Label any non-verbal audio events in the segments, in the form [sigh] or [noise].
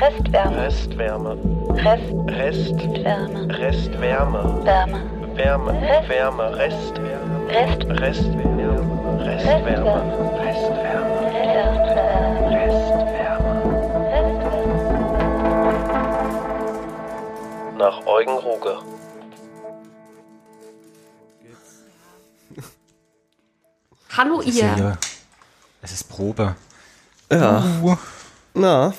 Restwärme. Restwärme. Rest. Restwärme. Wärme. Restwärme. Wärme. Wärme. Rest- Wärme. Restwärme. Rest. Restwärme. Restwärme. Restwärme. Restwärme. Restwärme. Nach Eugen Ruge. Hallo ihr. Es ist Probe. Ja. Uh, Na,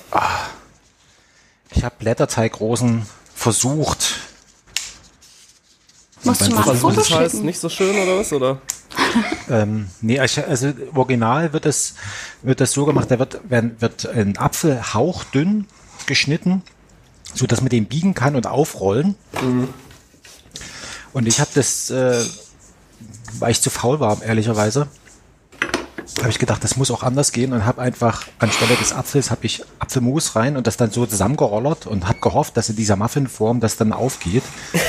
ich habe Blätterteigrosen versucht. Musst du mal ein was Foto das heißt schicken? nicht so schön oder was? Oder? [laughs] Ähm, nee, also Original wird es wird das so gemacht, da wird, werden, wird ein Apfel hauchdünn geschnitten, so dass man den biegen kann und aufrollen. Und ich habe das, äh, weil ich zu faul war, ehrlicherweise, habe ich gedacht, das muss auch anders gehen und habe einfach anstelle des Apfels habe ich Apfelmus rein und das dann so zusammengerollert und habe gehofft, dass in dieser Muffinform das dann aufgeht. [laughs]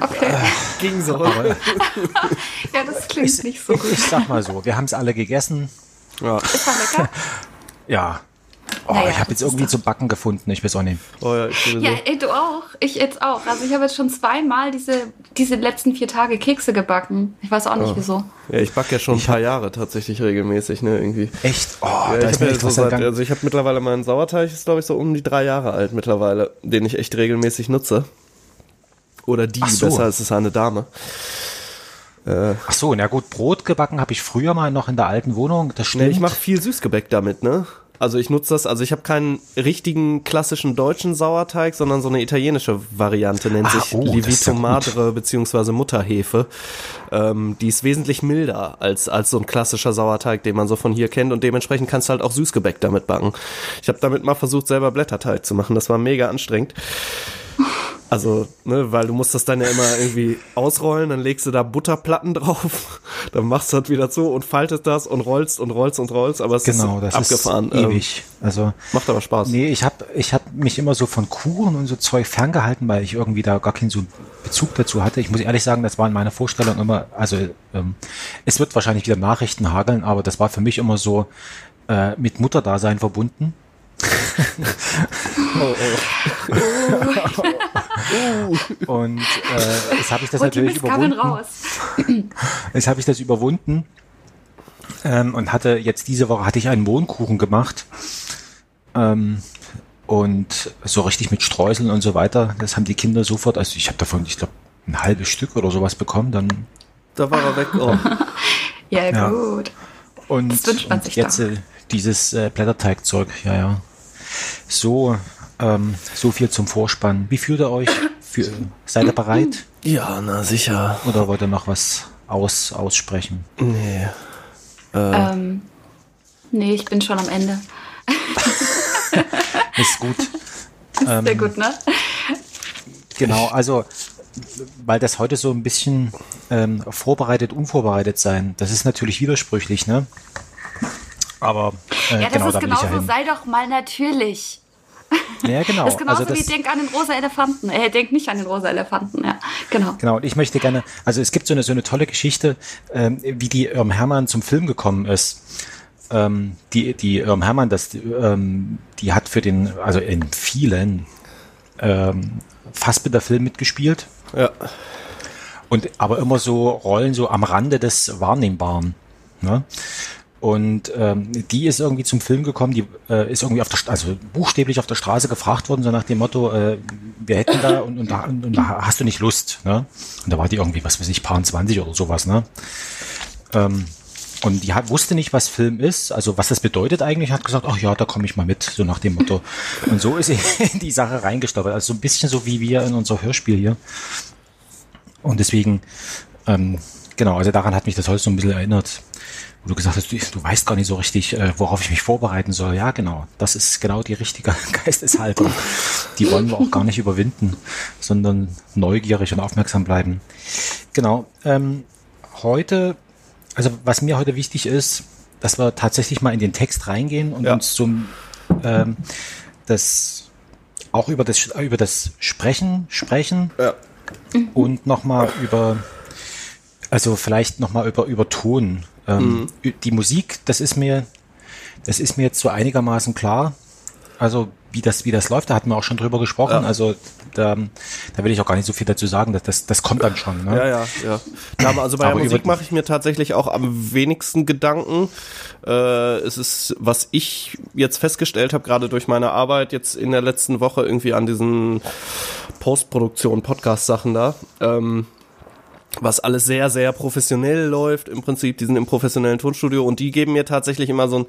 Okay. Ging so. [laughs] Ja, das klingt nicht so gut. Ich sag mal so, wir haben es alle gegessen. ja. Ist lecker? [laughs] Ja. Oh, Naja, ich habe jetzt irgendwie zum Backen gefunden. Ich weiß auch nicht. Oh ja, ich. Ja, ey, du auch. Ich jetzt auch. Also ich habe jetzt schon zweimal diese, diese letzten vier Tage Kekse gebacken. Ich weiß auch nicht wieso. Ja, ich backe ja schon ein paar Jahre tatsächlich regelmäßig, ne, irgendwie. Echt? Oh, Ja, da ich ist hab mir ja echt so was seit, also ich habe mittlerweile meinen Sauerteig, ist glaube ich so um die drei Jahre alt mittlerweile, den ich echt regelmäßig nutze. Oder die, so. besser ist es eine Dame. Ach so, na gut, Brot gebacken habe ich früher mal noch in der alten Wohnung. Das Nee, stimmt. ich mache viel Süßgebäck damit, ne? Also ich nutze das, also ich habe keinen richtigen klassischen deutschen Sauerteig, sondern so eine italienische Variante, nennt Ah, sich oh, ja gut. Madre beziehungsweise Mutterhefe. Ähm, die ist wesentlich milder als, als so ein klassischer Sauerteig, den man so von hier kennt und dementsprechend kannst du halt auch Süßgebäck damit backen. Ich habe damit mal versucht, selber Blätterteig zu machen, das war mega anstrengend. Also, ne, weil du musst das dann ja immer irgendwie ausrollen, dann legst du da Butterplatten drauf, [laughs] dann machst du das wieder zu und faltest das und rollst und rollst und rollst, aber es genau, ist das abgefahren. ist ewig. Also Ähm, macht aber Spaß. nee, ich habe ich hab mich immer so von Kuchen und so Zeug ferngehalten, weil ich irgendwie da gar keinen so Bezug dazu hatte. Ich muss ehrlich sagen, das war in meiner Vorstellung immer, also ähm, es wird wahrscheinlich wieder Nachrichten hageln, aber das war für mich immer so äh, mit Mutterdasein verbunden. Und äh, jetzt habe ich das die natürlich überwunden. raus. Jetzt habe ich das überwunden ähm, und hatte jetzt diese Woche hatte ich einen Mohnkuchen gemacht ähm, und so richtig mit Streuseln und so weiter. Das haben die Kinder sofort. Also ich habe davon, ich glaube, ein halbes Stück oder sowas bekommen. Dann Da war er weg. Oh. Ja, Ja. gut. und, Das wünscht man und sich jetzt da. äh, dieses äh, Blätterteigzeug. Ja, ja. So, ähm, so viel zum Vorspann. Wie fühlt ihr euch? Für, seid ihr bereit? Ja, na sicher. Oder wollt ihr noch was aus, aussprechen? Nee. Ähm, nee, ich bin schon am Ende. [laughs] Ist gut. Ähm, Sehr gut, ne? Genau, also weil das heute so ein bisschen ähm, vorbereitet, unvorbereitet sein, das ist natürlich widersprüchlich, ne? Aber äh, Ja, das genau, ist da ja genauso. hin. Sei doch mal natürlich. Ja, genau. Das [laughs] ist genauso also das, wie denk an den rosa Elefanten. Äh, denk nicht an den rosa Elefanten, ja. Genau. Genau, und ich möchte gerne, also es gibt so eine, so eine tolle Geschichte, ähm, wie die Irm Hermann zum Film gekommen ist. Ähm, die, die Irm Hermann, das, ähm, die hat für den, also in vielen ähm, Fassbinder-Filmen mitgespielt. Ja. Und aber immer so Rollen so am Rande des Wahrnehmbaren. Ne? Und ähm, die ist irgendwie zum Film gekommen, die äh, ist irgendwie auf der, also buchstäblich auf der Straße gefragt worden, so nach dem Motto, äh, wir hätten da und, und, da und da hast du nicht Lust. Ne? Und da war die irgendwie, was weiß ich, paar 20 oder sowas. Ne? Ähm, und die hat, wusste nicht, was Film ist, also was das bedeutet eigentlich, hat gesagt, ach ja, da komme ich mal mit, so nach dem Motto. Und so ist sie in die Sache reingestolpert. Also so ein bisschen so wie wir in unser Hörspiel hier. Und deswegen, ähm, genau, also daran hat mich das heute so ein bisschen erinnert, wo du gesagt hast, du, du weißt gar nicht so richtig, äh, worauf ich mich vorbereiten soll. Ja, genau, das ist genau die richtige [laughs] Geisteshaltung. Die wollen wir auch gar nicht überwinden, sondern neugierig und aufmerksam bleiben. Genau, ähm, heute, also was mir heute wichtig ist, dass wir tatsächlich mal in den Text reingehen und Ja. uns zum ähm, das auch über das über das Sprechen sprechen Ja. und nochmal über, also vielleicht nochmal über, über Ton. Ähm, Die Musik, das ist mir, das ist mir jetzt so einigermaßen klar. Also wie das, wie das läuft, da hatten wir auch schon drüber gesprochen. Ja. Also da, da will ich auch gar nicht so viel dazu sagen. Das, das, das kommt dann schon. Ne? Ja, ja, ja. ja aber also bei der Musik mache ich mir tatsächlich auch am wenigsten Gedanken. Äh, es ist, was ich jetzt festgestellt habe, gerade durch meine Arbeit jetzt in der letzten Woche irgendwie an diesen Postproduktion, Podcast-Sachen da. Ähm, was alles sehr, sehr professionell läuft im Prinzip. Die sind im professionellen Tonstudio und die geben mir tatsächlich immer so ein,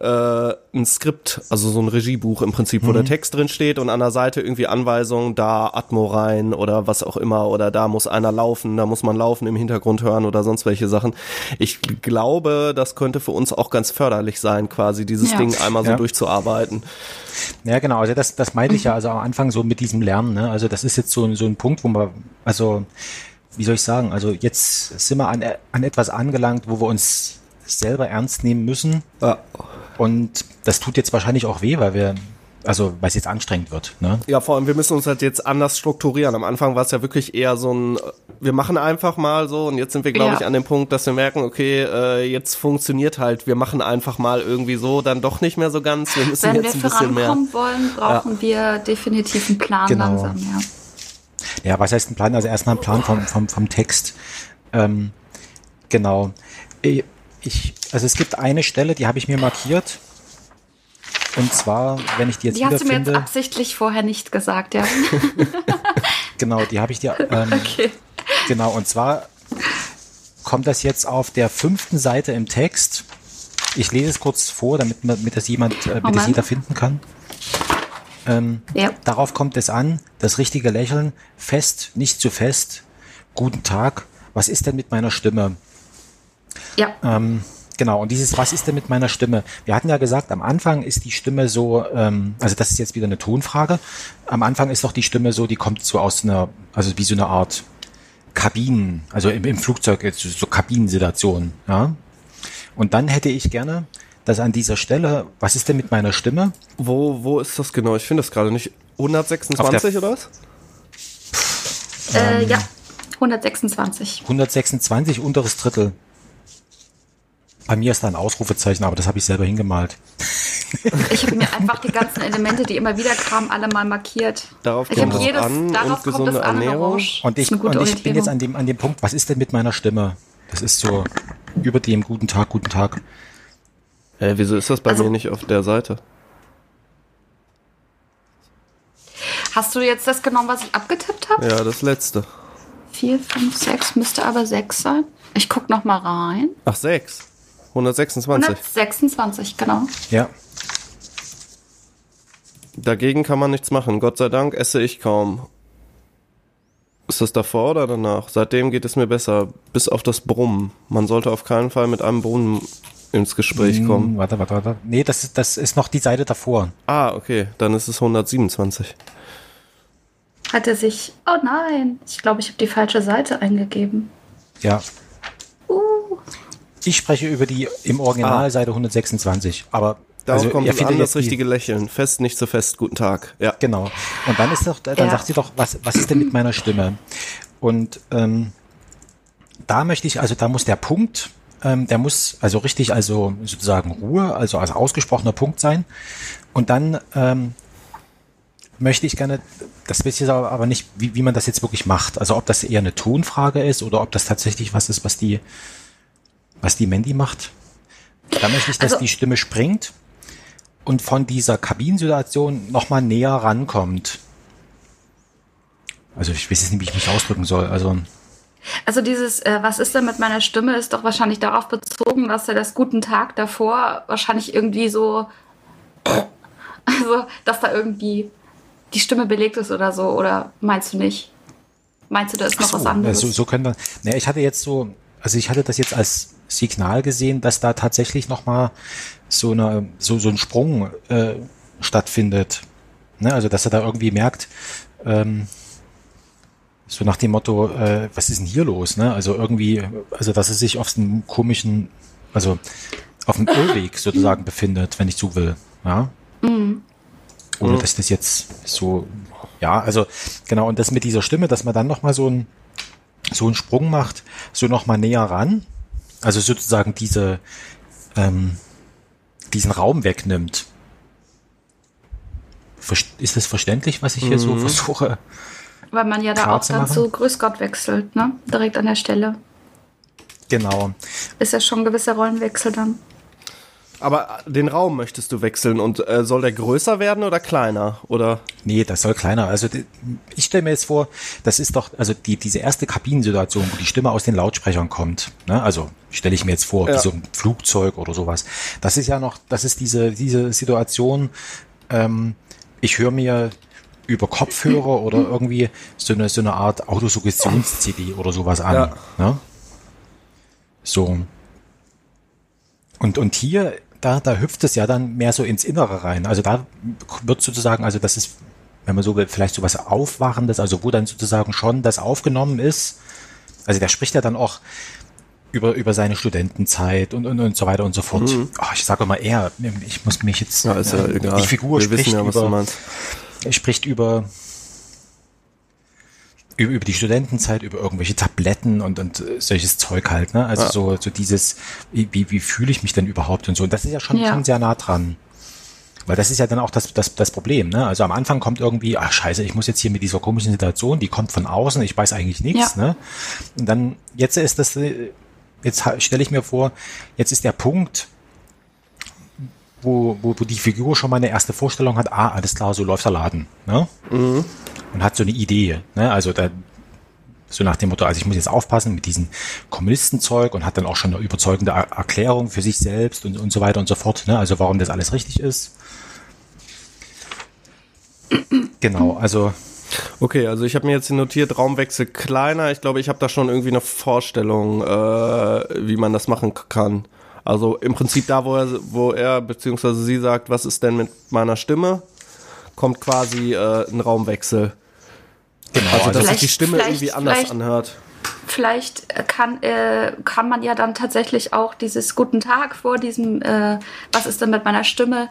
äh, ein Skript, also so ein Regiebuch im Prinzip, wo der Text drin steht und an der Seite irgendwie Anweisungen, da Atmo rein oder was auch immer oder da muss einer laufen, da muss man laufen im Hintergrund hören oder sonst welche Sachen. Ich glaube, das könnte für uns auch ganz förderlich sein, quasi dieses Ja. Ding einmal so Ja. durchzuarbeiten. Ja, genau. Also das, das meinte ich ja also am Anfang so mit diesem Lernen. Ne? Also das ist jetzt so, ein- so ein Punkt, wo man, also wie soll ich sagen, also jetzt sind wir an, an etwas angelangt, wo wir uns selber ernst nehmen müssen. Ja. Und das tut jetzt wahrscheinlich auch weh, weil wir, also weil es jetzt anstrengend wird. Ne? Ja, vor allem, wir müssen uns halt jetzt anders strukturieren. Am Anfang war es ja wirklich eher so ein, wir machen einfach mal so und jetzt sind wir, glaube Ja. ich, an dem Punkt, dass wir merken, okay, äh, jetzt funktioniert halt, wir machen einfach mal irgendwie so, dann doch nicht mehr so ganz. Wir müssen Wenn wir jetzt ein bisschen mehr. vorankommen wollen, brauchen wir definitiv einen Plan Genau. langsam, ja. Ja, was heißt ein Plan? Also erstmal ein Plan vom, vom, vom Text. Ähm, genau. Ich, also es gibt eine Stelle, die habe ich mir markiert. Und zwar, wenn ich die jetzt Die hast du mir jetzt wiederfinde, absichtlich vorher nicht gesagt, ja. [laughs] genau, die habe ich dir, ähm, Okay. genau, und zwar kommt das jetzt auf der fünften Seite im Text. Ich lese es kurz vor, damit, man- damit das jemand, äh, damit das jeder finden kann. Ähm, Ja. Darauf kommt es an, das richtige Lächeln, fest, nicht zu fest. Guten Tag, was ist denn mit meiner Stimme? Ja. Ähm, genau, und dieses Was ist denn mit meiner Stimme? Wir hatten ja gesagt, am Anfang ist die Stimme so, ähm, also das ist jetzt wieder eine Tonfrage. Am Anfang ist doch die Stimme so, die kommt so aus einer, also wie so eine Art Kabinen, also im, im Flugzeug so Kabinensituation, ja. Und dann hätte ich gerne, dass an dieser Stelle, was ist denn mit meiner Stimme? Wo, wo ist das genau? Ich finde das gerade nicht. 126 oder was? Äh, Ähm. ja. 126. 126, unteres Drittel. Bei mir ist da ein Ausrufezeichen, aber das habe ich selber hingemalt. [laughs] Ich habe mir einfach die ganzen Elemente, die immer wieder kamen, alle mal markiert. Darauf ich kommt habe es jedes, an darauf und kommt es gesunde an. Orange. Und ich, und ich bin jetzt an dem, an dem Punkt, was ist denn mit meiner Stimme? Das ist so über dem guten Tag, guten Tag. Äh, wieso ist das bei Also- mir nicht auf der Seite? Hast du jetzt das genommen, was ich abgetippt habe? Ja, das letzte. 4, 5, 6, müsste aber 6 sein. Ich guck noch mal rein. Ach, 6. 126. 126, genau. Ja, Dagegen kann man nichts machen. Gott sei Dank esse ich kaum. Ist das davor oder danach? Seitdem geht es mir besser. Bis auf das Brummen. Man sollte auf keinen Fall mit einem Brummen ins Gespräch kommen. Hm, warte, warte, warte. Nee, das ist, das ist noch die Seite davor. Ah, okay. Dann ist es 127. Hat er sich. Oh nein, ich glaube, ich habe die falsche Seite eingegeben. Ja. Uh, Ich spreche über die im Original Ah. Seite 126. Aber Darauf also, kommt an, das jetzt die- richtige Lächeln. Fest, nicht zu fest. Guten Tag. Ja. Genau. Und dann ist doch, dann Ja. sagt sie doch, was, was ist denn mit meiner Stimme? Und ähm, da möchte ich, also da muss der Punkt, ähm, der muss also richtig, also sozusagen Ruhe, also als ausgesprochener Punkt sein. Und dann ähm, möchte ich gerne, das weiß ich jetzt aber aber nicht, wie, wie man das jetzt wirklich macht. Also ob das eher eine Tonfrage ist oder ob das tatsächlich was ist, was die, was die Mandy macht. Da möchte ich, dass Also- die Stimme springt und von dieser Kabinensituation nochmal näher rankommt. Also ich weiß jetzt nicht, wie ich mich ausdrücken soll. Also also dieses, äh, was ist denn mit meiner Stimme, ist doch wahrscheinlich darauf bezogen, dass er das guten Tag davor wahrscheinlich irgendwie so, also dass da irgendwie die Stimme belegt ist oder so, oder meinst du nicht? Meinst du, da ist noch was ja, anderes? so, so können wir. Naja, ich hatte jetzt so, also ich hatte das jetzt als Signal gesehen, dass da tatsächlich nochmal so eine, so, so ein Sprung äh, stattfindet. Ne? Also dass er da irgendwie merkt, ähm, so nach dem Motto, äh, was ist denn hier los? Ne? Also irgendwie, also dass er sich auf einem komischen, also auf dem Irrweg [laughs] sozusagen befindet, wenn ich so will. Ja. Ohne dass das jetzt so, ja, also genau, und das mit dieser Stimme, dass man dann nochmal so ein so einen Sprung macht, so nochmal näher ran, also sozusagen diese, ähm, diesen Raum wegnimmt. Ist das verständlich, was ich hier so versuche? Weil man ja da auch dann machen. zu Grüß Gott wechselt, ne? Direkt an der Stelle. Genau. Ist ja schon ein gewisser Rollenwechsel dann. Aber den Raum möchtest du wechseln und äh, soll der größer werden oder kleiner? Oder Nee, das soll kleiner. Also die- ich stelle mir jetzt vor, das ist doch, also die, diese erste Kabinensituation, wo die Stimme aus den Lautsprechern kommt. Ne? Also stelle ich mir jetzt vor, Ja. wie so ein Flugzeug oder sowas. Das ist ja noch, das ist diese, diese Situation, ähm, ich höre mir über Kopfhörer [laughs] oder irgendwie so eine, so eine Art Autosuggestions-CD oder sowas an. Ja. Ne? So. Und, und hier, da, da hüpft es ja dann mehr so ins Innere rein. Also da wird sozusagen, also das ist, wenn man so will, vielleicht so was Aufwachendes, also wo dann sozusagen schon das aufgenommen ist. Also der spricht ja dann auch über, über seine Studentenzeit und, und, und so weiter und so fort. Ah, ich sage mal er, ich muss mich jetzt, Mhm. ja, ja egal. die Figur Wir spricht wissen ja, was du über, meinst. Er spricht über, über, über die Studentenzeit, über irgendwelche Tabletten und, und äh, solches Zeug halt, ne? Also Ja. so, so dieses, wie, wie, fühle ich mich denn überhaupt und so. Und das ist ja schon, Ja. schon sehr nah dran. Weil das ist ja dann auch das, das, das Problem, ne? Also am Anfang kommt irgendwie, ach scheiße, ich muss jetzt hier mit dieser komischen Situation, die kommt von außen, ich weiß eigentlich nichts, Ja. ne? Und dann, jetzt ist das, äh, jetzt stelle ich mir vor, jetzt ist der Punkt, wo, wo, wo die Figur schon mal eine erste Vorstellung hat, ah, alles klar, so läuft der Laden, ne? Und hat so eine Idee, ne? Also da, so nach dem Motto, also ich muss jetzt aufpassen mit diesem Kommunistenzeug und hat dann auch schon eine überzeugende Er- Erklärung für sich selbst und, und so weiter und so fort, ne? Also warum das alles richtig ist. Genau, also Okay, also ich habe mir jetzt hier notiert, Raumwechsel kleiner. Ich glaube, ich habe da schon irgendwie eine Vorstellung, äh, wie man das machen kann. Also im Prinzip da, wo er, wo er bzw. sie sagt, was ist denn mit meiner Stimme, kommt quasi äh, ein Raumwechsel. genau, Also, dass also, sich Vielleicht- die Stimme irgendwie anders anhört. Vielleicht äh, kann, äh, kann man ja dann tatsächlich auch dieses Guten Tag vor diesem, äh, was ist denn mit meiner Stimme,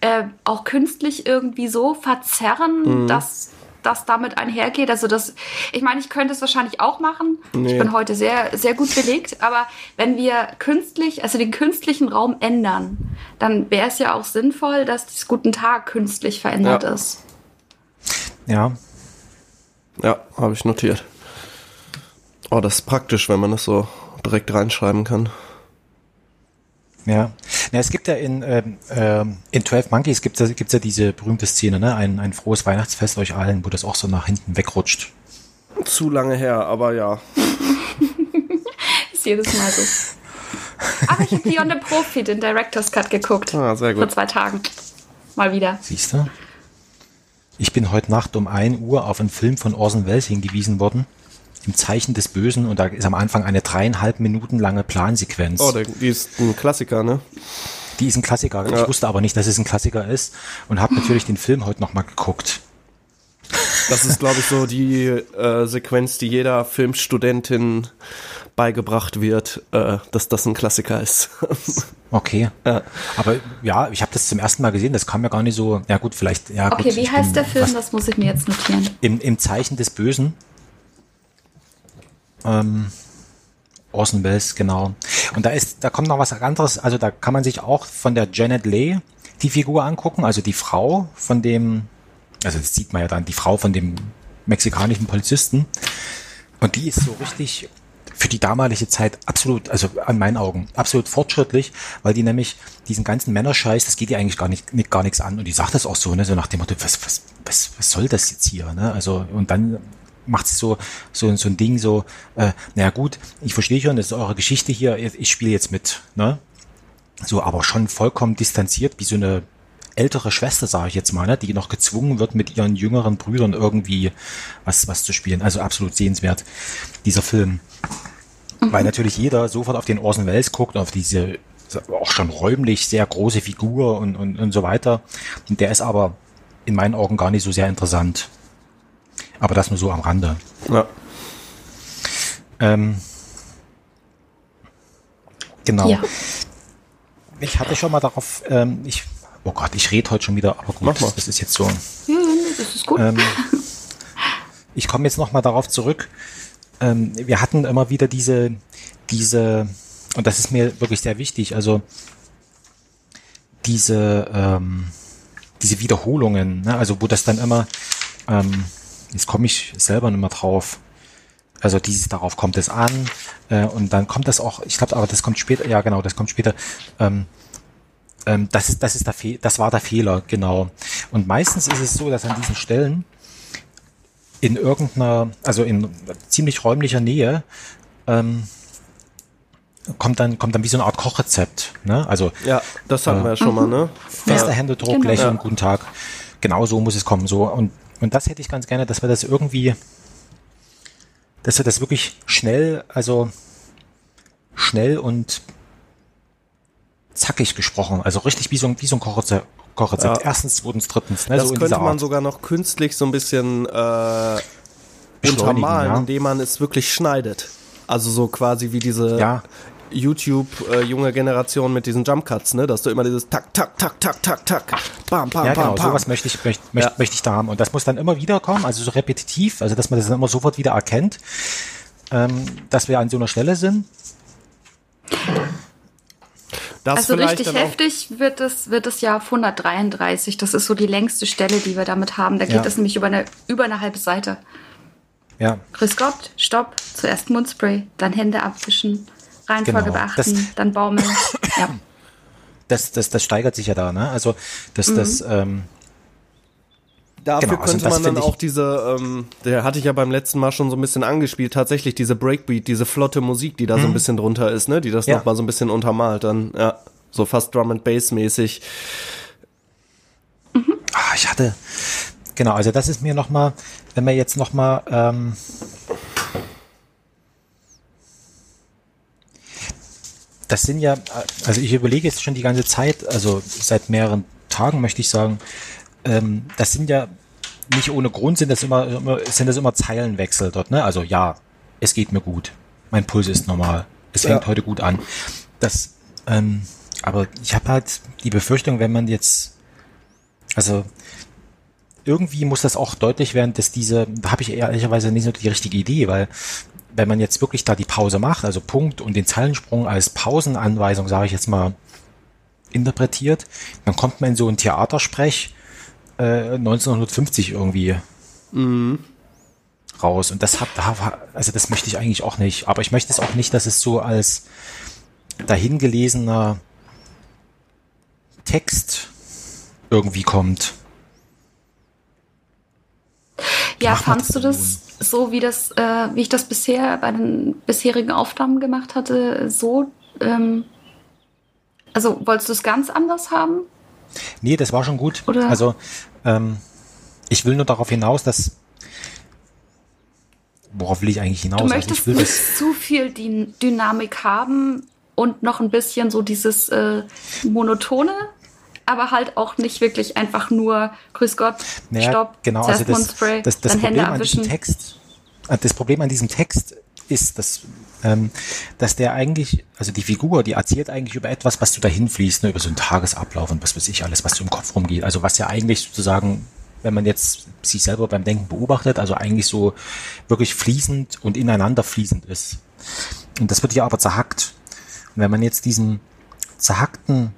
äh, auch künstlich irgendwie so verzerren, Mhm. dass das damit einhergeht. Also das, ich meine, ich könnte es wahrscheinlich auch machen. Nee. Ich bin heute sehr, sehr gut belegt. Aber wenn wir künstlich, also den künstlichen Raum ändern, dann wäre es ja auch sinnvoll, dass das Guten Tag künstlich verändert Ja. ist. ja, Ja, habe ich notiert. Oh, das ist praktisch, wenn man das so direkt reinschreiben kann. Ja. ja, es gibt ja in, ähm, ähm, in 12 Monkeys gibt's ja, gibt's ja diese berühmte Szene, ne? Ein, ein frohes Weihnachtsfest euch allen, wo das auch so nach hinten wegrutscht. Zu lange her, aber ja. [laughs] Ist jedes Mal so. Aber ich habe Beyond the Profi, den Director's Cut geguckt. Ah, sehr Vor gut. zwei Tagen. Mal wieder. Siehst du? Ich bin heute Nacht um 1 Uhr auf einen Film von Orson Welles hingewiesen worden. Im Zeichen des Bösen und da ist am Anfang eine dreieinhalb Minuten lange Plansequenz. Oh, die ist ein Klassiker, ne? Die ist ein Klassiker. Ja. Ich wusste aber nicht, dass es ein Klassiker ist und habe natürlich den Film heute nochmal geguckt. Das ist, glaube ich, so die äh, Sequenz, die jeder Filmstudentin beigebracht wird, äh, dass das ein Klassiker ist. [laughs] Okay. Ja. Aber ja, ich habe das zum ersten Mal gesehen. Das kam mir gar nicht so. Ja gut, vielleicht. Ja, Okay, gut, wie heißt bin- der Film? was- Das muss ich mir jetzt notieren. Im, Im Zeichen des Bösen. Ähm, Orson Welles, genau. Und da ist, da kommt noch was anderes. Also da kann man sich auch von der Janet Leigh die Figur angucken, also die Frau von dem, also das sieht man ja dann, die Frau von dem mexikanischen Polizisten. Und die ist so richtig für die damalige Zeit absolut, also an meinen Augen, absolut fortschrittlich, weil die nämlich diesen ganzen Männerscheiß, das geht ihr eigentlich gar nicht, gar nichts an. Und die sagt das auch so, ne, so nach dem Motto, was, was, was, was soll das jetzt hier, ne? Also, und dann macht so, so, so ein Ding so, äh, naja gut, ich verstehe schon, das ist eure Geschichte hier, ich spiele jetzt mit, ne? So, aber schon vollkommen distanziert, wie so eine ältere Schwester, sage ich jetzt mal, ne, die noch gezwungen wird, mit ihren jüngeren Brüdern irgendwie was, was zu spielen. Also absolut sehenswert, dieser Film. Weil natürlich jeder sofort auf den Orson Welles guckt, auf diese auch schon räumlich sehr große Figur und, und, und so weiter. Und der ist aber in meinen Augen gar nicht so sehr interessant. Aber das nur so am Rande. Ja. Ähm, genau. Ja. Ich hatte schon mal darauf, ähm, ich, oh Gott, ich rede heute schon wieder, aber gut, Mach mal. das ist jetzt so. Ja, das ist gut. Ähm, ich komme jetzt noch mal darauf zurück. Ähm, wir hatten immer wieder diese, diese, und das ist mir wirklich sehr wichtig, also diese, ähm, diese Wiederholungen, ne? also wo das dann immer, ähm, jetzt komme ich selber nicht mehr drauf. Also dieses, darauf kommt es an äh, und dann kommt das auch, ich glaube, aber das kommt später, ja genau, das kommt später. Ähm, ähm, das ist, das ist der Fe das war der Fehler, genau. Und meistens ist es so, dass an diesen Stellen in irgendeiner, also in ziemlich räumlicher Nähe, ähm, kommt dann, kommt dann wie so eine Art Kochrezept, ne? Also Ja, das hatten wir ja schon mal, ne? fester Ja. Händedruck, Genau. Lächeln, Ja. guten Tag. Genau so muss es kommen. So und und das hätte ich ganz gerne, dass wir das irgendwie, dass wir das wirklich schnell, also schnell und zackig gesprochen, also richtig wie so ein wie so ein Kochrezept. Kochrezept. Ja. Erstens, zweitens, drittens. Ne, Das so könnte man sogar noch künstlich so ein bisschen äh, untermalen, ja. indem man es wirklich schneidet. Also so quasi wie diese Ja. YouTube äh, junge Generation mit diesen Jump Cuts, ne, dass du immer dieses tak tak tak tak tak tak bam bam Ja, bam genau, bam. sowas möchte ich, möchte, möchte, Ja. möchte ich da haben. Und das muss dann immer wieder kommen, also so repetitiv, also dass man das dann immer sofort wieder erkennt, ähm, dass wir an so einer Stelle sind. das Also richtig heftig wird es, wird es ja auf 133. Das ist so die längste Stelle, die wir damit haben. Da geht Ja. es nämlich über eine, über eine halbe Seite. Ja, Grüß Gott, Stopp, zuerst Mundspray, dann Hände abwischen, Reihenfolge Genau. beachten, Das- dann baumeln. [coughs] ja. das, das, das steigert sich ja da, ne? Also das, das, ähm, Dafür Genau, also könnte das man dann auch diese, ähm, der hatte ich ja beim letzten Mal schon so ein bisschen angespielt, tatsächlich diese Breakbeat, diese flotte Musik, die da so ein bisschen drunter ist, ne, die das Mhm. Ja. noch mal so ein bisschen untermalt, dann, ja, so fast Drum and Bass mäßig. ah, ich hatte, genau, also das ist mir nochmal, wenn wir jetzt nochmal, ähm, das sind ja, also ich überlege jetzt schon die ganze Zeit, also seit mehreren Tagen möchte ich sagen, ähm, das sind ja nicht ohne Grund sind das immer, immer sind das immer Zeilenwechsel dort, ne? Also ja, es geht mir gut, mein Puls ist normal, es fängt Ja. heute gut an. Das, ähm, aber ich habe halt die Befürchtung, wenn man jetzt, also irgendwie muss das auch deutlich werden, dass diese, da habe ich ehrlicherweise nicht so die richtige Idee, weil wenn man jetzt wirklich da die Pause macht, also Punkt und den Zeilensprung als Pausenanweisung, sage ich jetzt mal, interpretiert, dann kommt man in so einen Theatersprech äh, 1950 irgendwie raus. Und das hat, also das möchte ich eigentlich auch nicht. Aber ich möchte es auch nicht, dass es so als dahingelesener Text irgendwie kommt. Ja, fandst du das so, wie das, äh, wie ich das bisher bei den bisherigen Aufnahmen gemacht hatte, so, ähm, also wolltest du es ganz anders haben? Nee, das war schon gut. Oder- Also ähm, ich will nur darauf hinaus, dass worauf will ich eigentlich hinaus? Du Also möchtest ich will nicht das, zu viel Dyn Dynamik haben und noch ein bisschen so dieses äh, monotone, aber halt auch nicht wirklich einfach nur Grüß Gott, naja, Stopp, genau, also das, Mundspray, das, das dann Hände Problem an diesem abwischen. Text, äh, das Problem an diesem Text ist, dass, ähm, dass der eigentlich, also die Figur, die erzählt eigentlich über etwas, was du dahin fließt, ne, über so einen Tagesablauf und was weiß ich alles, was so im Kopf rumgeht. Also was ja eigentlich sozusagen, wenn man jetzt sich selber beim Denken beobachtet, also eigentlich so wirklich fließend und ineinander fließend ist. Und das wird ja aber zerhackt. Und wenn man jetzt diesen zerhackten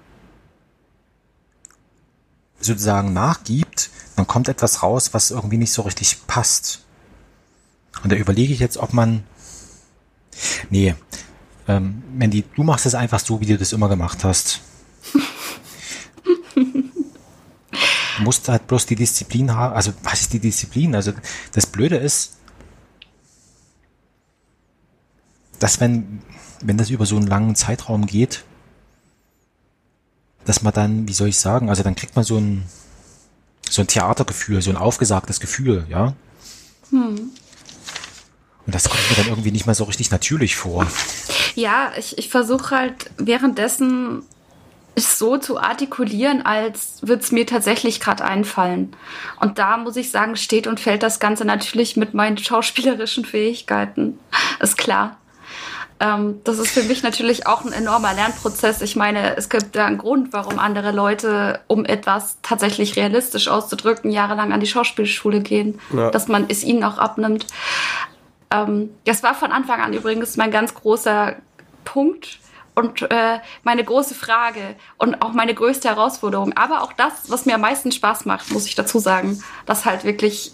sozusagen nachgibt, dann kommt etwas raus, was irgendwie nicht so richtig passt. Und da überlege ich jetzt, ob man. Nee, ähm, Mandy, du machst es einfach so, wie du das immer gemacht hast. Du musst halt bloß die Disziplin haben. Also, was ist die Disziplin? Also, das Blöde ist, dass wenn, wenn das über so einen langen Zeitraum geht, dass man dann, wie soll ich sagen, also dann kriegt man so ein, so ein Theatergefühl, so ein aufgesagtes Gefühl, ja. Und das kommt mir dann irgendwie nicht mehr so richtig natürlich vor. Ja, ich, ich versuche halt währenddessen es so zu artikulieren, als würde es mir tatsächlich gerade einfallen. Und da muss ich sagen, steht und fällt das Ganze natürlich mit meinen schauspielerischen Fähigkeiten. Ist klar. Ähm, das ist für mich natürlich auch ein enormer Lernprozess. Ich meine, es gibt da einen Grund, warum andere Leute, um etwas tatsächlich realistisch auszudrücken, jahrelang an die Schauspielschule gehen, Ja. dass man es ihnen auch abnimmt. Ähm, das war von Anfang an übrigens mein ganz großer Punkt. und äh, meine große Frage und auch meine größte Herausforderung. Aber auch das, was mir am meisten Spaß macht, muss ich dazu sagen, das halt wirklich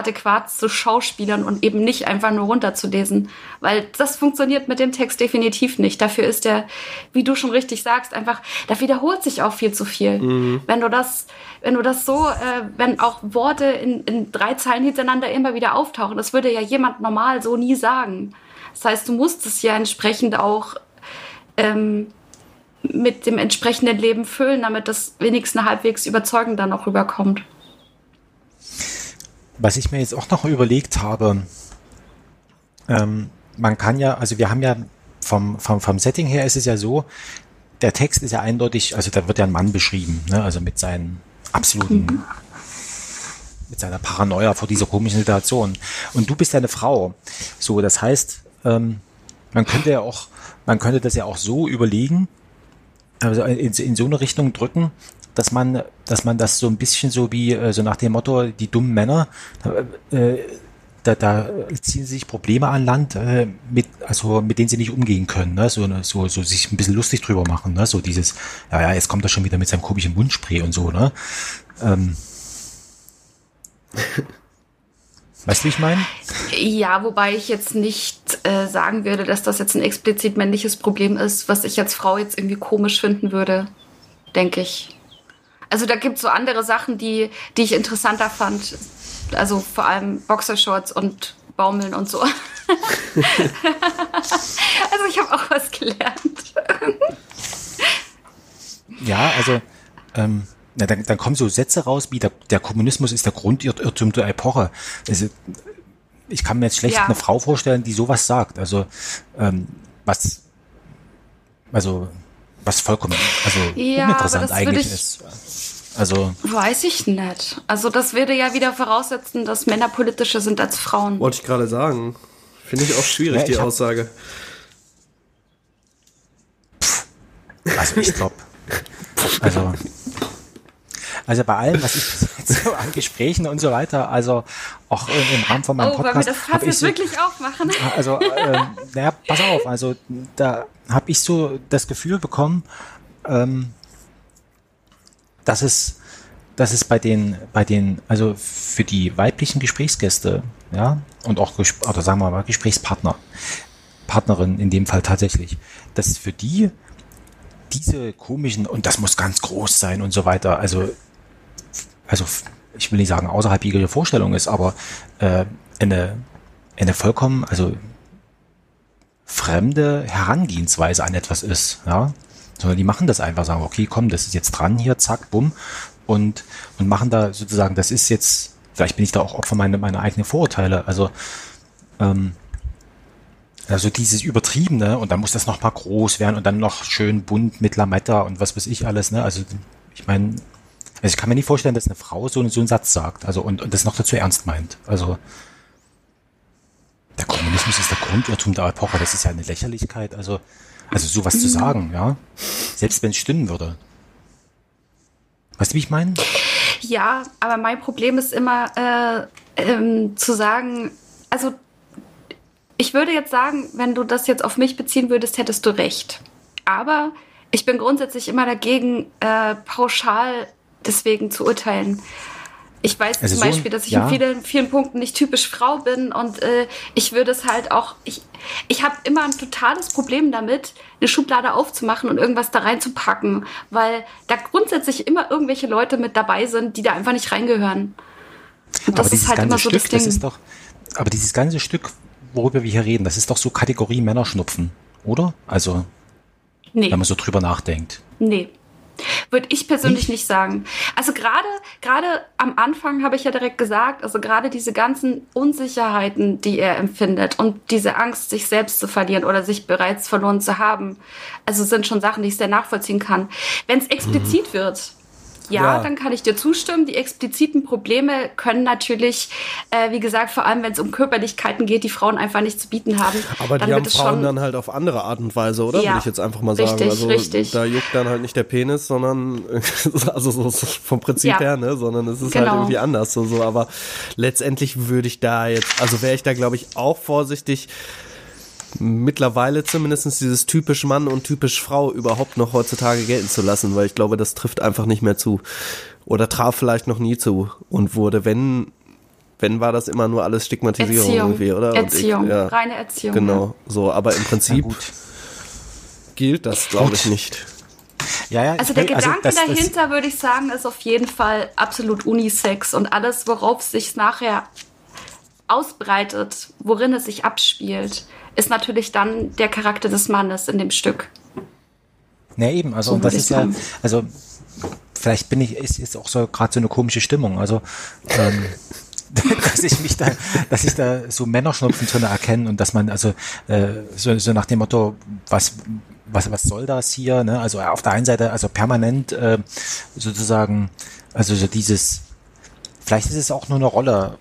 adäquat zu Schauspielern und eben nicht einfach nur runterzulesen. Weil das funktioniert mit dem Text definitiv nicht. Dafür ist der, wie du schon richtig sagst, einfach, da wiederholt sich auch viel zu viel. Mhm. Wenn du das, wenn du das so, äh, wenn auch Worte in, in drei Zeilen hintereinander immer wieder auftauchen, das würde ja jemand normal so nie sagen. Das heißt, du musst es ja entsprechend auch ähm, mit dem entsprechenden Leben füllen, damit das wenigstens halbwegs überzeugend dann auch rüberkommt. Was ich mir jetzt auch noch überlegt habe, ähm, man kann ja, also wir haben ja vom, vom, vom Setting her ist es ja so, der Text ist ja eindeutig, also da wird ja ein Mann beschrieben, ne? also mit seinen absoluten, mhm. mit seiner Paranoia vor dieser komischen Situation. Und du bist ja eine Frau. So, das heißt, ähm, man könnte ja auch, man könnte das ja auch so überlegen, also in, in so eine Richtung drücken, dass man, dass man das so ein bisschen so wie, äh, so nach dem Motto, die dummen Männer, äh, da, da ziehen sich Probleme an Land, äh, mit, also mit denen sie nicht umgehen können, ne? so, so, so sich ein bisschen lustig drüber machen, ne? so dieses, ja, ja, jetzt kommt er schon wieder mit seinem komischen Mundspray und so, ne? Ähm. [laughs] Weißt du, wie ich meine? Ja, wobei ich jetzt nicht äh, sagen würde, dass das jetzt ein explizit männliches Problem ist, was ich als Frau jetzt irgendwie komisch finden würde, denke ich. Also da gibt es so andere Sachen, die, die ich interessanter fand. Also vor allem Boxershorts und Baumeln und so. [laughs] also ich habe auch was gelernt. ja, also ähm, na, dann, dann kommen so Sätze raus wie der, der Kommunismus ist der Grundirrtum der Epoche. Also, ich kann mir jetzt schlecht ja. eine Frau vorstellen, die sowas sagt. Also ähm, was, also was vollkommen, also ja, uninteressant eigentlich ist. Also weiß ich nicht. Also das würde ja wieder voraussetzen, dass Männer politischer sind als Frauen. Wollte ich gerade sagen. Finde ich auch schwierig ja, die Aussage. Also ich glaube, also also bei allem, was ich [laughs] jetzt so an Gesprächen und so weiter, also auch im Rahmen von meinem oh, Podcast. Wollen wir das Fass jetzt so, wirklich aufmachen? [laughs] Also, äh, naja, pass auf, also da habe ich so das Gefühl bekommen, ähm, dass es, dass es bei den, bei den, also für die weiblichen Gesprächsgäste, ja, und auch, oder sagen wir mal, Gesprächspartner, Partnerin in dem Fall tatsächlich, dass für die diese komischen, und das muss ganz groß sein und so weiter, also also ich will nicht sagen außerhalb jeglicher Vorstellung ist, aber äh, eine, eine vollkommen, also fremde Herangehensweise an etwas ist, ja. Sondern die machen das einfach, sagen, okay, komm, das ist jetzt dran hier, zack, bumm, und, und machen da sozusagen, das ist jetzt, vielleicht bin ich da auch Opfer meiner, meiner eigenen Vorurteile, also, ähm, also dieses Übertriebene und dann muss das nochmal groß werden und dann noch schön bunt mit Lametta und was weiß ich alles, ne? Also ich meine, also ich kann mir nicht vorstellen, dass eine Frau so, so einen Satz sagt, also und, und das noch dazu ernst meint. Also der Kommunismus ist der Grundirrtum der Epoche, das ist ja eine Lächerlichkeit, also, also sowas zu sagen, ja. Selbst wenn es stimmen würde. Weißt du, wie ich meine? Ja, aber mein Problem ist immer äh, ähm, zu sagen, also ich würde jetzt sagen, wenn du das jetzt auf mich beziehen würdest, hättest du recht. Aber ich bin grundsätzlich immer dagegen, äh, pauschal deswegen zu urteilen. Ich weiß also zum Beispiel, dass ich ja. in vielen, vielen Punkten nicht typisch Frau bin und äh, ich würde es halt auch, ich, ich habe immer ein totales Problem damit, eine Schublade aufzumachen und irgendwas da reinzupacken, weil da grundsätzlich immer irgendwelche Leute mit dabei sind, die da einfach nicht reingehören. Und das ist halt immer so Stück, das Ding. Das ist doch, aber dieses ganze Stück, worüber wir hier reden, das ist doch so Kategorie Männerschnupfen, oder? Also, nee. wenn man so drüber nachdenkt. Nee. Würde ich persönlich nicht, nicht sagen. Also gerade gerade am Anfang habe ich ja direkt gesagt, also gerade diese ganzen Unsicherheiten, die er empfindet und diese Angst, sich selbst zu verlieren oder sich bereits verloren zu haben, also sind schon Sachen, die ich sehr nachvollziehen kann. Wenn es explizit mhm. wird, ja, ja, dann kann ich dir zustimmen. Die expliziten Probleme können natürlich, äh, wie gesagt, vor allem wenn es um Körperlichkeiten geht, die Frauen einfach nicht zu bieten haben. Aber die haben Frauen dann halt auf andere Art und Weise, oder? Ja, Würde ich jetzt einfach mal sagen. Richtig, also richtig. da juckt dann halt nicht der Penis, sondern [laughs] also so, so vom Prinzip ja. her, ne? Sondern es ist halt genau. halt irgendwie anders. So, so. Aber letztendlich würde ich da jetzt, also wäre ich da, glaube ich, auch vorsichtig mittlerweile zumindest dieses typisch Mann und typisch Frau überhaupt noch heutzutage gelten zu lassen, weil ich glaube, das trifft einfach nicht mehr zu. Oder traf vielleicht noch nie zu und wurde, wenn, wenn war das immer nur alles Stigmatisierung Erziehung. irgendwie, oder? Erziehung. Ich, ja, Reine Erziehung. genau, so, aber im Prinzip gilt das, glaube ich, nicht. Ja, ja, Also der will- Gedanke das- das- dahinter, würde ich sagen, ist auf jeden Fall absolut Unisex und alles, worauf sich nachher ausbreitet, worin es sich abspielt, ist natürlich dann der Charakter des Mannes in dem Stück. Ne, eben, also So das ist ja, also vielleicht bin ich, ist jetzt auch so gerade so eine komische Stimmung. Also ähm, [laughs] dass ich mich da, dass ich da so Männerschnupfen drin erkenne und dass man also äh, so, so nach dem Motto, was was was soll das hier? Ne? Also auf der einen Seite also permanent äh, sozusagen, also so dieses, vielleicht ist es auch nur eine Rolle,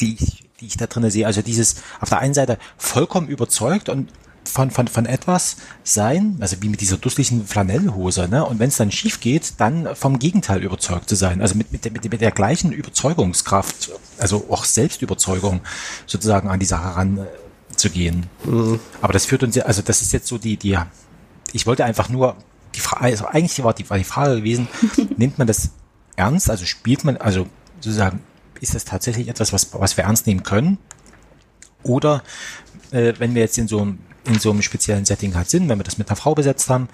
die ich, die ich da drinne sehe. Also dieses auf der einen Seite vollkommen überzeugt und von, von, von etwas sein, also wie mit dieser dusseligen Flanellhose, ne? Und wenn es dann schief geht, dann vom Gegenteil überzeugt zu sein. Also mit, mit, der- mit, mit der gleichen Überzeugungskraft, also auch Selbstüberzeugung sozusagen an die Sache ranzugehen. Aber das führt uns ja, also das ist jetzt so die, die, ich wollte einfach nur die Frage, also eigentlich war die, war die Frage gewesen, [laughs] nimmt man das ernst? Also spielt man, also sozusagen, ist das tatsächlich etwas, was, was wir ernst nehmen können? Oder äh, wenn wir jetzt in so, einem- in so einem speziellen Setting halt sind, wenn wir das mit einer Frau besetzt haben,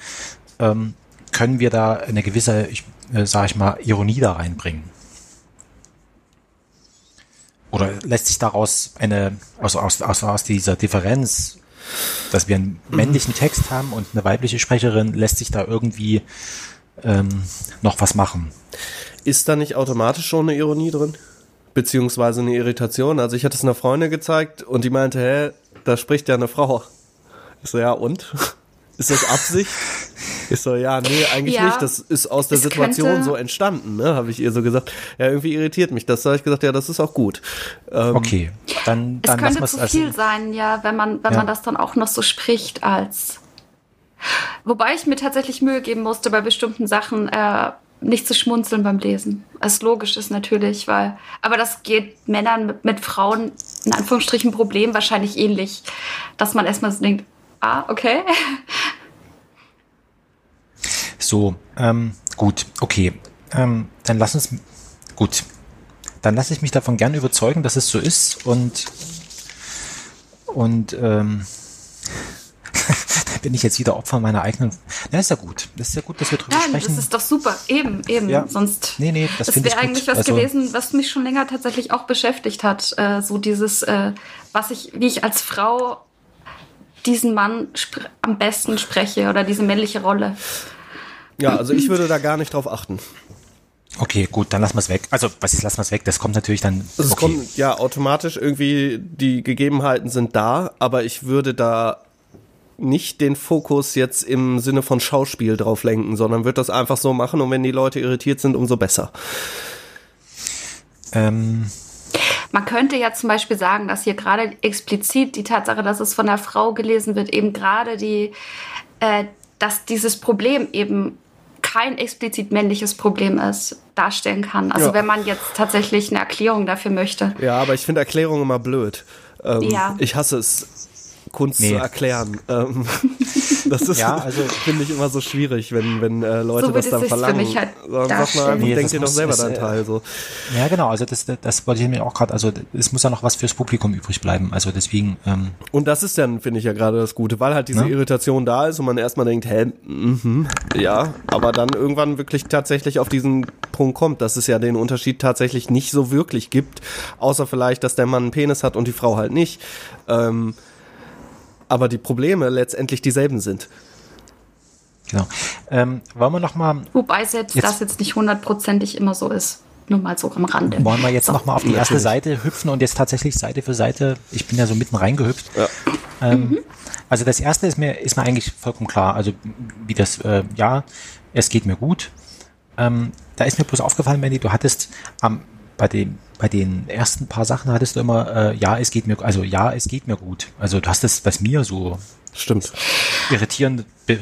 ähm, können wir da eine gewisse, ich, äh, sage ich mal, Ironie da reinbringen? Oder lässt sich daraus eine, aus, aus, aus, aus dieser Differenz, dass wir einen männlichen Text haben und eine weibliche Sprecherin, lässt sich da irgendwie ähm, noch was machen? Ist da nicht automatisch schon eine Ironie drin? Beziehungsweise eine Irritation? Also ich hatte es einer Freundin gezeigt und die meinte, hä, da spricht ja eine Frau. Ich so, ja und? [laughs] Ist das Absicht? Ich so, ja, nee, eigentlich Ja, nicht. Das ist aus der es Situation könnte- so entstanden, ne? Habe ich ihr so gesagt. Ja, irgendwie irritiert mich das. Da habe ich gesagt, ja, das ist auch gut. Ähm, Okay, dann, Es dann lassen könnte es zu also. viel sein, ja, wenn man, wenn Ja. man das dann auch noch so spricht als. Wobei ich mir tatsächlich Mühe geben musste, bei bestimmten Sachen äh, nicht zu schmunzeln beim Lesen. Was logisch ist natürlich, weil. Aber das geht Männern mit, mit Frauen, in Anführungsstrichen, Problem wahrscheinlich ähnlich. Dass man erstmal so denkt, ah, okay. So, ähm, gut, okay. Ähm, dann lass uns, gut. Dann lasse ich mich davon gern überzeugen, dass es so ist und, und, ähm, [laughs] bin ich jetzt wieder Opfer meiner eigenen, na, ist ja gut. Das ist ja gut, dass wir drüber Nein, sprechen. das ist doch super. Eben, eben. Ja. Sonst. Nee, nee, das das wäre eigentlich was Also- gewesen, was mich schon länger tatsächlich auch beschäftigt hat. Äh, so dieses, äh, was ich, wie ich als Frau diesen Mann am besten spreche oder diese männliche Rolle. ja, also ich würde da gar nicht drauf achten. okay, gut, dann lassen wir es weg. Also, was ist, lassen wir es weg? Das kommt natürlich dann, Es okay. kommt ja automatisch irgendwie, die Gegebenheiten sind da, aber ich würde da nicht den Fokus jetzt im Sinne von Schauspiel drauf lenken, sondern würde das einfach so machen und wenn die Leute irritiert sind, umso besser. ähm, Man könnte ja zum Beispiel sagen, dass hier gerade explizit die Tatsache, dass es von der Frau gelesen wird, eben gerade die, äh, dass dieses Problem eben kein explizit männliches Problem ist, darstellen kann. Also Ja. wenn man jetzt tatsächlich eine Erklärung dafür möchte. Ja, aber ich finde Erklärungen immer blöd. Ähm, Ja. Ich hasse es, Kunst Nee. zu erklären. Ähm, [laughs] das ist, Ja, also- finde ich immer so schwierig, wenn, wenn äh, Leute So das dann sich's für verlangen. mich halt man darstellen. einfach, Nee, denk dir doch selber deinen äh, Teil. So. ja, genau, also das, das, das wollte ich mir auch gerade, also es muss ja noch was fürs Publikum übrig bleiben. Also deswegen, ähm, Und das ist dann, finde ich ja gerade das Gute, weil halt diese Ne? Irritation da ist und man erstmal denkt, hä, mhm, ja, aber dann irgendwann wirklich tatsächlich auf diesen Punkt kommt, dass es ja den Unterschied tatsächlich nicht so wirklich gibt, außer vielleicht, dass der Mann einen Penis hat und die Frau halt nicht. Ähm, aber die Probleme letztendlich dieselben sind. genau. Ähm, wollen wir noch mal Wobei selbst Jetzt- das jetzt nicht hundertprozentig immer so ist. Nur mal so am Rande. Wollen wir jetzt So. noch mal auf die erste. Seite hüpfen und jetzt tatsächlich Seite für Seite, ich bin ja so mitten reingehüpft. Ja. Ähm, Also das erste ist mir, ist mir eigentlich vollkommen klar. Also wie das, äh, ja, es geht mir gut. Ähm, da ist mir bloß aufgefallen, Mandy, du hattest am, bei den, bei den ersten paar Sachen hattest du immer, äh, ja, es geht mir, also ja, es geht mir gut. Also du hast das, was mir so Stimmt. irritierend be,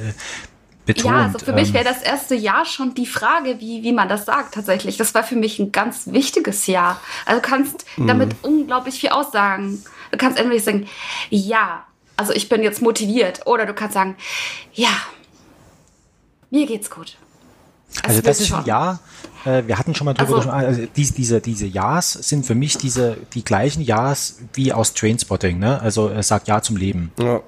betont. Ja, also für mich ähm, wäre das erste Jahr schon die Frage, wie, wie man das sagt tatsächlich. Das war für mich ein ganz wichtiges Jahr. Also du kannst damit unglaublich viel aussagen. Du kannst entweder sagen, ja, Also ich bin jetzt motiviert. Oder du kannst sagen, ja, mir geht's gut. Es Also das ist schon. ein Ja. Äh, wir hatten schon mal drüber Also- gesprochen. Also diese, diese, diese Ja's sind für mich diese, die gleichen Ja's wie aus Trainspotting, ne? Also er sagt Ja zum Leben. Ja.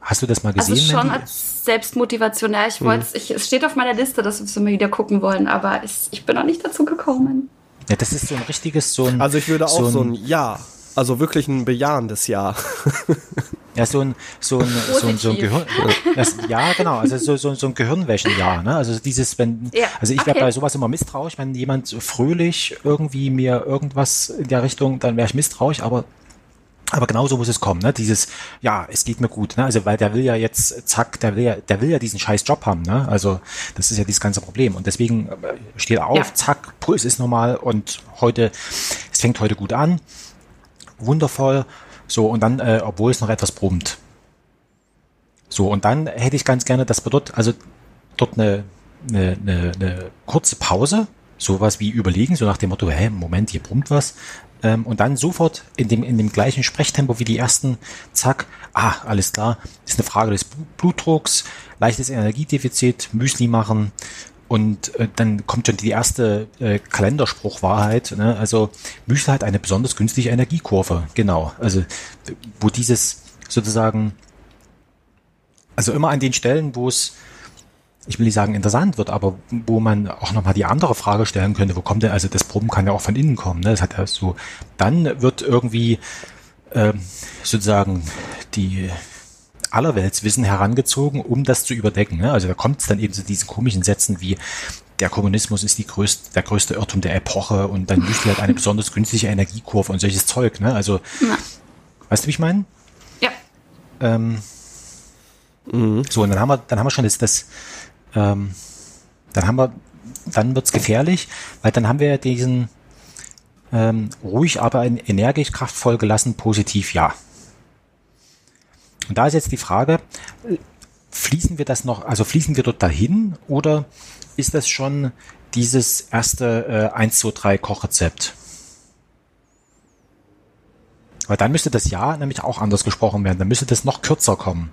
Hast du das mal Also gesehen? schon Mandy? als Selbstmotivation. Ja, Mhm. ich wollte ich, es steht auf meiner Liste, dass wir mal wieder gucken wollen, aber es, ich bin noch nicht dazu gekommen. ja, das ist so ein richtiges, so ein. Also ich würde auch so ein, ein Ja, also wirklich ein bejahendes Ja. Ja, so ein, so ein, so ein, so ein. Gehirn. Das, ja, genau. Also so, so, so ein Gehirnwäschen-Ja. Ne? Also dieses, wenn, Ja, also ich wäre okay. bei sowas immer misstrauisch, wenn jemand so fröhlich irgendwie mir irgendwas in der Richtung, dann wäre ich misstrauisch, aber aber genau so muss es kommen, ne? Dieses, ja, es geht mir gut, ne? Also weil der will ja jetzt, zack, der will ja, der will ja diesen scheiß Job haben, ne? Also das ist ja dieses ganze Problem. Und deswegen äh, steht er auf, Ja. zack, Puls ist normal und heute, es fängt heute gut an, wundervoll. So, und dann, äh, obwohl es noch etwas brummt. So, und dann hätte ich ganz gerne, dass wir dort, also dort eine, eine, eine, eine kurze Pause, sowas wie überlegen, so nach dem Motto, hä, Moment, hier brummt was. Ähm, und dann sofort in dem, in dem gleichen Sprechtempo wie die ersten, zack, ah, alles klar, ist eine Frage des Blu- Blutdrucks, leichtes Energiedefizit, Müsli machen, und äh, dann kommt schon die erste äh, Kalenderspruchwahrheit. Ne? Also Müsli hat eine besonders günstige Energiekurve. Genau. Also wo dieses sozusagen, also immer an den Stellen, wo es, ich will nicht sagen interessant wird, aber wo man auch nochmal die andere Frage stellen könnte, wo kommt denn, also das Proben kann ja auch von innen kommen. Ne? Das hat ja so, dann wird irgendwie ähm, sozusagen die Allerweltswissen herangezogen, um das zu überdecken. Ne? Also da kommt es dann eben zu diesen komischen Sätzen wie der Kommunismus ist die größte, der größte Irrtum der Epoche und dann Müsli hat eine [laughs] besonders günstige Energiekurve und solches Zeug. Ne? Also, weißt du, wie ich meine? Ja, Ähm, So, und dann haben wir, dann haben wir schon das, das ähm, dann haben wir, dann wird's gefährlich, weil dann haben wir ja diesen ähm, ruhig, aber energisch, kraftvoll gelassen, positiv ja. Und da ist jetzt die Frage, fließen wir das noch, also fließen wir dort dahin oder ist das schon dieses erste äh, 1, 2, 3 Kochrezept? Weil dann müsste das Ja nämlich auch anders gesprochen werden. Dann müsste das noch kürzer kommen.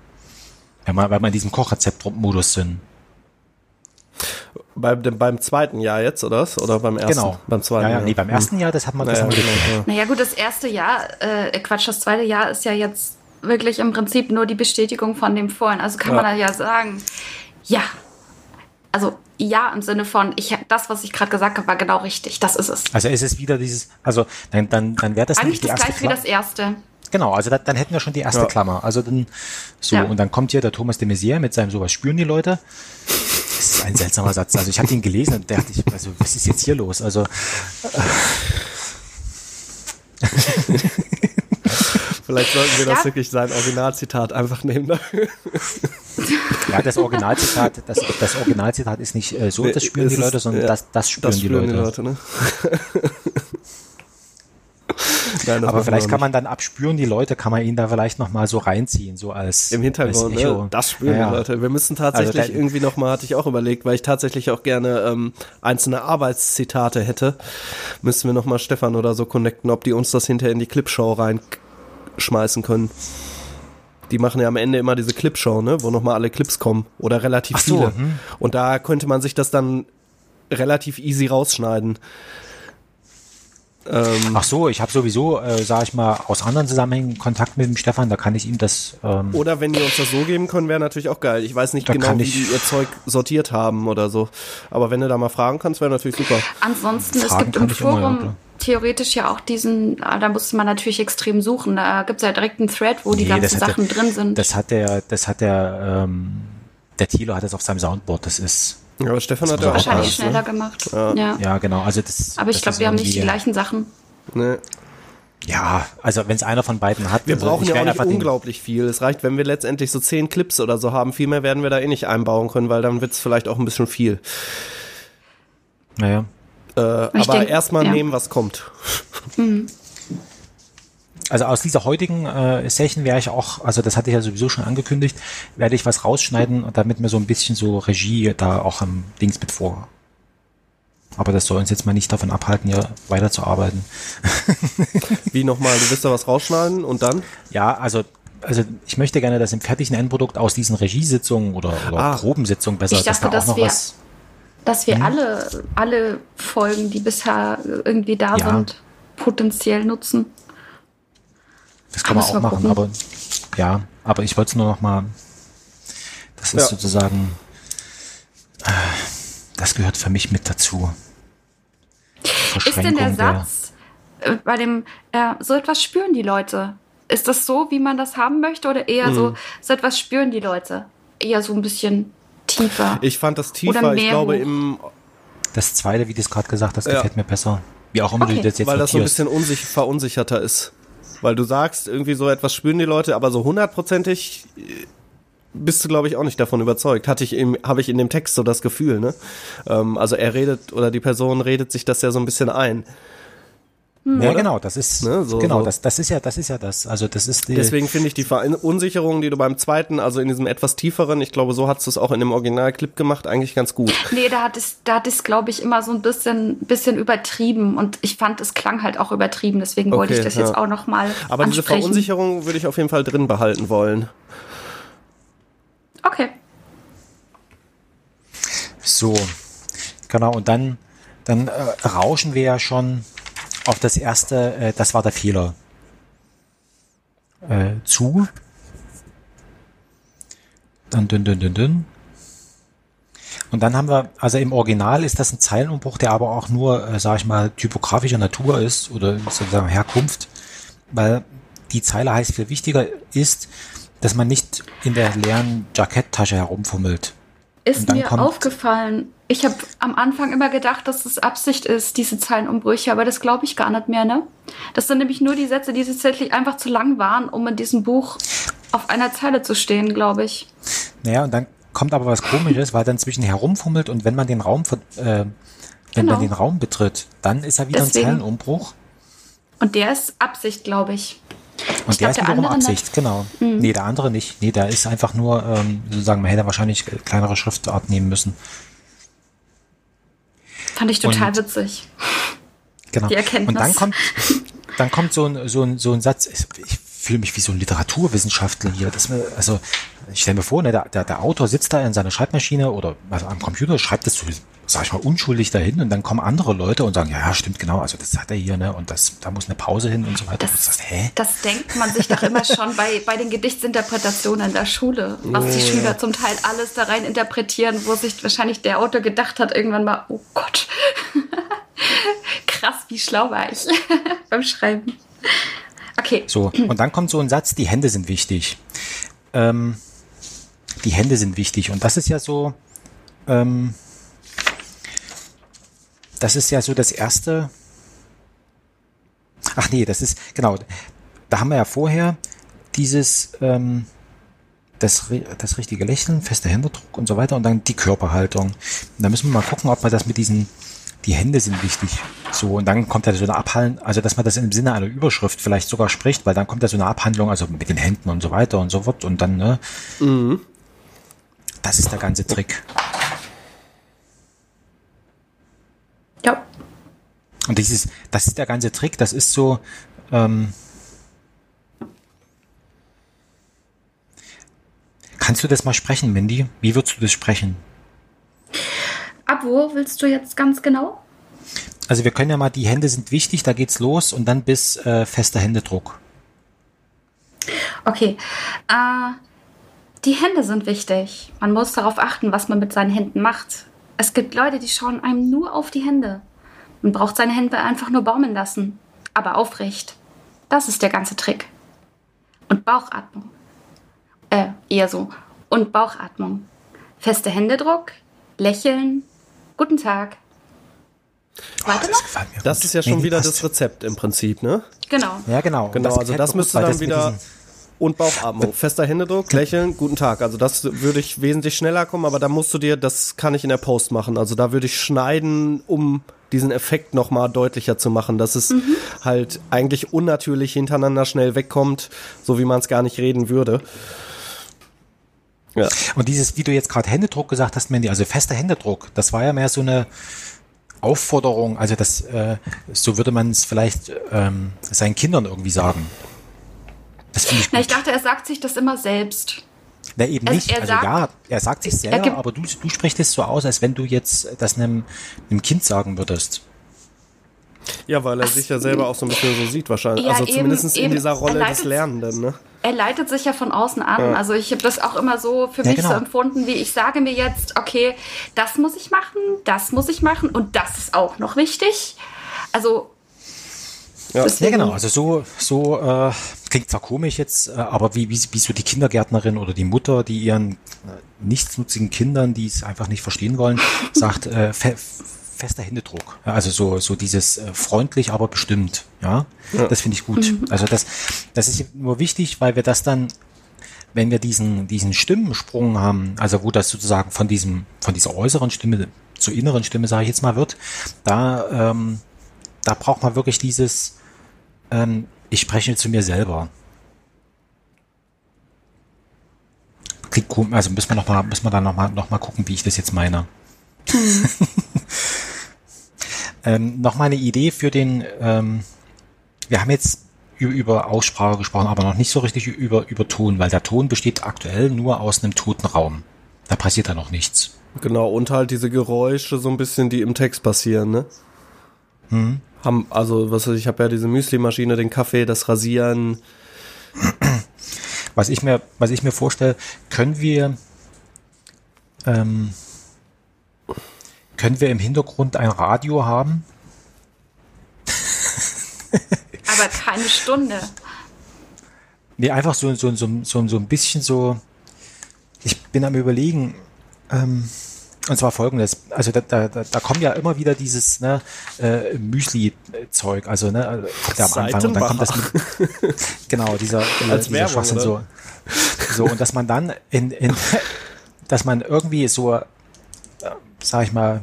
Wenn wir, weil wir in diesem Kochrezept-Modus sind. Beim, dem- beim zweiten Jahr jetzt, oder was? Oder beim ersten? Genau. Beim zweiten ja, ja, Jahr. nee, beim ersten Jahr, das hat man, das Naja, haben wir genau, ja. naja gut, das erste Jahr, äh, Quatsch, das zweite Jahr ist ja jetzt wirklich im Prinzip nur die Bestätigung von dem vorhin. Also kann Ja. man ja sagen, ja. Also ja im Sinne von, ich das, was ich gerade gesagt habe, war genau richtig. Das ist es. Also es ist wieder dieses, also dann, dann, dann wäre das Eigentlich nämlich die das erste gleiche wie das erste. Genau, also da, dann hätten wir schon die erste Ja. Klammer. Also dann so, Ja. und dann kommt hier der Thomas de Maizière mit seinem sowas spüren die Leute. Das ist ein seltsamer Satz. Also ich habe ihn gelesen und dachte ich, also was ist jetzt hier los? Also [laughs] Vielleicht sollten wir das Ja. wirklich sein Originalzitat einfach nehmen. ja, das Originalzitat, das, das Originalzitat ist nicht äh, so, das spüren Es die ist- Leute, sondern ja, das, das spüren, die, Leute. ne? [laughs] Nein, das Aber vielleicht kann man dann abspüren die Leute, kann man ihn da vielleicht noch mal so reinziehen, so als Im Hintergrund, als Echo. ne? Das spüren Ja, die Leute. Wir müssen tatsächlich Also irgendwie nochmal, hatte ich auch überlegt, weil ich tatsächlich auch gerne ähm, einzelne Arbeitszitate hätte, müssen wir nochmal Stefan oder so connecten, ob die uns das hinterher in die Clipshow reinschmeißen können. Die machen ja am Ende immer diese Clipshow, ne, wo nochmal alle Clips kommen oder relativ Ach so, viele. hm. Und da könnte man sich das dann relativ easy rausschneiden. Ähm, Ach so, ich habe sowieso, äh, sage ich mal, aus anderen Zusammenhängen Kontakt mit dem Stefan, da kann ich ihm das. Ähm, Oder wenn die uns das so geben können, wäre natürlich auch geil. Ich weiß nicht genau, wie die ihr Zeug sortiert haben oder so. Aber wenn du da mal fragen kannst, wäre natürlich super. Ansonsten, es Fragen gibt kann im ich immer, ja, Forum. Theoretisch ja auch diesen, ah, da musste man natürlich extrem suchen. Da gibt es ja direkt einen Thread, wo die Nee, ganzen Sachen der- drin sind. Das hat der, das hat der, ähm, der Thilo hat das auf seinem Soundboard. Das ist, Ja, aber Stefan Das hat ja auch auch Wahrscheinlich eins, schneller ne? gemacht. Ja. Ja. ja genau. Also das. Aber ich glaube, wir haben nicht die gleichen Sachen. Nee. Ja, also wenn es einer von beiden hat, Wir also brauchen ich ja auch nicht unglaublich viel. Es reicht, wenn wir letztendlich so zehn Clips oder so haben. Viel mehr werden wir da eh nicht einbauen können, weil dann wird es vielleicht auch ein bisschen viel. Naja. Äh, aber erstmal ja. nehmen, was kommt. Also aus dieser heutigen äh, Session wäre ich auch, also das hatte ich ja sowieso schon angekündigt, werde ich was rausschneiden, damit mir so ein bisschen so Regie da auch am Dings mit vor. Aber das soll uns jetzt mal nicht davon abhalten, hier weiterzuarbeiten. [laughs] Wie nochmal, du willst da was rausschneiden und dann? Ja, also also ich möchte gerne, dass im fertigen Endprodukt aus diesen Regiesitzungen oder, oder Ah. Probensitzungen besser, Ich dachte, dass da auch dass noch wir- was. Dass wir alle, alle Folgen, die bisher irgendwie da Ja. sind, potenziell nutzen. Das kann man Müssen auch wir machen, aber ja, aber ich wollte es nur noch mal. Das ist Ja. sozusagen, äh, das gehört für mich mit dazu. Ist denn der Satz äh, bei dem, äh, so etwas spüren die Leute? Ist das so, wie man das haben möchte? Oder eher Mhm. so, so etwas spüren die Leute? Eher so ein bisschen tiefer. Ich fand das tiefer, ich mehr glaube, hoch. im, Das zweite, wie du es gerade gesagt hast, Ja. gefällt mir besser. Wie auch immer Okay. du das jetzt weil das so ein bisschen unsich verunsicherter ist. Weil du sagst, irgendwie so etwas spüren die Leute, aber so hundertprozentig äh, bist du, glaube ich, auch nicht davon überzeugt. Hatte ich im, habe ich in dem Text so das Gefühl, ne? Ähm, also er redet oder die Person redet sich das ja so ein bisschen ein. Ja, Oder? genau, das ist Ne, so- genau, so. das, das ist ja, das ist ja das. Also das ist die, Deswegen finde ich die Verunsicherung, die du beim zweiten, also in diesem etwas tieferen, ich glaube, so hast du es auch in dem Originalclip gemacht, eigentlich ganz gut. Nee, da hat es, da hat es, glaube ich, immer so ein bisschen, bisschen übertrieben und ich fand, es klang halt auch übertrieben, deswegen wollte Okay, ich das jetzt ja. auch noch mal Aber diese ansprechen. Verunsicherung würde ich auf jeden Fall drin behalten wollen. Okay. So, genau, und dann, dann äh, rauschen wir ja schon auf das erste, äh, das war der Fehler, äh, zu. Dann dünn, dünn, dünn, dünn. Und dann haben wir, also im Original ist das ein Zeilenumbruch, der aber auch nur, äh, sag ich mal, typografischer Natur ist oder sozusagen Herkunft, weil die Zeile heißt viel wichtiger ist, dass man nicht in der leeren Jacketttasche herumfummelt. Ist mir aufgefallen. Ich habe am Anfang immer gedacht, dass es Absicht ist, diese Zeilenumbrüche, aber das glaube ich gar nicht mehr, ne? Das sind nämlich nur die Sätze, die tatsächlich einfach zu lang waren, um in diesem Buch auf einer Zeile zu stehen, glaube ich. Naja, und dann kommt aber was komisches, weil dann zwischen herumfummelt und wenn man den Raum, äh, wenn Genau. man den Raum betritt, dann ist er wieder Deswegen. ein Zeilenumbruch. Und der ist Absicht, glaube ich. Und Ich der glaub, ist der wiederum. Mhm. Absicht, genau. Nee, der andere nicht. Nee, der ist einfach nur, ähm, sozusagen, man hätte wahrscheinlich kleinere Schriftart nehmen müssen. Fand ich total Und- witzig. Genau. Die Erkenntnis. Und dann kommt, dann kommt so ein, so ein, so ein Satz, ich fühle mich wie so ein Literaturwissenschaftler hier. Das, also, ich stelle mir vor, ne, der, der, der Autor sitzt da in seiner Schreibmaschine oder also am Computer, schreibt das so, sag ich mal, unschuldig dahin und dann kommen andere Leute und sagen, ja, ja, stimmt, genau, also das hat er hier, ne, und das, da muss eine Pause hin und so weiter. Das, Das, das, hä? das denkt man sich doch immer schon bei, bei den Gedichtsinterpretationen in der Schule, was die Schüler zum Teil alles da rein interpretieren, wo sich wahrscheinlich der Autor gedacht hat, irgendwann mal, oh Gott, [laughs] krass, wie schlau war ich [laughs] beim Schreiben. Okay, So, und dann kommt so ein Satz, die Hände sind wichtig. Ähm, die Hände sind wichtig. Und das ist ja so, ähm, das ist ja so das erste. Ach nee, das ist, genau, da haben wir ja vorher dieses, ähm, das, das richtige Lächeln, fester Händedruck und so weiter und dann die Körperhaltung. Da müssen wir mal gucken, ob wir das mit diesen, die Hände sind wichtig. So, und dann kommt ja so eine Abhandlung, also dass man das im Sinne einer Überschrift vielleicht sogar spricht, weil dann kommt ja so eine Abhandlung, also mit den Händen und so weiter und so fort und dann, ne? Das ist der ganze Trick. Ja, Und dieses, das ist der ganze Trick, das ist so, ähm, Kannst du das mal sprechen, Mindy? Wie würdest du das sprechen? ab wo willst du jetzt ganz genau? Also wir können ja mal, die Hände sind wichtig, da geht's los und dann bis äh, fester Händedruck. Okay, äh, die Hände sind wichtig. Man muss darauf achten, was man mit seinen Händen macht. Es gibt Leute, die schauen einem nur auf die Hände. Man braucht seine Hände einfach nur baumeln lassen, aber aufrecht. Das ist der ganze Trick. Und Bauchatmung. Äh, eher so. Und Bauchatmung. Fester Händedruck, lächeln, guten Tag. Noch? gefällt mir Das gut. ist ja schon Nee, wieder passt. das Rezept im Prinzip, ne? Genau. Ja, genau. Genau, also das müsste dann das wieder diesen- und Bauchatmung, fester Händedruck, lächeln, guten Tag. Also das würde ich wesentlich schneller kommen, aber da musst du dir, das kann ich in der Post machen. Also da würde ich schneiden, um diesen Effekt nochmal deutlicher zu machen, dass es halt eigentlich unnatürlich hintereinander schnell wegkommt, so wie man es gar nicht reden würde. Ja. Und dieses, wie du jetzt gerade Händedruck gesagt hast, Mandy, also fester Händedruck, das war ja mehr so eine Aufforderung, also das, äh, so würde man es vielleicht ähm, seinen Kindern irgendwie sagen. Das finde ich Na, gut. ich dachte, er sagt sich das immer selbst. Na, eben Er- nicht. er also sagt- ja, er sagt sich er selber, gibt- aber du, du sprichst es so aus, als wenn du jetzt das einem, einem Kind sagen würdest. Ja, weil er sich ja selber auch so ein bisschen so sieht wahrscheinlich. Ja, also eben- zumindest in dieser Er Rolle des leitet- Lernenden, ne? Er leitet sich ja von außen an. Also ich habe das auch immer so für Ja, mich genau. so empfunden, wie ich sage mir jetzt, okay, das muss ich machen, das muss ich machen und das ist auch noch wichtig. Also Ja. Ja, genau. Also so, so äh, klingt zwar komisch jetzt, äh, aber wie, wie, wie so die Kindergärtnerin oder die Mutter, die ihren äh, nichtsnutzigen Kindern, die es einfach nicht verstehen wollen, [laughs] sagt, äh, fe fester Händedruck. Ja, also so, so dieses äh, freundlich, aber bestimmt. Ja, das finde ich gut. Also das, das ist nur wichtig, weil wir das dann wenn wir diesen, diesen Stimmensprung haben, also wo das sozusagen von diesem, von dieser äußeren Stimme zur inneren Stimme, sage ich jetzt mal, wird, da, ähm, da braucht man wirklich dieses, ähm, ich spreche zu mir selber. Klingt komisch, also müssen wir noch mal, müssen wir dann noch mal, noch mal gucken, wie ich das jetzt meine. [laughs] ähm, noch mal eine Idee für den, ähm, wir haben jetzt über Aussprache gesprochen, aber noch nicht so richtig über, über Ton, weil der Ton besteht aktuell nur aus einem toten Raum. Da passiert da noch nichts. Genau, und halt diese Geräusche so ein bisschen, die im Text passieren, ne? Haben, also, was weiß ich, ich habe ja diese Müsli-Maschine, den Kaffee, das Rasieren. Was ich mir, was ich mir vorstelle, können wir, ähm, können wir im Hintergrund ein Radio haben? aber keine Stunde. Nee, einfach so, so, so, so, so ein bisschen so. Ich bin am überlegen, ähm, und zwar folgendes, also da, da, da kommt ja immer wieder dieses ne, äh, Müsli-Zeug, also ne, also kommt ja am Anfang und dann kommt das mit, [laughs] genau, dieser, [laughs] äh, Als dieser Schwachsinn so. So, und dass man dann in, in [laughs] dass man irgendwie so, sag ich mal,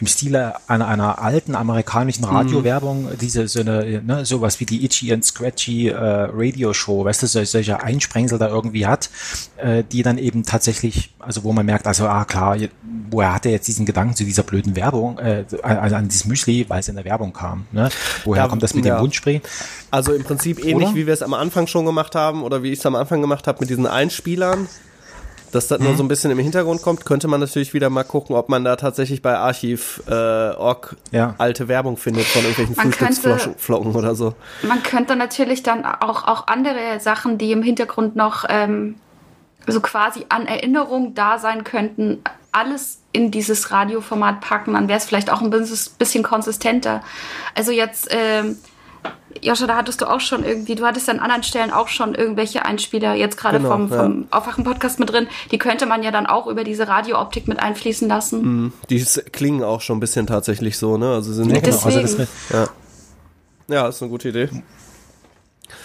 im Stile einer, einer alten amerikanischen Radiowerbung, diese so eine, ne, sowas wie die Itchy and Scratchy äh, Radio-Show, weißt du, so, solche Einsprengsel da irgendwie hat, äh, die dann eben tatsächlich, also wo man merkt, also ah klar, woher hat er jetzt diesen Gedanken zu dieser blöden Werbung, äh, also an dieses Müsli, weil es in der Werbung kam, ne? Woher Ja, kommt das mit ja. dem Wundspray? Also im Prinzip ähnlich, Oder? wie wir es am Anfang schon gemacht haben oder wie ich es am Anfang gemacht habe mit diesen Einspielern. Dass das Mhm. nur so ein bisschen im Hintergrund kommt, könnte man natürlich wieder mal gucken, ob man da tatsächlich bei Archiv.org äh, Ja. alte Werbung findet von irgendwelchen Man könnte- Frühstücksflocken oder so. Man könnte natürlich dann auch, auch andere Sachen, die im Hintergrund noch ähm, so quasi an Erinnerung da sein könnten, alles in dieses Radioformat packen. Dann wäre es vielleicht auch ein bisschen, bisschen konsistenter. Also jetzt, ähm, Joscha, da hattest du auch schon irgendwie, du hattest an anderen Stellen auch schon irgendwelche Einspieler, jetzt gerade Genau, vom, ja. vom Aufwachen-Podcast mit drin, die könnte man ja dann auch über diese Radiooptik mit einfließen lassen. Die s- klingen auch schon ein bisschen tatsächlich so, ne? Also sind Ja, nicht genau, also das Deswegen. ja. ja, ist eine gute Idee.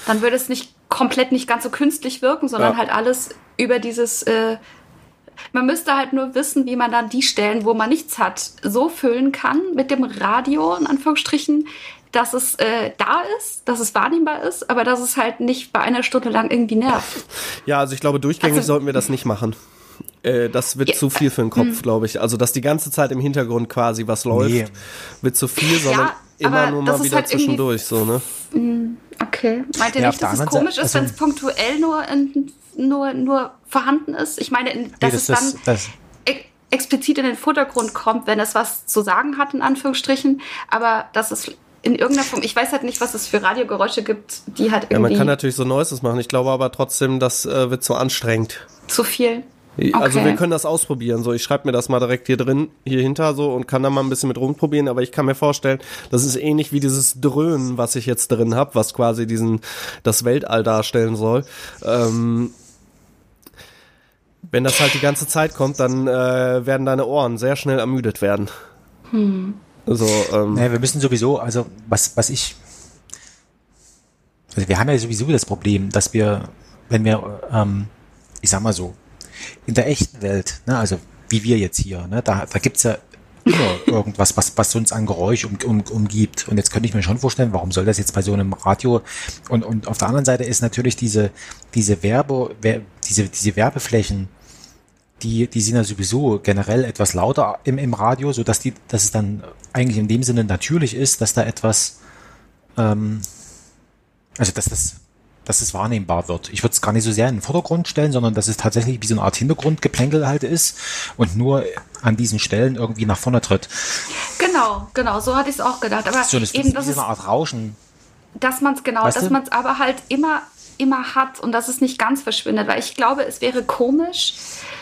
dann würde es nicht komplett nicht ganz so künstlich wirken, sondern Ja. halt alles über dieses. Äh, man müsste halt nur wissen, wie man dann die Stellen, wo man nichts hat, so füllen kann mit dem Radio, in Anführungsstrichen, dass es äh, da ist, dass es wahrnehmbar ist, aber dass es halt nicht bei einer Stunde lang irgendwie nervt. Ja, also ich glaube, durchgängig Also- sollten wir das nicht machen. Äh, das wird Ja. zu viel für den Kopf, glaube ich. Also, dass die ganze Zeit im Hintergrund quasi was läuft, Nee. wird zu viel, sondern Ja, immer aber nur das mal ist wieder halt irgendwie- zwischendurch, so, ne? Okay. Meint ihr Ja, nicht, dass es komisch ist, wenn es also- punktuell nur, in, nur, nur vorhanden ist? Ich meine, in- dass nee, es das, dann das, das, e- explizit in den Vordergrund kommt, wenn es was zu sagen hat, in Anführungsstrichen, aber dass es in irgendeiner Form, ich weiß halt nicht, was es für Radiogeräusche gibt, die halt Ja, man irgendwie kann natürlich so Noises machen. Ich glaube aber trotzdem, das äh, wird zu anstrengend. zu viel. Also Okay. wir können das ausprobieren. So, ich schreibe mir das mal direkt hier drin, hier hinter so und kann da mal ein bisschen mit rumprobieren. Aber ich kann mir vorstellen, das ist ähnlich wie dieses Dröhnen, was ich jetzt drin habe, was quasi diesen das Weltall darstellen soll. Ähm, wenn das halt die ganze Zeit kommt, dann äh, werden deine Ohren sehr schnell ermüdet werden. Also, ähm, Naja, wir müssen sowieso, also was, was ich, also wir haben ja sowieso das Problem, dass wir, wenn wir, ähm, ich sag mal so, in der echten Welt, ne, also wie wir jetzt hier, ne, da, da gibt's ja immer irgendwas, was, was uns an Geräusch um, um, umgibt. Und jetzt könnte ich mir schon vorstellen, warum soll das jetzt bei so einem Radio und, und auf der anderen Seite ist natürlich diese, diese Werbe, Wer- diese, diese Werbeflächen, die, die sind ja sowieso generell etwas lauter im, im Radio, so dass die, dass es dann eigentlich in dem Sinne natürlich ist, dass da etwas, ähm, also dass das, dass es wahrnehmbar wird. Ich würde es gar nicht so sehr in den Vordergrund stellen, sondern dass es tatsächlich wie so eine Art Hintergrundgeplänkel halt ist und nur an diesen Stellen irgendwie nach vorne tritt. Genau, genau, so hatte ich es auch gedacht. Aber So, das eben, das ist eine Art Rauschen. dass man es genau, Weißt dass man es aber halt immer immer hat und dass es nicht ganz verschwindet, weil ich glaube, es wäre komisch,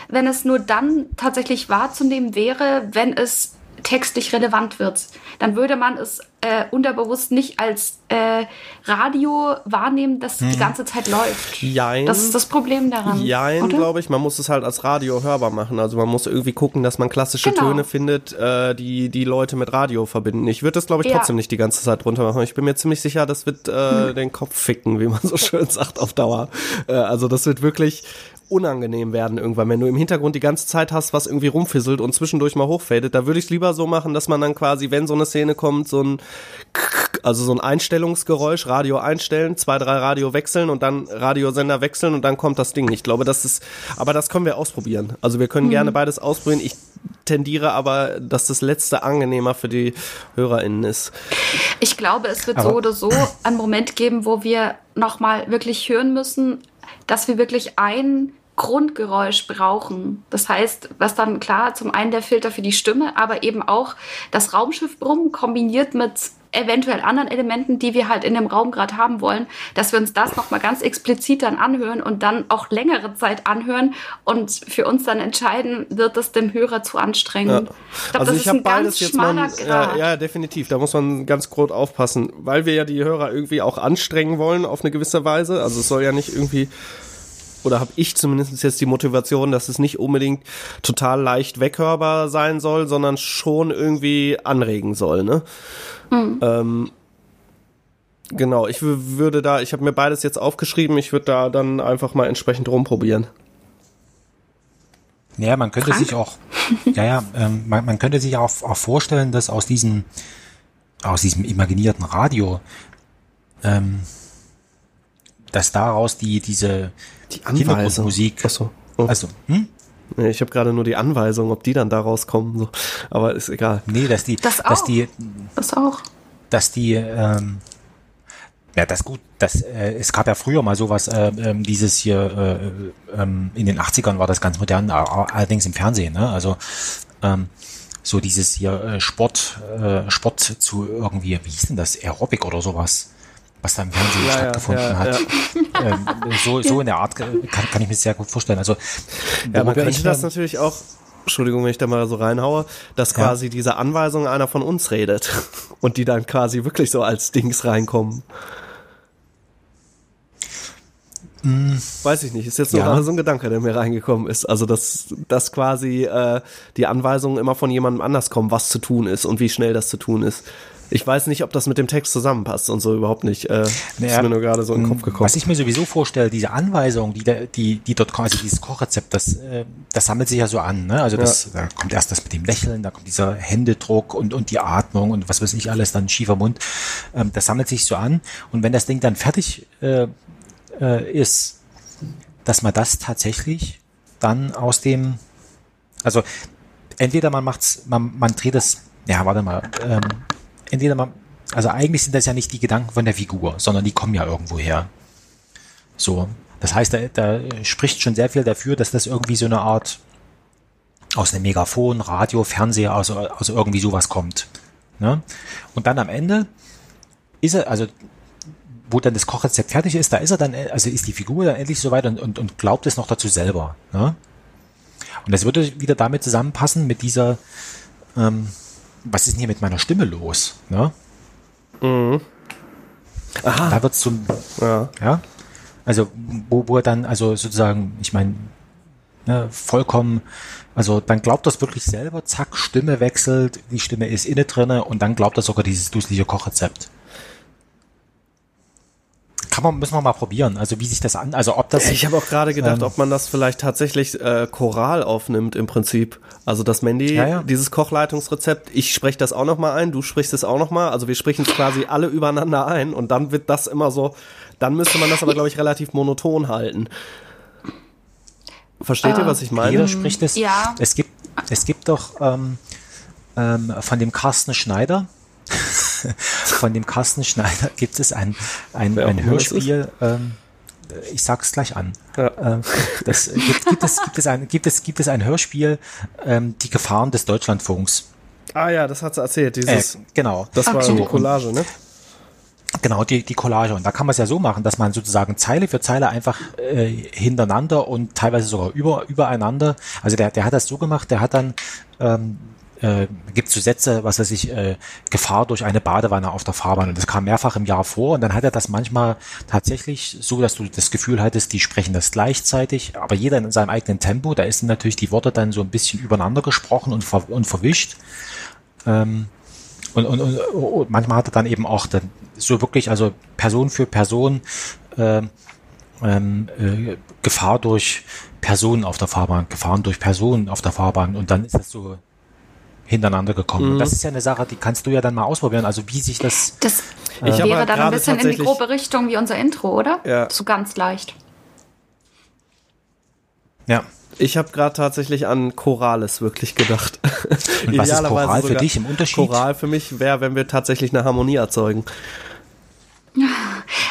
wenn es nur dann tatsächlich wahrzunehmen wäre, wenn es textlich relevant wird. Dann würde man es äh, unterbewusst nicht als äh, Radio wahrnehmen, das Mhm. die ganze Zeit läuft. Jein. Das ist das Problem daran. Jein, glaube ich. Man muss es halt als Radio hörbar machen. Also man muss irgendwie gucken, dass man klassische Genau. Töne findet, äh, die die Leute mit Radio verbinden. Ich würde das, glaube ich, Ja. trotzdem nicht die ganze Zeit runter machen. Ich bin mir ziemlich sicher, das wird äh, Hm. den Kopf ficken, wie man so [laughs] schön sagt, auf Dauer. Äh, also das wird wirklich unangenehm werden irgendwann, wenn du im Hintergrund die ganze Zeit hast, was irgendwie rumfisselt und zwischendurch mal hochfadet. Da würde ich es lieber so machen, dass man dann quasi, wenn so eine Szene kommt, so ein [laughs] also so ein Einstellungsgeräusch, Radio einstellen, zwei, drei Radio wechseln und dann Radiosender wechseln und dann kommt das Ding. Ich glaube, das ist, aber das können wir ausprobieren. Also wir können gerne beides ausprobieren. Ich tendiere aber, dass das letzte angenehmer für die HörerInnen ist. Ich glaube, es wird Aber- so oder so einen Moment geben, wo wir nochmal wirklich hören müssen, dass wir wirklich ein Grundgeräusch brauchen. Das heißt, was dann klar, zum einen der Filter für die Stimme, aber eben auch das Raumschiffbrummen kombiniert mit eventuell anderen Elementen, die wir halt in dem Raum gerade haben wollen, dass wir uns das nochmal ganz explizit dann anhören und dann auch längere Zeit anhören und für uns dann entscheiden, wird es dem Hörer zu anstrengend. Ich glaube, also das ich ist habe ein ganz beides jetzt mal, ja, ja, definitiv. Da muss man ganz groß aufpassen, weil wir ja die Hörer irgendwie auch anstrengen wollen auf eine gewisse Weise. Also es soll ja nicht irgendwie oder habe ich zumindest jetzt die Motivation, dass es nicht unbedingt total leicht weghörbar sein soll, sondern schon irgendwie anregen soll, ne? Ähm, genau, ich wü- würde da, ich habe mir beides jetzt aufgeschrieben, ich würde da dann einfach mal entsprechend rumprobieren. Naja, man könnte Frank? sich auch, ja, ja, ähm, man, man könnte sich auch, auch vorstellen, dass aus diesem, aus diesem imaginierten Radio, ähm, dass daraus die, diese Die Anweisung. Hintergrundmusik, Achso. Oh. also, hm? Ich habe gerade nur die Anweisung, ob die dann da rauskommen. So. Aber ist egal. Nee, dass die, Das dass auch. die, Das auch. dass die, ähm, ja, das gut, das, äh, es gab ja früher mal sowas, äh, ähm, dieses hier, äh, ähm, in den 80ern war das ganz modern, allerdings im Fernsehen, ne? Also, ähm, so dieses hier äh, Sport, äh, Sport zu irgendwie, wie hieß denn das, Aerobic oder sowas, was da im Fernsehen Ja, ja, stattgefunden ja, hat. Ähm, so, so in der Art äh, kann, kann ich mir sehr gut vorstellen. Also, Ja, man könnte ich das natürlich auch, Entschuldigung, wenn ich da mal so reinhaue, dass Ja. quasi diese Anweisung einer von uns redet [laughs] und die dann quasi wirklich so als Dings reinkommen. Weiß ich nicht, ist jetzt nur Ja. mal so ein Gedanke, der mir reingekommen ist. Also, dass, dass quasi äh, die Anweisungen immer von jemandem anders kommen, was zu tun ist und wie schnell das zu tun ist. Ich weiß nicht, ob das mit dem Text zusammenpasst und so überhaupt nicht. Äh, Naja, ist mir nur gerade so in den Kopf gekommen. Was ich mir sowieso vorstelle, diese Anweisung, die, da- die, die dort kommt, also dieses Kochrezept, das, äh, das sammelt sich ja so an. Ne? Also das, da kommt erst das mit dem Lächeln, da kommt dieser Händedruck und, und die Atmung und was weiß ich alles, dann schiefer Mund. Ähm, das sammelt sich so an. Und wenn das Ding dann fertig äh, äh, ist, dass man das tatsächlich dann aus dem, also entweder man macht's, man, man dreht es, ja, warte mal, ähm, entweder man, also eigentlich sind das ja nicht die Gedanken von der Figur, sondern die kommen ja irgendwo her. So. Das heißt, da, da spricht schon sehr viel dafür, dass das irgendwie so eine Art aus einem Megafon, Radio, Fernseher, also, also irgendwie sowas kommt. Ne? Und dann am Ende ist er, also wo dann das Kochrezept fertig ist, da ist er dann, also ist die Figur dann endlich soweit und, und, und glaubt es noch dazu selber. Ne? Und das würde wieder damit zusammenpassen mit dieser, ähm, was ist denn hier mit meiner Stimme los? Ne? Da wird's zum, ja. ja, also wo, wo er dann, also sozusagen, ich meine, ne, vollkommen, also dann glaubt das wirklich selber, zack, Stimme wechselt, die Stimme ist inne drinne und dann glaubt er sogar dieses dusselige Kochrezept. Kann man, müssen wir mal probieren, also wie sich das an, also ob das, Ich habe auch gerade gedacht, Ähm. ob man das vielleicht tatsächlich äh, choral aufnimmt im Prinzip. Also dass Mandy Ja, ja. dieses Kochleitungsrezept, ich spreche das auch noch mal ein, du sprichst es auch noch mal. Also wir sprechen es quasi alle übereinander ein und dann wird das immer so. Dann müsste man das aber glaube ich relativ monoton halten. Versteht ihr, was ich meine? jeder spricht es, ja. es gibt, es gibt doch ähm, ähm, von dem Carsten Schneider, [laughs] von dem Carsten Schneider gibt es ein, ein, ein Hörspiel, ähm, ich sag's gleich an. Ja. Ähm, das, gibt, gibt, es, gibt, es ein, gibt, es, gibt es ein Hörspiel, ähm, Die Gefahren des Deutschlandfunks. Ah ja, das hat sie erzählt. Äh, Dieses, genau. das war Okay. die Collage, ne? Genau, die, die Collage. Und da kann man es ja so machen, dass man sozusagen Zeile für Zeile einfach äh, hintereinander und teilweise sogar über, übereinander. Also der, der hat das so gemacht, der hat dann ähm, äh, gibt so Sätze, was weiß ich, äh, Gefahr durch eine Badewanne auf der Fahrbahn. Und das kam mehrfach im Jahr vor. Und dann hat er das manchmal tatsächlich so, dass du das Gefühl hattest, die sprechen das gleichzeitig, aber jeder in seinem eigenen Tempo. Da ist natürlich die Worte dann so ein bisschen übereinander gesprochen und, ver und verwischt. Ähm, und, und, und, und manchmal hat er dann eben auch dann so wirklich, also Person für Person, ähm, äh, Gefahr durch Personen auf der Fahrbahn, Gefahren durch Personen auf der Fahrbahn und dann ist das so hintereinander gekommen. Mhm. Das ist ja eine Sache, die kannst du ja dann mal ausprobieren. Also wie sich das. Das äh, wäre halt dann ein bisschen in die grobe Richtung wie unser Intro, oder? Ja. So ganz leicht. Ja. Ich habe gerade tatsächlich an Chorales wirklich gedacht. Und was ist [laughs] Choral für dich im Unterschied? Choral für mich wäre, wenn wir tatsächlich eine Harmonie erzeugen. [laughs]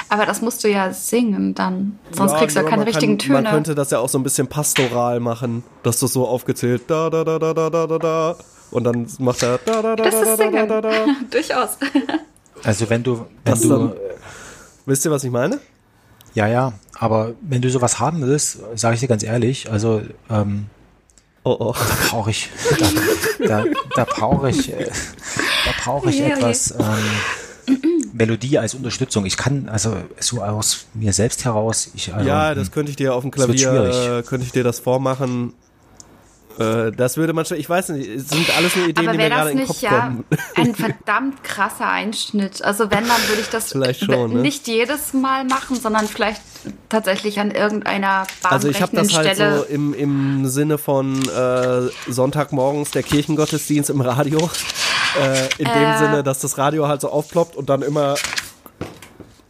Aber das musst du ja singen dann. Sonst ja, kriegst du ja genau, keine richtigen kann, Töne. Man könnte das ja auch so ein bisschen pastoral machen, dass du so aufgezählt da da da da da da da und dann macht er da da da Das da ist da da Singen. da da. [laughs] Durchaus. Also wenn du, wenn Das du, dann- Wisst ihr, was ich meine? ja, ja, aber wenn du sowas haben willst, sage ich dir ganz ehrlich, also ähm, Oh oh. brauche ich, da, da, da brauche ich, äh, da brauche ich Oje, oje. etwas ähm, Melodie als Unterstützung. Ich kann also so aus mir selbst heraus, ich also, Ja, das könnte ich dir auf dem Klavier, äh, könnte ich dir das vormachen. Äh, das würde man schon, ich weiß nicht, es sind alles nur Ideen, die mir gerade das in den Kopf ja kommen. ein verdammt krasser Einschnitt? Also wenn, dann würde ich das [laughs] Vielleicht schon, ne? nicht jedes Mal machen, sondern vielleicht tatsächlich an irgendeiner Also ich habe das halt Stelle. so im, im Sinne von äh, Sonntagmorgens der Kirchengottesdienst im Radio. Äh, in dem Äh. Sinne, dass das Radio halt so aufploppt und dann immer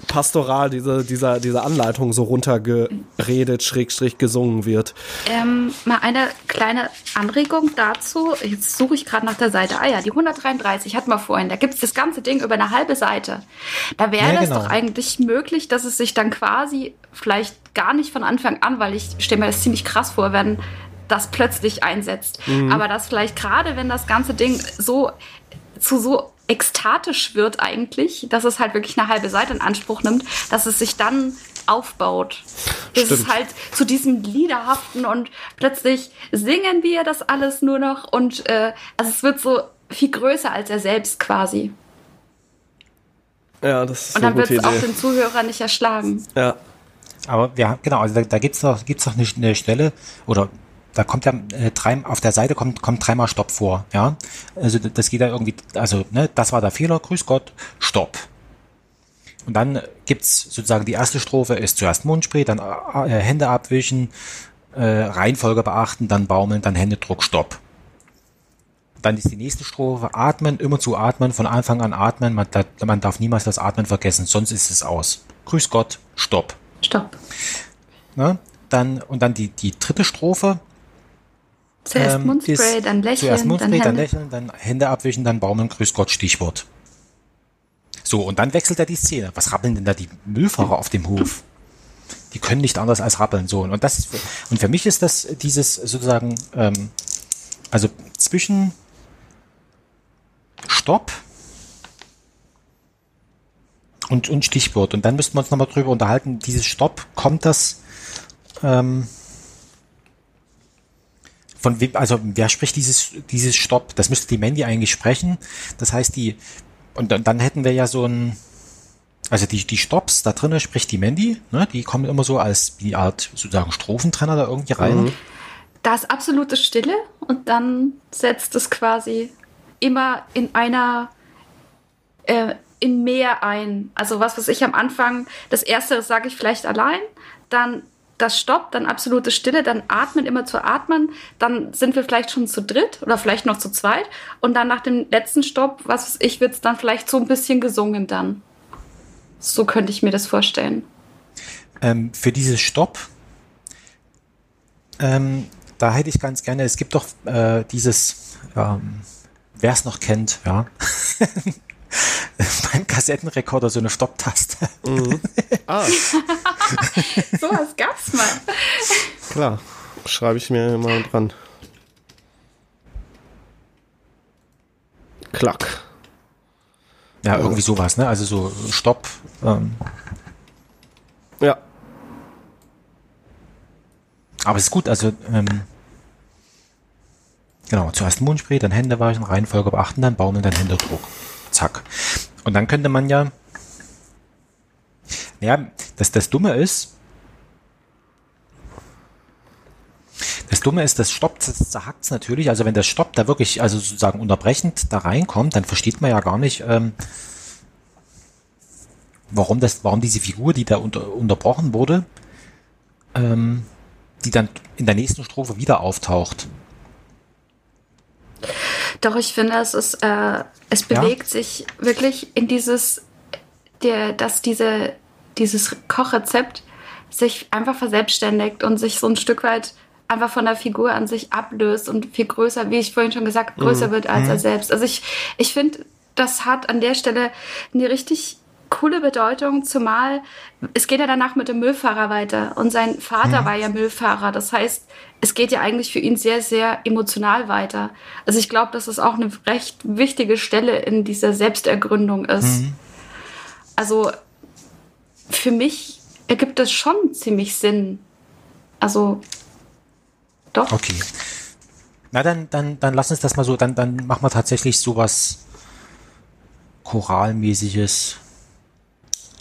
pastoral diese, dieser, diese Anleitung so runtergeredet, schrägstrich gesungen wird. Ähm, mal eine kleine Anregung dazu. Jetzt suche ich gerade nach der Seite. Ah ja, die 133 hatten wir vorhin. Da gibt es das ganze Ding über eine halbe Seite. Da wäre Ja, genau. doch eigentlich möglich, dass es sich dann quasi vielleicht gar nicht von Anfang an, weil ich stelle mir das ziemlich krass vor, wenn das plötzlich einsetzt. Aber dass vielleicht gerade, wenn das ganze Ding so zu so ekstatisch wird eigentlich, dass es halt wirklich eine halbe Seite in Anspruch nimmt, dass es sich dann aufbaut. Bis es halt zu diesem Liederhaften und plötzlich singen wir das alles nur noch und äh, also es wird so viel größer als er selbst quasi. Ja, das ist Und dann wird es auch den Zuhörer nicht erschlagen. Ja. Aber wir haben, genau, also da, da gibt's noch, gibt's noch eine, eine Stelle, oder da kommt ja äh, drei, auf der Seite kommt, kommt dreimal Stopp vor, ja. Also das geht da irgendwie, also, ne, das war der Fehler, grüß Gott, Stopp. Und dann gibt's sozusagen die erste Strophe ist zuerst Mundspray, dann äh, Hände abwischen, äh, Reihenfolge beachten, dann baumeln, dann Händedruck, Stopp. Dann ist die nächste Strophe atmen, immer zu atmen, von Anfang an atmen, man, da, man darf niemals das Atmen vergessen, sonst ist es aus. Grüß Gott, Stopp. Stopp. Ne? Dann, und dann die, die dritte Strophe. Zuerst ähm, Mundspray, dann lächeln, Zuerst Mundspray, dann dann, Hände. lächeln, dann Hände abwischen, dann baumeln, grüß Gott, Stichwort. So, und dann wechselt er die Szene. Was rappeln denn da die Müllfahrer auf dem Hof? Die können nicht anders als rappeln. So, und das ist, und für mich ist das dieses sozusagen, ähm, also zwischen Stopp und, und Stichwort. Und dann müssten wir uns nochmal drüber unterhalten, dieses Stopp, kommt das, ähm, von wem, also wer spricht dieses, dieses Stopp? Das müsste die Mandy eigentlich sprechen. Das heißt, die, und dann, dann hätten wir ja so ein, also die, die Stops, da drinnen spricht die Mandy, ne? die kommen immer so als die Art sozusagen Strophentrenner da irgendwie rein. Da ist absolute Stille und dann setzt es quasi immer in einer äh, in mehr ein. Also was was ich am Anfang, das erste sage ich vielleicht allein, dann das Stopp, dann absolute Stille, dann atmen immer zu atmen, dann sind wir vielleicht schon zu dritt oder vielleicht noch zu zweit und dann nach dem letzten Stopp, was weiß ich, wird es dann vielleicht so ein bisschen gesungen dann. So könnte ich mir das vorstellen. Ähm, für dieses Stopp, ähm, da hätte ich ganz gerne, es gibt doch äh, dieses, ähm, wer es noch kennt, ja, [laughs] [laughs] beim Kassettenrekorder so eine Stopptaste. Ah, [laughs] So was gab's mal. klar. Schreibe ich mir mal dran. Klack. Ja, irgendwie sowas, ne? Also so Stopp. Ähm, Ja. aber es ist gut, also ähm, genau, zuerst Mundspray, dann Hände waschen, Reihenfolge beachten, dann baumeln, dann Händedruck. Zack. Und dann könnte man ja, ja, das, das Dumme ist, das Dumme ist, das stoppt, zerhackt natürlich. Also wenn das Stopp da wirklich, also sozusagen unterbrechend da reinkommt, dann versteht man ja gar nicht, ähm, warum das, warum diese Figur, die da unter, unterbrochen wurde, ähm, die dann in der nächsten Strophe wieder auftaucht. Doch ich finde, es ist, äh, es bewegt sich wirklich in dieses, der, dass diese, dieses Kochrezept sich einfach verselbstständigt und sich so ein Stück weit einfach von der Figur an sich ablöst und viel größer, wie ich vorhin schon gesagt, größer wird als er selbst. Also ich, ich finde, das hat an der Stelle eine richtig coole Bedeutung, zumal es geht ja danach mit dem Müllfahrer weiter und sein Vater war ja Müllfahrer. Das heißt, es geht ja eigentlich für ihn sehr, sehr emotional weiter. Also ich glaube, dass es auch eine recht wichtige Stelle in dieser Selbstergründung ist. Also für mich ergibt es schon ziemlich Sinn. Also doch. Okay. Na dann, dann, dann lass uns das mal so, dann, dann machen wir tatsächlich sowas Choralmäßiges.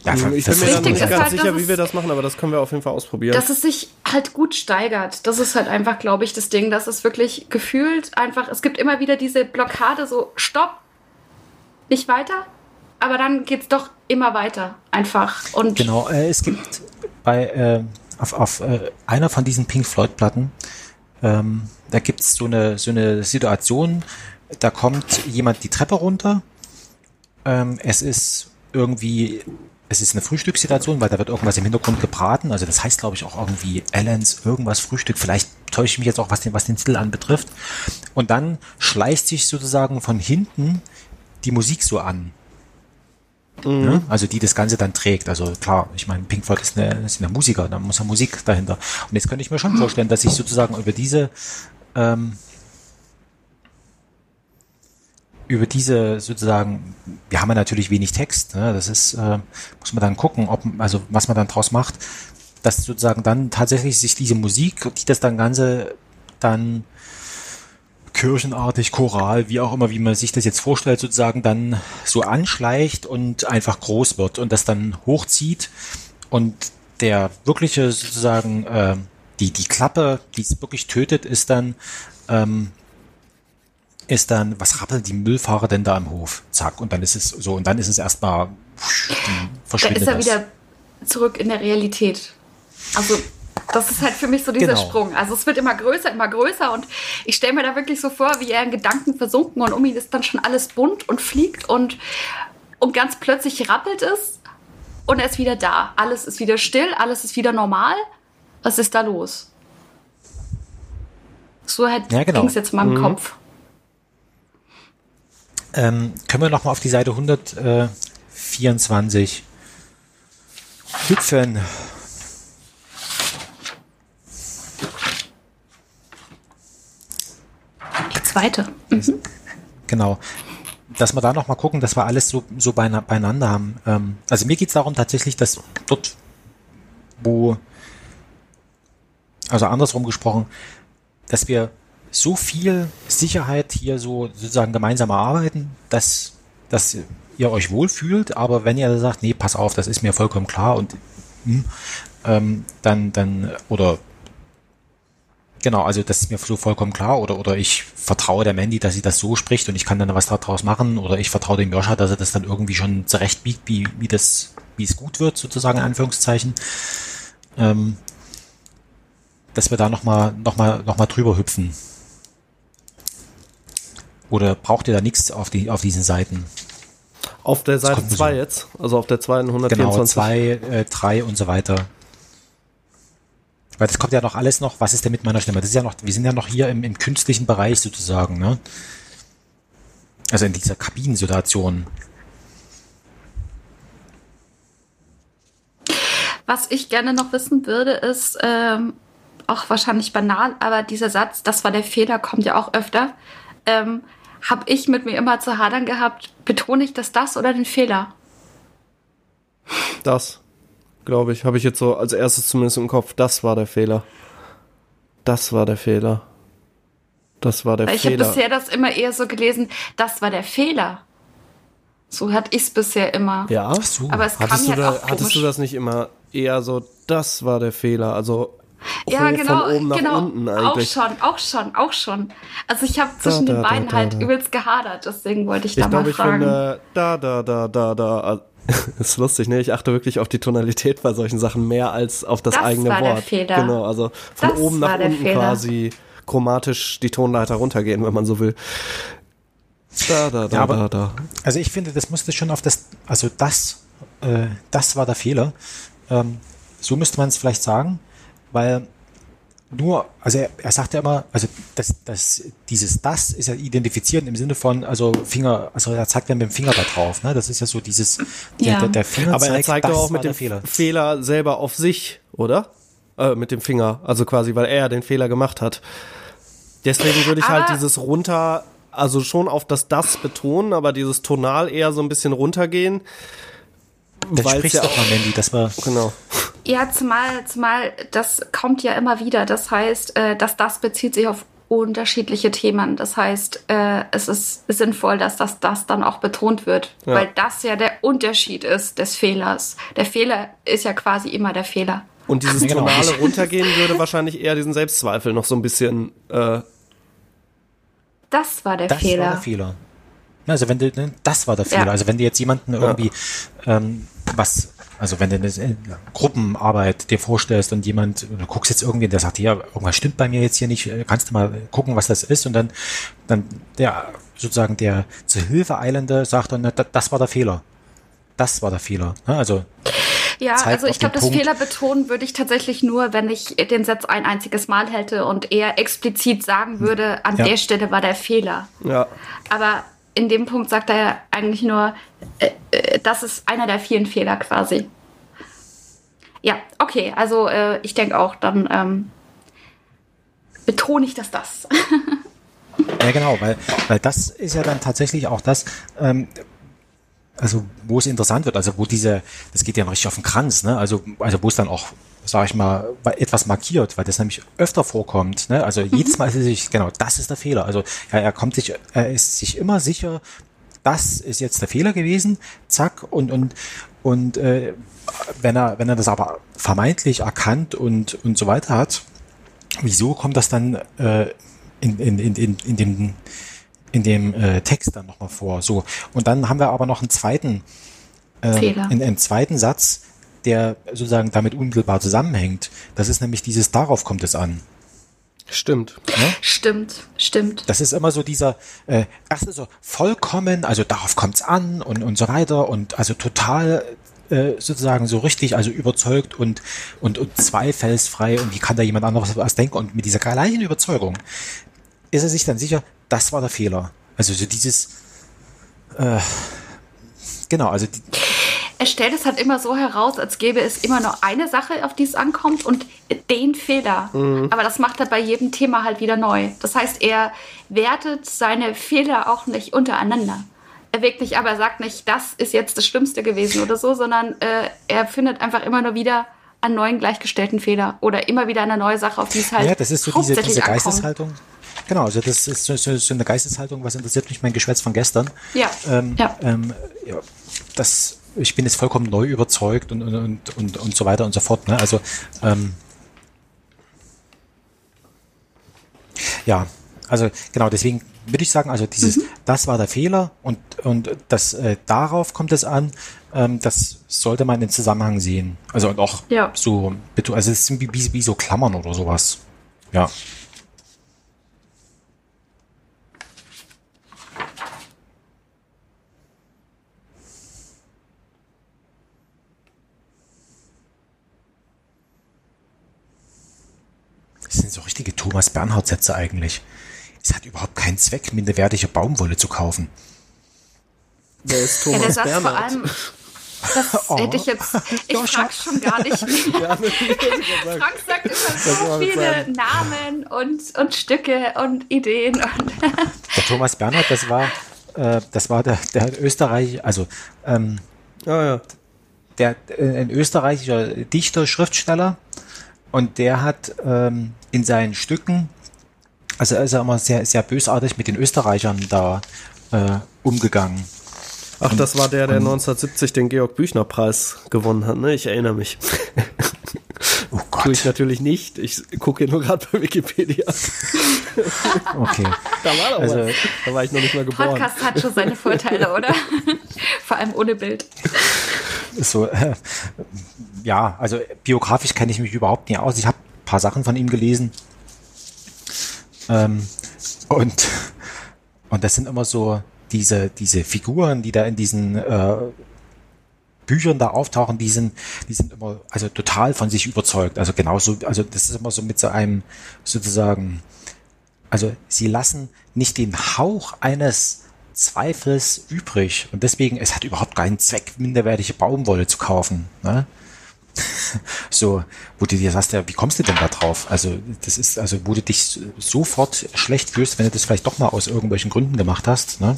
Ja, ich bin mir dann nicht ganz halt, sicher, wie es- wir das machen, aber das können wir auf jeden Fall ausprobieren. dass es sich halt gut steigert. Das ist halt einfach, glaube ich, das Ding, dass es wirklich gefühlt einfach, es gibt immer wieder diese Blockade, so Stopp, nicht weiter, aber dann geht's doch immer weiter, einfach. Und Genau, äh, es gibt bei äh, auf, auf äh, einer von diesen Pink Floyd Platten, ähm, da gibt's so eine so eine Situation, da kommt jemand die Treppe runter. Ähm, es ist irgendwie, es ist eine Frühstückssituation, weil da wird irgendwas im Hintergrund gebraten. Also das heißt, glaube ich, auch irgendwie Allens irgendwas Frühstück. Vielleicht täusche ich mich jetzt auch, was den, was den Titel anbetrifft. Und dann schleicht sich sozusagen von hinten die Musik so an. Ne? Also die das Ganze dann trägt. Also klar, ich meine, Pink Floyd ist eine, ist eine Musiker, da muss ja Musik dahinter. Und jetzt könnte ich mir schon vorstellen, dass ich sozusagen über diese ähm, über diese sozusagen, wir haben ja natürlich wenig Text, ne? das ist, äh, muss man dann gucken, ob, also was man dann draus macht, dass sozusagen dann tatsächlich sich diese Musik, die das dann Ganze dann kirchenartig, choral, wie auch immer, wie man sich das jetzt vorstellt, sozusagen dann so anschleicht und einfach groß wird und das dann hochzieht und der wirkliche sozusagen äh, die die Klappe, die es wirklich tötet, ist dann ähm, ist dann was rappeln die Müllfahrer denn da im Hof? Zack und dann ist es so und dann ist es erstmal pff, dann da verschwindet ist er wieder zurück in der Realität. Also das ist halt für mich so dieser Genau. Sprung. Also es wird immer größer, immer größer und ich stelle mir da wirklich so vor, wie er in Gedanken versunken und um ihn ist dann schon alles bunt und fliegt und, und ganz plötzlich rappelt es und er ist wieder da. Alles ist wieder still, alles ist wieder normal. Was ist da los? So halt Ja, genau. ging es jetzt in meinem Kopf. Ähm, können wir noch mal auf die Seite 124 hüpfen? Die zweite. Mhm. Genau. Dass wir da noch mal gucken, dass wir alles so, so beine, beieinander haben. Ähm, also mir geht's darum tatsächlich, dass dort, wo, also andersrum gesprochen, dass wir so viel Sicherheit hier so sozusagen gemeinsam erarbeiten, dass, dass ihr euch wohlfühlt, aber wenn ihr sagt, nee, pass auf, das ist mir vollkommen klar und hm, ähm, dann, dann, oder Genau, also das ist mir so vollkommen klar. Oder, oder ich vertraue der Mandy, dass sie das so spricht und ich kann dann was daraus machen. Oder ich vertraue dem Joscha, dass er das dann irgendwie schon zurechtbiegt, wie, wie das, wie es gut wird, sozusagen in Anführungszeichen. Ähm, dass wir da nochmal noch mal, noch mal drüber hüpfen. Oder braucht ihr da nichts auf, die, auf diesen Seiten? Auf der Seite 2 jetzt, also auf der zweiten 124. Genau, 2, 3 äh, und so weiter. Weil das kommt ja noch alles noch, was ist denn mit meiner Stimme? Das ist ja noch, wir sind ja noch hier im, im künstlichen Bereich sozusagen, ne? Also in dieser Kabinensituation. Was ich gerne noch wissen würde, ist, ähm, auch wahrscheinlich banal, aber dieser Satz, das war der Fehler, kommt ja auch öfter. Ähm, habe ich mit mir immer zu hadern gehabt, betone ich das das oder den Fehler? Das, glaube ich, habe ich jetzt so als erstes zumindest im Kopf. Das war der Fehler. Das war der Fehler. Das war der Weil ich habe Fehler. bisher das immer eher so gelesen, das war der Fehler. So hatte ich es bisher immer. ja, Ach so. Aber es kam hattest, du ja da, auch hattest komisch. du das nicht immer eher so, das war der Fehler? Also ja, hoch genau, von oben nach genau. unten auch eigentlich. schon, auch schon, auch schon. Also ich habe zwischen da, den da, beiden da, halt da. übelst gehadert, deswegen wollte ich da Ich glaube, mal ich fragen. finde, da, da, da, da, da. [laughs] Ist lustig, ne? Ich achte wirklich auf die Tonalität bei solchen Sachen mehr als auf das, Das eigene war der Wort. Fehler. Genau, also von Das oben nach der unten Fehler. quasi chromatisch die Tonleiter runtergehen, wenn man so will. Da, da, da, Ja, aber- da, da. Also ich finde, das musste schon auf das, also das, äh, das war der Fehler. Ähm, so müsste man es vielleicht sagen, weil nur, also er, er sagt ja immer, also das, das, dieses das ist ja identifizieren im Sinne von, also Finger, also er zeigt ja mit dem Finger da drauf, ne? Das ist ja so dieses, der, Ja. der, der Finger Aber er zeigt doch auch mit dem Fehler. Fehler. selber auf sich, oder? Äh, mit dem Finger. Also quasi, weil er den Fehler gemacht hat. Deswegen würde ich halt Aber- dieses runter, also schon auf das das betonen, aber dieses tonal eher so ein bisschen runtergehen. Das weil's sprichst ja doch mal, Mandy, das war, Genau. Ja, zumal, zumal das kommt ja immer wieder. Das heißt, äh, dass das bezieht sich auf unterschiedliche Themen. Das heißt, äh, es ist sinnvoll, dass das, das dann auch betont wird, Ja. weil das ja der Unterschied ist des Fehlers. Der Fehler ist ja quasi immer der Fehler. Und dieses Ja, genau. tonale [laughs] runtergehen würde wahrscheinlich eher diesen Selbstzweifel noch so ein bisschen äh, Das war der das Fehler. war der Fehler. Also wenn du, ne, das war der Fehler. Ja. Also wenn du jetzt jemanden irgendwie ähm, was, also wenn du eine Gruppenarbeit dir vorstellst und jemand, du guckst jetzt irgendwie, der sagt, ja, irgendwas stimmt bei mir jetzt hier nicht, äh, kannst du mal gucken, was das ist und dann, dann der sozusagen der zur Hilfe eilende sagt dann, das war der Fehler. Das war der Fehler. Ne? Also Ja, also ich glaube, das Punkt. Fehler betonen würde ich tatsächlich nur, wenn ich den Satz ein einziges Mal hätte und eher explizit sagen würde, an Ja. der Stelle war der Fehler. ja. Aber in dem Punkt sagt er ja eigentlich nur, äh, äh, das ist einer der vielen Fehler quasi. Ja, okay, also äh, ich denke auch, dann ähm, betone ich das das. [laughs] Ja, genau, weil, weil das ist ja dann tatsächlich auch das, ähm, also wo es interessant wird, also wo diese, das geht ja noch richtig auf den Kranz, ne? Also, also wo es dann auch, sag ich mal, etwas markiert, weil das nämlich öfter vorkommt, ne? Also jedes Mal ist es sich, genau, das ist der Fehler. Also ja, er kommt sich, er ist sich immer sicher, das ist jetzt der Fehler gewesen, zack, und, und, und äh, wenn er, wenn er das aber vermeintlich erkannt und, und so weiter hat, wieso kommt das dann äh, in, in, in, in, in dem, in dem äh, Text dann nochmal vor? So. Und dann haben wir aber noch einen zweiten, ähm, Fehler. in, einen zweiten Satz, der sozusagen damit unmittelbar zusammenhängt. Das ist nämlich dieses, darauf kommt es an. Stimmt. stimmt, stimmt. Das ist immer so dieser, äh, erst so vollkommen, also darauf kommt's an und, und so weiter und also total äh, sozusagen so richtig, also überzeugt und, und, und zweifelsfrei und wie kann da jemand anderes was denken und mit dieser gleichen Überzeugung ist er sich dann sicher, das war der Fehler. Also so dieses, äh, genau, also die, Er stellt es halt immer so heraus, als gäbe es immer nur eine Sache, auf die es ankommt und den Fehler. Aber das macht er bei jedem Thema halt wieder neu. Das heißt, er wertet seine Fehler auch nicht untereinander. Er wirklich, aber er sagt nicht, das ist jetzt das Schlimmste gewesen oder so, sondern äh, er findet einfach immer nur wieder einen neuen gleichgestellten Fehler oder immer wieder eine neue Sache, auf die es halt ja, das ist so diese, diese. Geisteshaltung. Genau, also das ist so, so, so eine Geisteshaltung, was interessiert mich mein Geschwätz von gestern. Ja, Ähm, ja. ähm, ja, das, ich bin jetzt vollkommen neu überzeugt und, und, und, und, so weiter und so fort. Ne? Also, ähm, ja, also genau, deswegen würde ich sagen, also dieses, das war der Fehler und, und das, äh, darauf kommt es an, ähm, das sollte man in Zusammenhang sehen. Also und auch Ja. so, also es sind wie, wie, wie so Klammern oder sowas. Ja. Richtige Thomas Bernhard-Sätze eigentlich. Es hat überhaupt keinen Zweck, minderwertige Baumwolle zu kaufen. Wer ist Ja, der Thomas Satz vor Bernhard? allem, Das [laughs] Oh. hätte ich jetzt. Ich Ja, frage schon gar nicht mehr. [laughs] Ja. Frank sagt immer so viele Namen und, und Stücke und Ideen. Und [laughs] Der Thomas Bernhard, das war, äh, das war der, der Österreich, also ähm, Ah, ja. der äh, ein österreichischer Dichter, Schriftsteller und der hat ähm, in seinen Stücken, also er ist ja immer sehr, sehr bösartig mit den Österreichern da äh, umgegangen. Ach, das war der, der 1970 den Georg-Büchner-Preis gewonnen hat, ne? Ich erinnere mich. [laughs] Oh Tue ich Gott, natürlich nicht. Ich gucke hier nur gerade bei Wikipedia. [laughs] okay. Da war doch Also- was. Da war ich noch nicht mal geboren. Podcast hat schon seine Vorteile, oder? [laughs] Vor allem ohne Bild. So, äh, ja, also biografisch kenne ich mich überhaupt nicht aus. Ich habe ein paar Sachen von ihm gelesen. Ähm, und, und das sind immer so diese, diese Figuren, die da in diesen äh, Büchern da auftauchen, die sind, die sind immer also total von sich überzeugt. Also genauso, also das ist immer so mit so einem sozusagen, also sie lassen nicht den Hauch eines Zweifels übrig. Und deswegen, es hat überhaupt keinen Zweck, minderwertige Baumwolle zu kaufen. Ne? [laughs] So, wo du dir sagst, ja, wie kommst du denn da drauf? Also, das ist, also, wo du dich sofort schlecht fühlst, wenn du das vielleicht doch mal aus irgendwelchen Gründen gemacht hast, ne?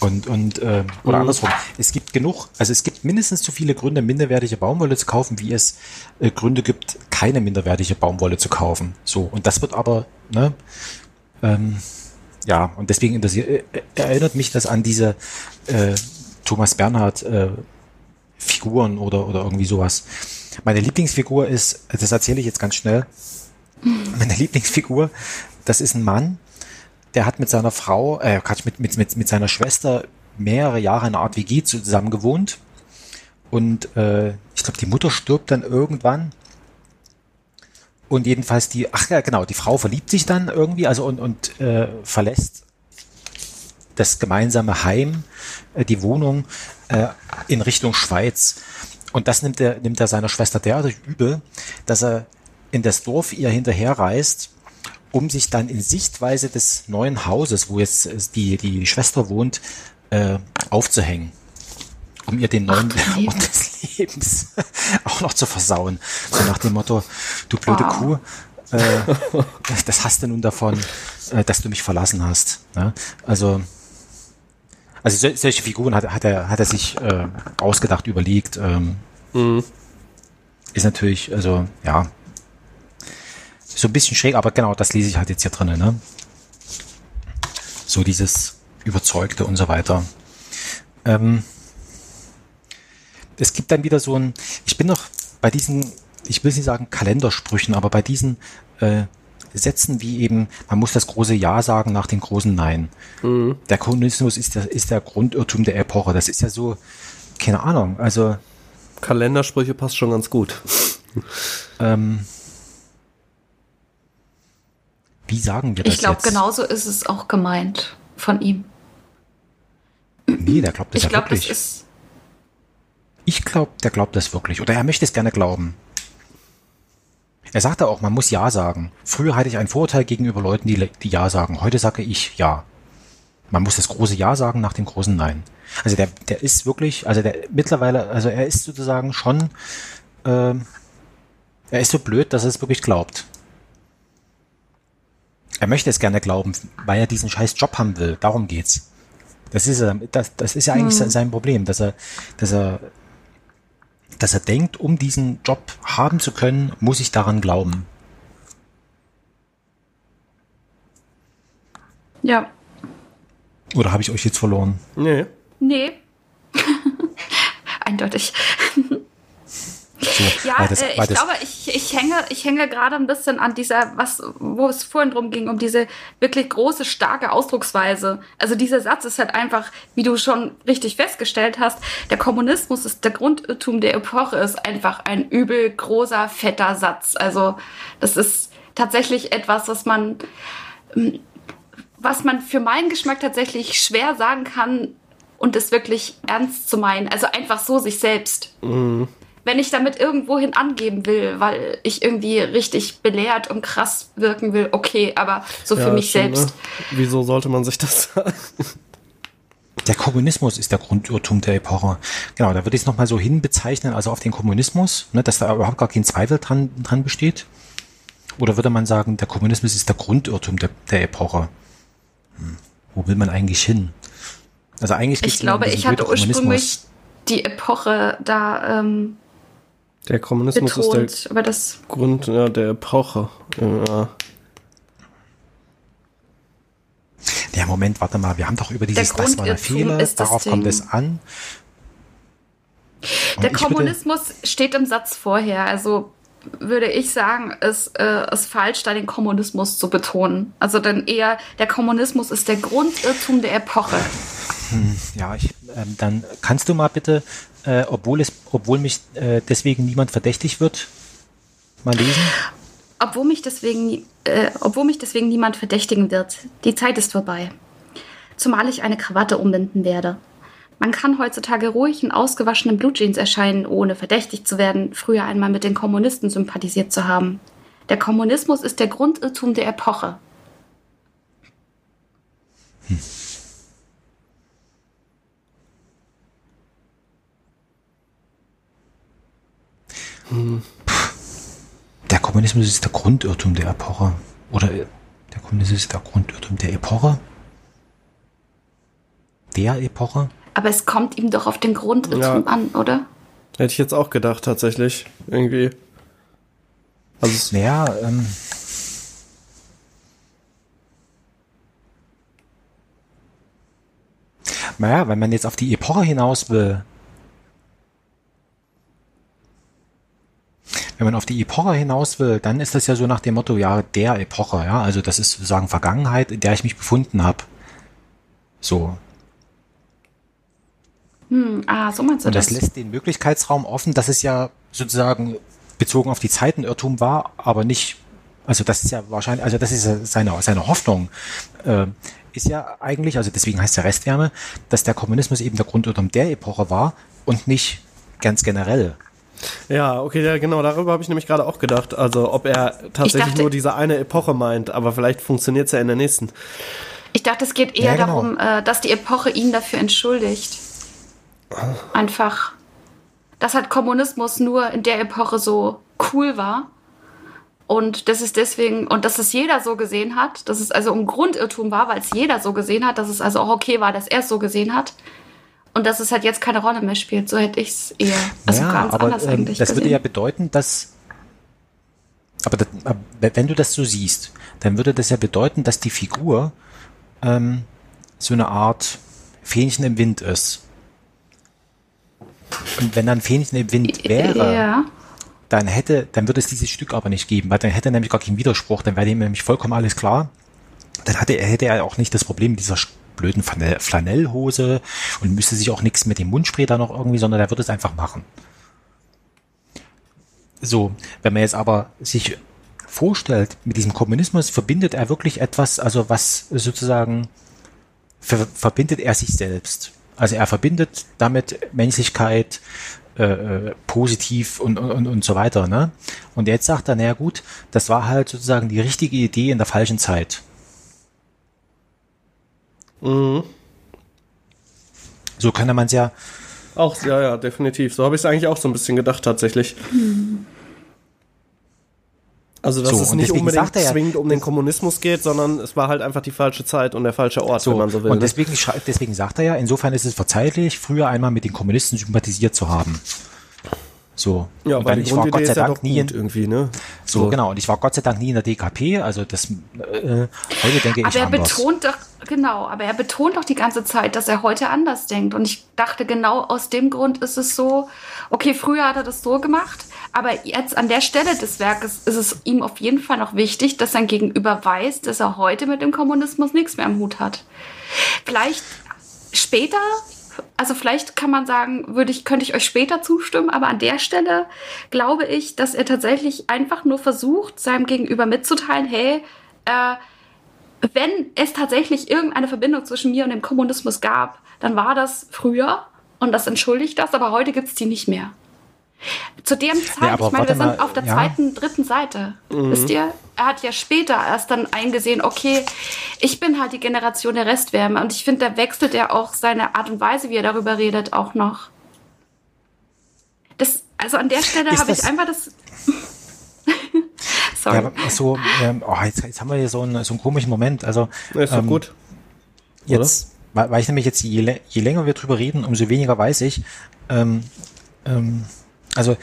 Und, und, äh, oder andersrum. Es gibt genug, also es gibt mindestens so viele Gründe, minderwertige Baumwolle zu kaufen, wie es äh, Gründe gibt, keine minderwertige Baumwolle zu kaufen. So, und das wird aber, ne, ähm, ja, und deswegen interessiert, äh, erinnert mich das an diese äh, Thomas Bernhard äh, Figuren oder, oder irgendwie sowas. Meine Lieblingsfigur ist, das erzähle ich jetzt ganz schnell. Meine Lieblingsfigur, das ist ein Mann, der hat mit seiner Frau, äh, Quatsch, mit, mit, mit, mit seiner Schwester mehrere Jahre in einer Art WG zusammen gewohnt. Und äh, ich glaube, die Mutter stirbt dann irgendwann. Und jedenfalls die, ach ja, genau, die Frau verliebt sich dann irgendwie, also und, und äh, verlässt das gemeinsame Heim, äh, die Wohnung äh, in Richtung Schweiz. Und das nimmt er, nimmt er seiner Schwester derartig übel, dass er in das Dorf ihr hinterherreist, um sich dann in Sichtweise des neuen Hauses, wo jetzt äh, die, die Schwester wohnt, äh, aufzuhängen. Um ihr den neuen Ach, [laughs] Ort des Lebens [laughs] auch noch zu versauen. So nach dem Motto, du blöde Wow. Kuh, äh, [laughs] das hast du nun davon, äh, dass du mich verlassen hast. Ne? Also, also sol- solche Figuren hat, hat, er, hat er sich äh, ausgedacht, überlegt. Ähm, Ist natürlich, also ja, so ein bisschen schräg, aber genau, das lese ich halt jetzt hier drinnen. Ne? So dieses Überzeugte und so weiter. Ähm, es gibt dann wieder so ein, ich bin noch bei diesen, ich will nicht sagen Kalendersprüchen, aber bei diesen äh, Sätzen wie eben, man muss das große Ja sagen nach dem großen Nein. Der Kommunismus ist der, ist der Grundirrtum der Epoche. Das ist ja so, keine Ahnung, also Kalendersprüche passt schon ganz gut. ähm, wie sagen wir das Ich glaube, genauso ist es auch gemeint von ihm. Nee, der glaubt das Ich ja glaube, das wirklich. ist. Ich glaube, der glaubt das wirklich. Oder er möchte es gerne glauben. Er sagte auch, man muss Ja sagen. Früher hatte ich einen Vorurteil gegenüber Leuten, die, die Ja sagen. Heute sage ich Ja. Man muss das große Ja sagen nach dem großen Nein. Also der, der ist wirklich, also der mittlerweile, also er ist sozusagen schon, ähm, er ist so blöd, dass er es wirklich glaubt. Er möchte es gerne glauben, weil er diesen scheiß Job haben will. Darum geht's. Das ist er, das, das ist ja eigentlich sein- sein Problem, dass er, dass er, dass er denkt, um diesen Job haben zu können, muss ich daran glauben. Ja. Oder habe ich euch jetzt verloren? Nee. Nee. [laughs] Eindeutig. So, Ja, das- äh, ich glaube, ich, ich hänge, ich hänge gerade ein bisschen an dieser, was, wo es vorhin drum ging, um diese wirklich große, starke Ausdrucksweise. Also dieser Satz ist halt einfach, wie du schon richtig festgestellt hast, der Kommunismus ist der Grundirrtum der Epoche, ist einfach ein übel großer, fetter Satz. Also das ist tatsächlich etwas, was man, ähm, was man für meinen Geschmack tatsächlich schwer sagen kann und es wirklich ernst zu meinen. Also einfach so sich selbst wenn ich damit irgendwohin angeben will, weil ich irgendwie richtig belehrt und krass wirken will, okay, aber so für Ja, mich stimmt, selbst. Ne? Wieso sollte man sich das [laughs] sagen? Der Kommunismus ist der Grundirrtum der Epoche. Genau, da würde ich es nochmal so hinbezeichnen, also auf den Kommunismus, ne, dass da überhaupt gar kein Zweifel dran, dran besteht. Oder würde man sagen, der Kommunismus ist der Grundirrtum der, der Epoche? Hm. Wo will man eigentlich hin? Also eigentlich Ich glaube, ich hatte ursprünglich Kommunismus. die Epoche da ähm, Der Kommunismus ist betont, der aber das Grund ja, der Epoche. Ja. Ja, Moment, warte mal, wir haben doch über dieses, das war der Fehler, ist das darauf kommt Ding. es an. Und Der ich würde- Kommunismus steht im Satz vorher. Also würde ich sagen, es äh, ist falsch, da den Kommunismus zu betonen. Also dann eher, der Kommunismus ist der Grundirrtum der Epoche. Ja, ich, ähm, dann kannst du mal bitte, äh, obwohl es, obwohl mich äh, deswegen niemand verdächtig wird, mal lesen. Obwohl mich, deswegen, äh, obwohl mich deswegen niemand verdächtigen wird. Die Zeit ist vorbei. Zumal ich eine Krawatte umbinden werde. Man kann heutzutage ruhig in ausgewaschenen Blutjeans erscheinen, ohne verdächtig zu werden, früher einmal mit den Kommunisten sympathisiert zu haben. Der Kommunismus ist der Grundirrtum der Epoche. Der Kommunismus ist der Grundirrtum der Epoche. Oder äh, der Kommunismus ist der Grundirrtum der Epoche? Der Epoche? Aber es kommt ihm doch auf den Grundirrtum Ja. an, oder? Hätte ich jetzt auch gedacht, tatsächlich. Irgendwie. Also es, Naja, ähm, naja, wenn man jetzt auf die Epoche hinaus will, wenn man auf die Epoche hinaus will, dann ist das ja so nach dem Motto, ja, der Epoche, ja, also das ist sozusagen Vergangenheit, in der ich mich befunden habe. So. Hm, ah, so meinst du Und das das? lässt den Möglichkeitsraum offen, dass es ja sozusagen bezogen auf die Zeit ein Irrtum war, aber nicht, also das ist ja wahrscheinlich, also das ist ja seine, seine Hoffnung, äh, ist ja eigentlich, also deswegen heißt der Restwärme, dass der Kommunismus eben der Grundirrtum der Epoche war und nicht ganz generell. Ja, okay, ja, genau, darüber habe ich nämlich gerade auch gedacht. Also, ob er tatsächlich dachte- nur diese eine Epoche meint, aber vielleicht funktioniert es ja in der nächsten. Ich dachte, es geht eher Ja, genau. darum, äh, dass die Epoche ihn dafür entschuldigt. Einfach, dass halt Kommunismus nur in der Epoche so cool war. Und das ist deswegen, und dass es jeder so gesehen hat, dass es also ein Grundirrtum war, weil es jeder so gesehen hat, dass es also auch okay war, dass er es so gesehen hat. Und dass es halt jetzt keine Rolle mehr spielt. So hätte ich es eher. Also ja, ganz aber anders ähm, eigentlich. das würde gesehen. ja bedeuten, dass aber, das, wenn du das so siehst, dann würde das ja bedeuten, dass die Figur ähm, so eine Art Fähnchen im Wind ist. Und wenn dann Fähnchen im Wind wäre, Ja. dann hätte, dann würde es dieses Stück aber nicht geben, weil dann hätte er nämlich gar keinen Widerspruch, dann wäre ihm nämlich vollkommen alles klar. Dann hatte er, hätte er auch nicht das Problem dieser blöden Flanell- Flanellhose und müsste sich auch nichts mit dem Mundspray da noch irgendwie, sondern er würde es einfach machen. So, wenn man jetzt aber sich vorstellt, mit diesem Kommunismus verbindet er wirklich etwas, also was sozusagen ver verbindet er sich selbst. Also er verbindet damit Menschlichkeit, äh, äh, positiv und, und, und so weiter. Ne? Und jetzt sagt er, naja gut, das war halt sozusagen die richtige Idee in der falschen Zeit. Mhm. So könnte man es ja, Auch, ja, ja, definitiv. So habe ich es eigentlich auch so ein bisschen gedacht, tatsächlich. Also, dass So, es nicht unbedingt ja- zwingend um den Kommunismus geht, sondern es war halt einfach die falsche Zeit und der falsche Ort, so, wenn man so will. und deswegen, deswegen sagt er ja, insofern ist es verzeihlich, früher einmal mit den Kommunisten sympathisiert zu haben. So. ja, und weil ich war Gott sei Dank nie in, irgendwie, ne? so, genau, und ich war Gott sei Dank nie in der DKP, also das, äh, heute denke Aber ich er anders. betont doch, genau, aber er betont doch die ganze Zeit, dass er heute anders denkt. Und ich dachte, genau aus dem Grund ist es so, okay, früher hat er das so gemacht, aber jetzt an der Stelle des Werkes ist es ihm auf jeden Fall noch wichtig, dass sein Gegenüber weiß, dass er heute mit dem Kommunismus nichts mehr am Hut hat. Vielleicht später, also vielleicht kann man sagen, würde ich, könnte ich euch später zustimmen, aber an der Stelle glaube ich, dass er tatsächlich einfach nur versucht, seinem Gegenüber mitzuteilen, hey, äh, wenn es tatsächlich irgendeine Verbindung zwischen mir und dem Kommunismus gab, dann war das früher und das entschuldigt das, aber heute gibt es die nicht mehr. Zu dem Zeit, Ja, ich meine, wir warte sind mal, auf der ja. zweiten, dritten Seite. Wisst ihr? Er hat ja später erst dann eingesehen, okay, ich bin halt die Generation der Restwärme. Und ich finde, da wechselt er auch seine Art und Weise, wie er darüber redet, auch noch. Das, also an der Stelle habe ich einfach das. [laughs] Sorry. Ja, so, ähm, oh, jetzt, jetzt haben wir hier so einen, so einen komischen Moment. Also Ja, ist doch ähm, gut. Jetzt, weil, weil ich nämlich jetzt, je, je länger wir drüber reden, umso weniger weiß ich. Ähm, ähm, also,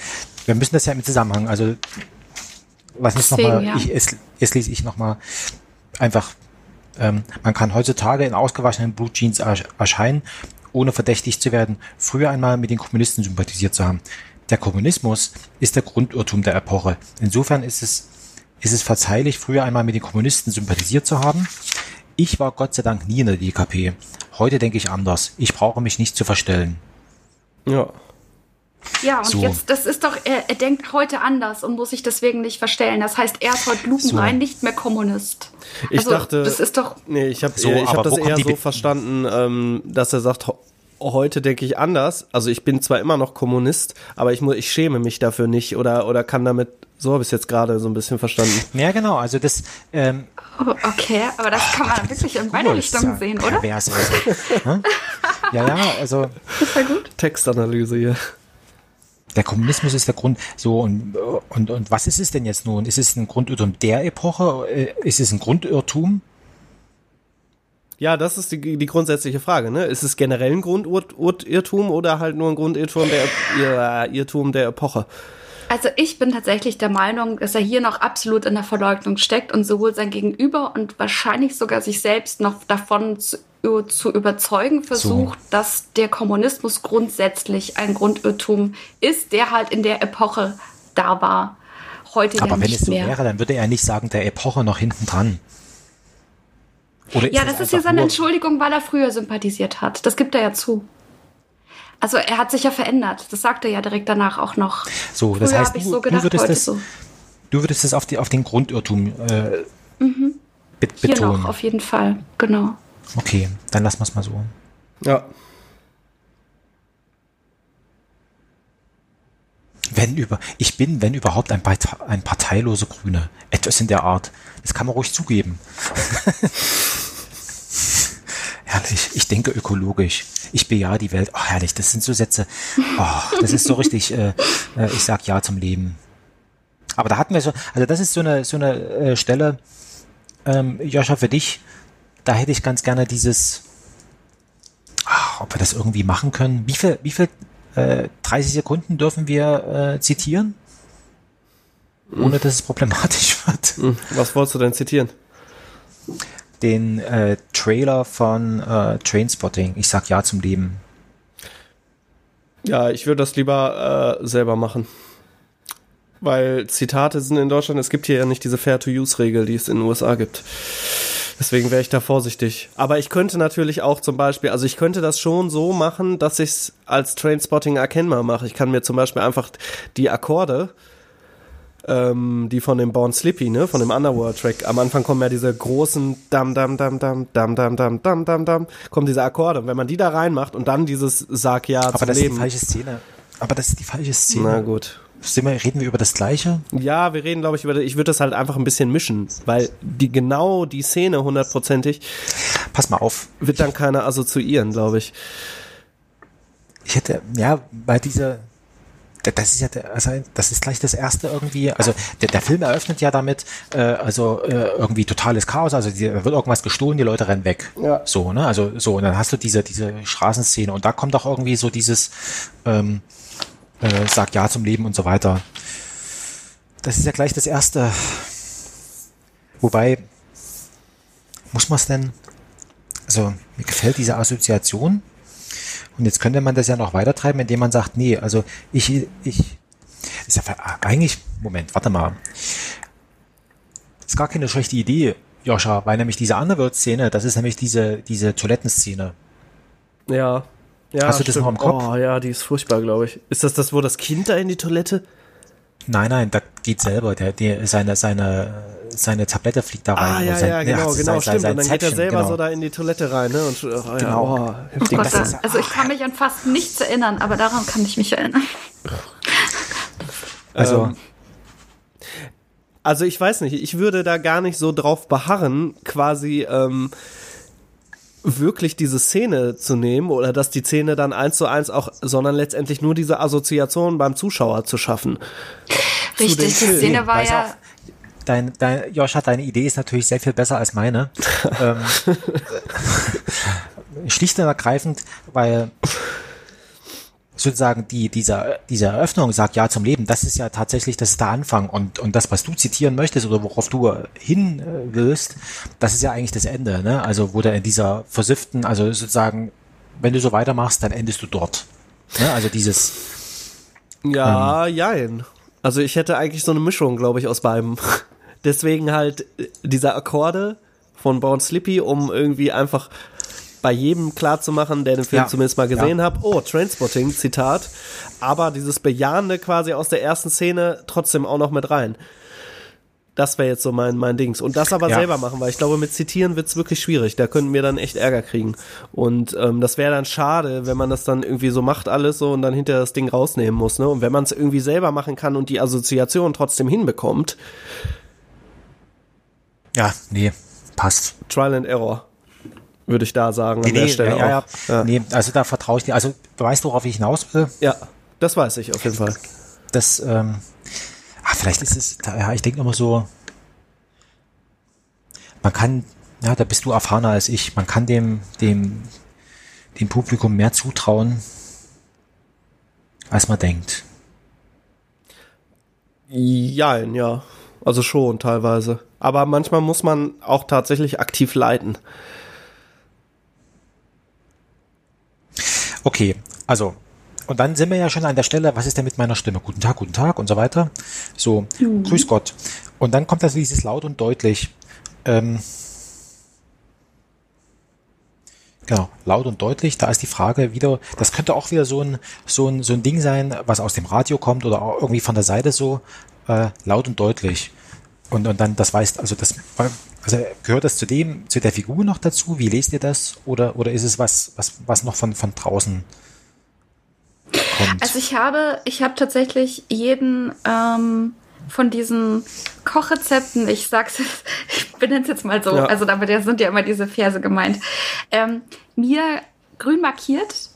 wir müssen das ja im Zusammenhang, also, was ist nochmal, ja. ich, es, es lese ich nochmal einfach, ähm, man kann heutzutage in ausgewaschenen Blue Jeans ersch- erscheinen, ohne verdächtig zu werden, früher einmal mit den Kommunisten sympathisiert zu haben. Der Kommunismus ist der Grundirrtum der Epoche. Insofern ist es, ist es verzeihlich, früher einmal mit den Kommunisten sympathisiert zu haben. Ich war Gott sei Dank nie in der DKP. Heute denke ich anders. Ich brauche mich nicht zu verstellen. Ja. Ja, und So. jetzt, das ist doch, er, er denkt heute anders und muss sich deswegen nicht verstellen. Das heißt, er ist heute lupenrein So. nicht mehr Kommunist. Ich also, dachte, Das ist doch. nee, ich habe So, ich hab das eher so verstanden, ähm, dass er sagt, heute denke ich anders. Also ich bin zwar immer noch Kommunist, aber ich muss, ich schäme mich dafür nicht oder oder kann damit. So habe ich es jetzt gerade so ein bisschen verstanden. Ja, genau. Also das, ähm, Oh, okay, aber das kann man wirklich in beide Richtungen ja sehen, oder? Hm? ja, ja, also Das war gut. Textanalyse hier. Der Kommunismus ist der Grund. So und, und und was ist es denn jetzt nun? Ist es ein Grundirrtum der Epoche? Äh, Ist es ein Grundirrtum? Ja, das ist die, die grundsätzliche Frage. Ne? Ist es generell ein Grundirrtum oder halt nur ein Grundirrtum der, Ir- Irrtum der Epoche? Also ich bin tatsächlich der Meinung, dass er hier noch absolut in der Verleugnung steckt und sowohl sein Gegenüber und wahrscheinlich sogar sich selbst noch davon zu, zu überzeugen versucht, dass der Kommunismus grundsätzlich ein Grundirrtum ist, der halt in der Epoche da war. Heute Aber ja wenn es so mehr. wäre, dann würde er nicht sagen, der Epoche noch hinten dran. Oder Ja, das ist ja seine Entschuldigung, weil er früher sympathisiert hat. Das gibt er ja zu. Also er hat sich ja verändert. Das sagt er ja direkt danach auch noch. So, das Früher heißt, habe ich du, so gedacht, du würdest heute das, so. du würdest das auf, die, auf den Grundirrtum äh, Hier betonen. noch, auf jeden Fall. Genau. Okay, dann lassen wir es mal so. Ja. Wenn über, ich bin, wenn überhaupt, ein, Partei, ein parteilose Grüne. Etwas in der Art. Das kann man ruhig zugeben. [laughs] herrlich. Ich denke ökologisch. Ich bejahe die Welt. Oh, herrlich. Das sind so Sätze. Oh, das ist so richtig. Äh, äh, ich sag Ja zum Leben. Aber da hatten wir so, also das ist so eine, so eine äh, Stelle, ähm, Joscha, für dich. Da hätte ich ganz gerne dieses, ach, ob wir das irgendwie machen können. Wie viel, wie viel äh, 30 Sekunden dürfen wir äh, zitieren? Ohne dass es problematisch [laughs] wird. Hm, Was wolltest du denn zitieren? Den äh, Trailer von äh, Trainspotting. Ich sag Ja zum Leben. Ja, ich würde das lieber äh, selber machen. Weil Zitate sind in Deutschland, es gibt hier ja nicht diese Fair-to-Use-Regel, die es in den USA gibt. Deswegen wäre ich da vorsichtig. Aber ich könnte natürlich auch zum Beispiel, also ich könnte das schon so machen, dass ich es als Trainspotting erkennbar mache. Ich kann mir zum Beispiel einfach die Akkorde, ähm, die von dem Born Slippy, ne, von dem Underworld-Track, am Anfang kommen ja diese großen Dam, Dam, Dam, Dam, Dam, Dam, Dam, Dam, Dam, Dam, kommen diese Akkorde. Und wenn man die da reinmacht und dann dieses Sag ja Aber zum das ist die Leben. falsche Szene. Aber das ist die falsche Szene. Na gut. Sind wir, reden wir über das Gleiche? Ja, wir reden, glaube ich, über. Ich würde das halt einfach ein bisschen mischen, weil die genau die Szene hundertprozentig Pass mal auf. wird dann keiner assoziieren, glaube ich. Ich hätte, ja, bei dieser, das ist ja, also das ist gleich das erste irgendwie, also der, der Film eröffnet ja damit, äh, also äh, irgendwie totales Chaos, also die, da wird irgendwas gestohlen, die Leute rennen weg. Ja. So, ne, also so, und dann hast du diese, diese Straßenszene und da kommt auch irgendwie so dieses, ähm, äh, sag Ja zum Leben und so weiter. Das ist ja gleich das erste. Wobei, muss man es denn, also mir gefällt diese Assoziation, und jetzt könnte man das ja noch weiter treiben, indem man sagt, nee, also ich, ich, ist ja eigentlich, Moment, warte mal. Ist gar keine schlechte Idee, Joscha, weil nämlich diese Underworld-Szene, das ist nämlich diese, diese Toilettenszene. Ja. ja Hast du das stimmt. noch im Kopf? Oh ja, die ist furchtbar, glaube ich. Ist das das, wo das Kind da in die Toilette? Nein, nein, da geht selber, der, der, seine, seine, seine Tablette fliegt da rein. Ah, ja, sein, ja, nee, genau, ach, genau, sein- stimmt. sein Und dann geht er Zäpfchen, selber genau. so da in die Toilette rein, ne? Und, oh, ja, Genau. oh, Oh heftig. Gott, das ist- also ich kann mich an fast nichts erinnern, aber daran kann ich mich erinnern. [laughs] Also, Ähm, Also ich weiß nicht, ich würde da gar nicht so drauf beharren, quasi ähm, wirklich diese Szene zu nehmen oder dass die Szene dann eins zu eins auch, sondern letztendlich nur diese Assoziation beim Zuschauer zu schaffen. Richtig, den die. Szene war ja. auf. Dein, dein, Joscha, deine Idee ist natürlich sehr viel besser als meine. [laughs] ähm, schlicht und ergreifend, weil sozusagen die, dieser, diese Eröffnung sagt Ja zum Leben, das ist ja tatsächlich, das ist der Anfang und, und das, was du zitieren möchtest oder worauf du hin äh, willst, das ist ja eigentlich das Ende, ne? Also, wo der in dieser versifften, also sozusagen, wenn du so weitermachst, dann endest du dort. Ne? Also dieses, Ja, jein. Also ich hätte eigentlich so eine Mischung, glaube ich, aus beidem. [laughs] Deswegen halt äh, diese Akkorde von Born Slippy, um irgendwie einfach bei jedem klar zu machen, der den Film Ja. zumindest mal gesehen Ja. hat, oh, Trainspotting, Zitat, aber dieses Bejahende quasi aus der ersten Szene trotzdem auch noch mit rein. Das wäre jetzt so mein, mein Dings. Und das aber Ja. selber machen, weil ich glaube, mit Zitieren wird's wirklich schwierig. Da könnten wir dann echt Ärger kriegen. Und ähm, das wäre dann schade, wenn man das dann irgendwie so macht alles so und dann hinterher das Ding rausnehmen muss. Ne? Und wenn man es irgendwie selber machen kann und die Assoziation trotzdem hinbekommt, ja, nee, passt. Trial and Error, würde ich da sagen an der Stelle ja, ja. Ja. Nee, also da vertraue ich dir. Also, weißt du, worauf ich hinaus will? ja, das weiß ich auf jeden Fall. das, ähm, ah, vielleicht ist es, ja, ich denke immer so, man kann, ja, da bist du erfahrener als ich, man kann dem, dem, dem Publikum mehr zutrauen, als man denkt. Jein, ja. Also schon teilweise. Aber manchmal muss man auch tatsächlich aktiv leiten. Okay, also, und dann sind wir ja schon an der Stelle, was ist denn mit meiner Stimme? Guten Tag, guten Tag und so weiter. So, grüß Gott. Und dann kommt das dieses laut und deutlich. Ähm, genau, laut und deutlich, da ist die Frage wieder, das könnte auch wieder so ein, so ein, so ein Ding sein, was aus dem Radio kommt oder auch irgendwie von der Seite so, äh, laut und deutlich. Und, und dann, das weißt, also das, also gehört das zu dem, zu der Figur noch dazu? Wie lest ihr das? Oder, oder ist es was, was, was noch von, von draußen kommt? Also ich habe, ich habe tatsächlich jeden ähm, von diesen Kochrezepten, ich sag's jetzt, [laughs] ich benenne es jetzt mal so, Ja. also damit sind ja immer diese Verse gemeint, ähm, mir grün markiert,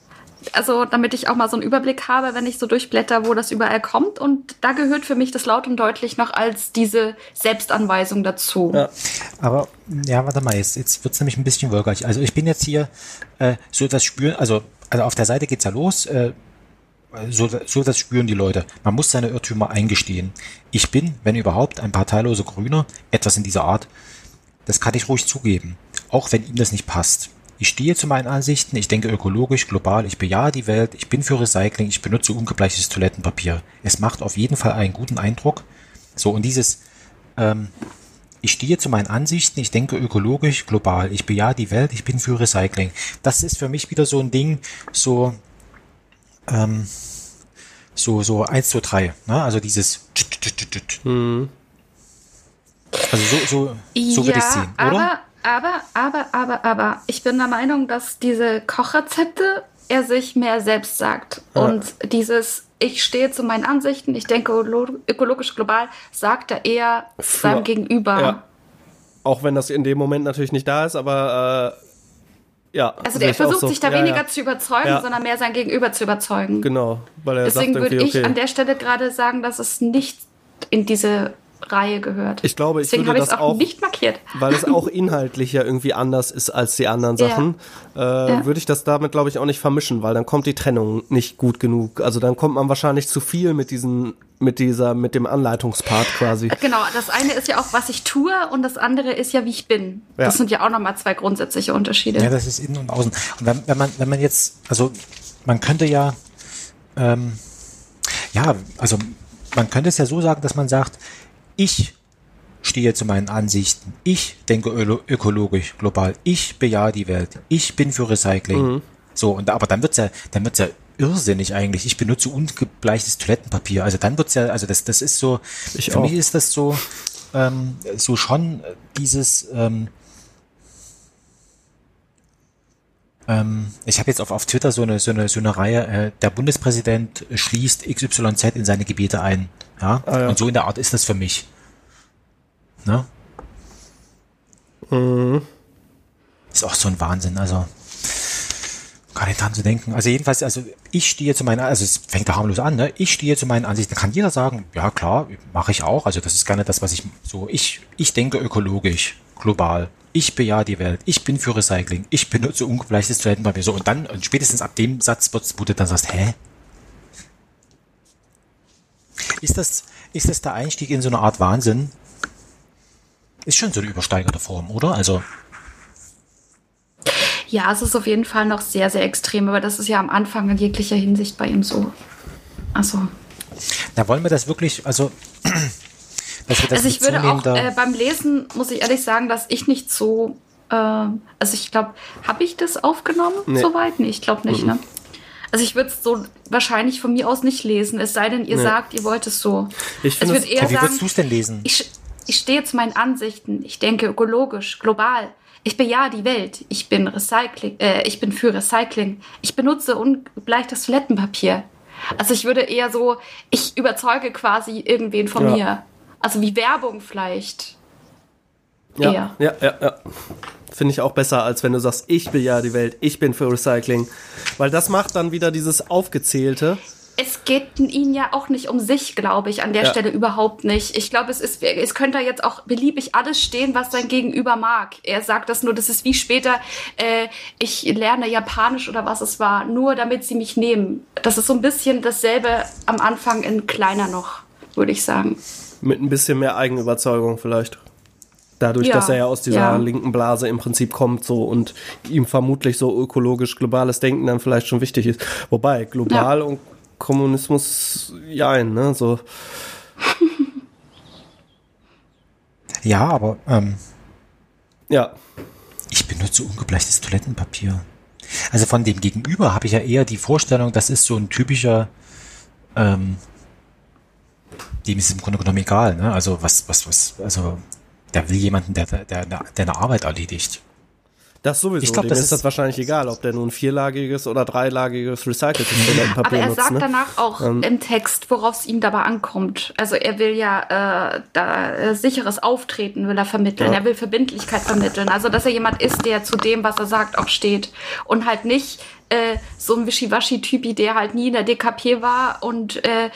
also damit ich auch mal so einen Überblick habe, wenn ich so durchblätter, wo das überall kommt. Und da gehört für mich das laut und deutlich noch als diese Selbstanweisung dazu. Ja. Aber ja, warte mal, jetzt, jetzt wird's nämlich ein bisschen wölkig. Also ich bin jetzt hier äh, so das Spüren, also, also auf der Seite geht's ja los, äh, so, so das spüren die Leute. Man muss seine Irrtümer eingestehen. Ich bin, wenn überhaupt, ein parteiloser Grüner, etwas in dieser Art. Das kann ich ruhig zugeben, auch wenn ihm das nicht passt. Ich stehe zu meinen Ansichten, ich denke ökologisch, global, ich bejahe die Welt, ich bin für Recycling, ich benutze ungebleichtes Toilettenpapier. Es macht auf jeden Fall einen guten Eindruck. So, und dieses, ähm, ich stehe zu meinen Ansichten, ich denke ökologisch, global, ich bejahe die Welt, ich bin für Recycling. Das ist für mich wieder so ein Ding, so, ähm, so, so eins, zwei, drei, ne? Also dieses, also so, so, so würde ich ja, sehen, aber, oder? Aber, aber, aber, aber, ich bin der Meinung, dass diese Kochrezepte er sich mehr selbst sagt. Und dieses, ich stehe zu meinen Ansichten, ich denke ökolo- ökologisch global, sagt er eher seinem Gegenüber. Ja. Auch wenn das in dem Moment natürlich nicht da ist, aber äh, ja. Also der versucht so. sich da Ja, weniger ja. zu überzeugen, Ja. sondern mehr sein Gegenüber zu überzeugen. Genau, weil er Deswegen sagt würde ich okay. an der Stelle gerade sagen, dass es nicht in diese Reihe gehört. Ich glaube, ich Deswegen würde habe ich es das auch auch- nicht markiert. weil es auch [laughs] inhaltlich ja irgendwie anders ist als die anderen Ja. Sachen, äh, Ja. würde ich das damit, glaube ich, auch nicht vermischen, weil dann kommt die Trennung nicht gut genug. Also dann kommt man wahrscheinlich zu viel mit diesen, mit dieser, mit dem Anleitungspart quasi. Genau, das eine ist ja auch, was ich tue und das andere ist ja, wie ich bin. Ja. Das sind ja auch nochmal zwei grundsätzliche Unterschiede. Ja, das ist innen und außen. Und wenn, wenn man, wenn man jetzt, also man könnte ja, ähm, ja, also man könnte es ja so sagen, dass man sagt, ich stehe zu meinen Ansichten, ich denke ölo- ökologisch, global, ich bejahe die Welt, ich bin für Recycling. So, und aber dann wird's ja, dann wird's ja irrsinnig eigentlich. Ich benutze ungebleichtes Toilettenpapier. Also dann wird's ja, also das, das ist so, Ich für auch. mich ist das so, ähm, so schon dieses, ähm, ähm, ich habe jetzt auf, auf Twitter so eine, so eine, so eine Reihe, äh, der Bundespräsident schließt XYZ in seine Gebiete ein. Ja? Ah, ja. Und so in der Art ist das für mich. Ne? Mhm. Ist auch so ein Wahnsinn, also gar nicht dran zu denken. Also jedenfalls, also ich stehe zu meiner, also es fängt da harmlos an, ne? Ich stehe zu meinen Ansichten. Kann jeder sagen, ja klar, mache ich auch. Also das ist gerne das, was ich so, ich, ich denke ökologisch, global. Ich bejahe die Welt. Ich bin für Recycling. Ich benutze ungebleichtes Toilettenpapier. So, und dann, und spätestens ab dem Satz wird's, wo du dann sagst, hä? Ist das, ist das der Einstieg in so eine Art Wahnsinn? Ist schon so eine übersteigerte Form, oder? Also, Ja, es ist auf jeden Fall noch sehr, sehr extrem, aber das ist ja am Anfang in jeglicher Hinsicht bei ihm so. Also, da wollen wir das wirklich, also, also ich würde auch äh, beim Lesen, muss ich ehrlich sagen, dass ich nicht so, äh, also ich glaube, habe ich das aufgenommen Nee. soweit? Nee, ich glaube nicht, ne? Also ich würde es so wahrscheinlich von mir aus nicht lesen, es sei denn, ihr Nee. sagt, ihr wollt es so. Ich also finde es- eher Ja, wie sagen, würdest du es denn lesen? ich, ich stehe zu meinen Ansichten. Ich denke ökologisch, global. Ich bejahe die Welt. Ich bin Recycling, äh, ich bin für Recycling. Ich benutze ungebleichtes Toilettenpapier. Also ich würde eher so, ich überzeuge quasi irgendwen von Ja. mir. Also wie Werbung vielleicht. Ja, Eher. ja, ja, ja. Finde ich auch besser, als wenn du sagst, ich bejahe die Welt, ich bin für Recycling. Weil das macht dann wieder dieses Aufgezählte. Es geht ihnen ja auch nicht um sich, glaube ich, an der Ja. Stelle überhaupt nicht. Ich glaube, es ist, es könnte da jetzt auch beliebig alles stehen, was sein Gegenüber mag. Er sagt das nur, das ist wie später, äh, ich lerne Japanisch oder was es war, nur damit sie mich nehmen. Das ist so ein bisschen dasselbe am Anfang in kleiner noch, würde ich sagen. Mit ein bisschen mehr Eigenüberzeugung vielleicht. Dadurch, Ja, dass er ja aus dieser ja. linken Blase im Prinzip kommt so und ihm vermutlich so ökologisch globales Denken dann vielleicht schon wichtig ist. Wobei, global Ja. und Kommunismus, ja, ne, so. [laughs] Ja, aber ähm, Ja, ich benutze ungebleichtes Toilettenpapier. Also von dem Gegenüber habe ich ja eher die Vorstellung, das ist so ein typischer, ähm, dem ist im Grunde genommen egal, ne? Also was, was, was, also der will jemanden, der, der, der eine Arbeit erledigt. Das sowieso. Ich glaub, Dem das ist ist- das wahrscheinlich egal, ob der nun vierlagiges oder dreilagiges recyceltes Aber Toilettenpapier er nutzt. sagt Ne? danach auch Ähm. im Text, worauf es ihm dabei ankommt. Also er will ja äh, da äh, sicheres Auftreten will er vermitteln. Ja. Er will Verbindlichkeit vermitteln. Also dass er jemand ist, der zu dem, was er sagt, auch steht und halt nicht äh, so ein Wischiwaschi-Typi, der halt nie in der DKP war und äh,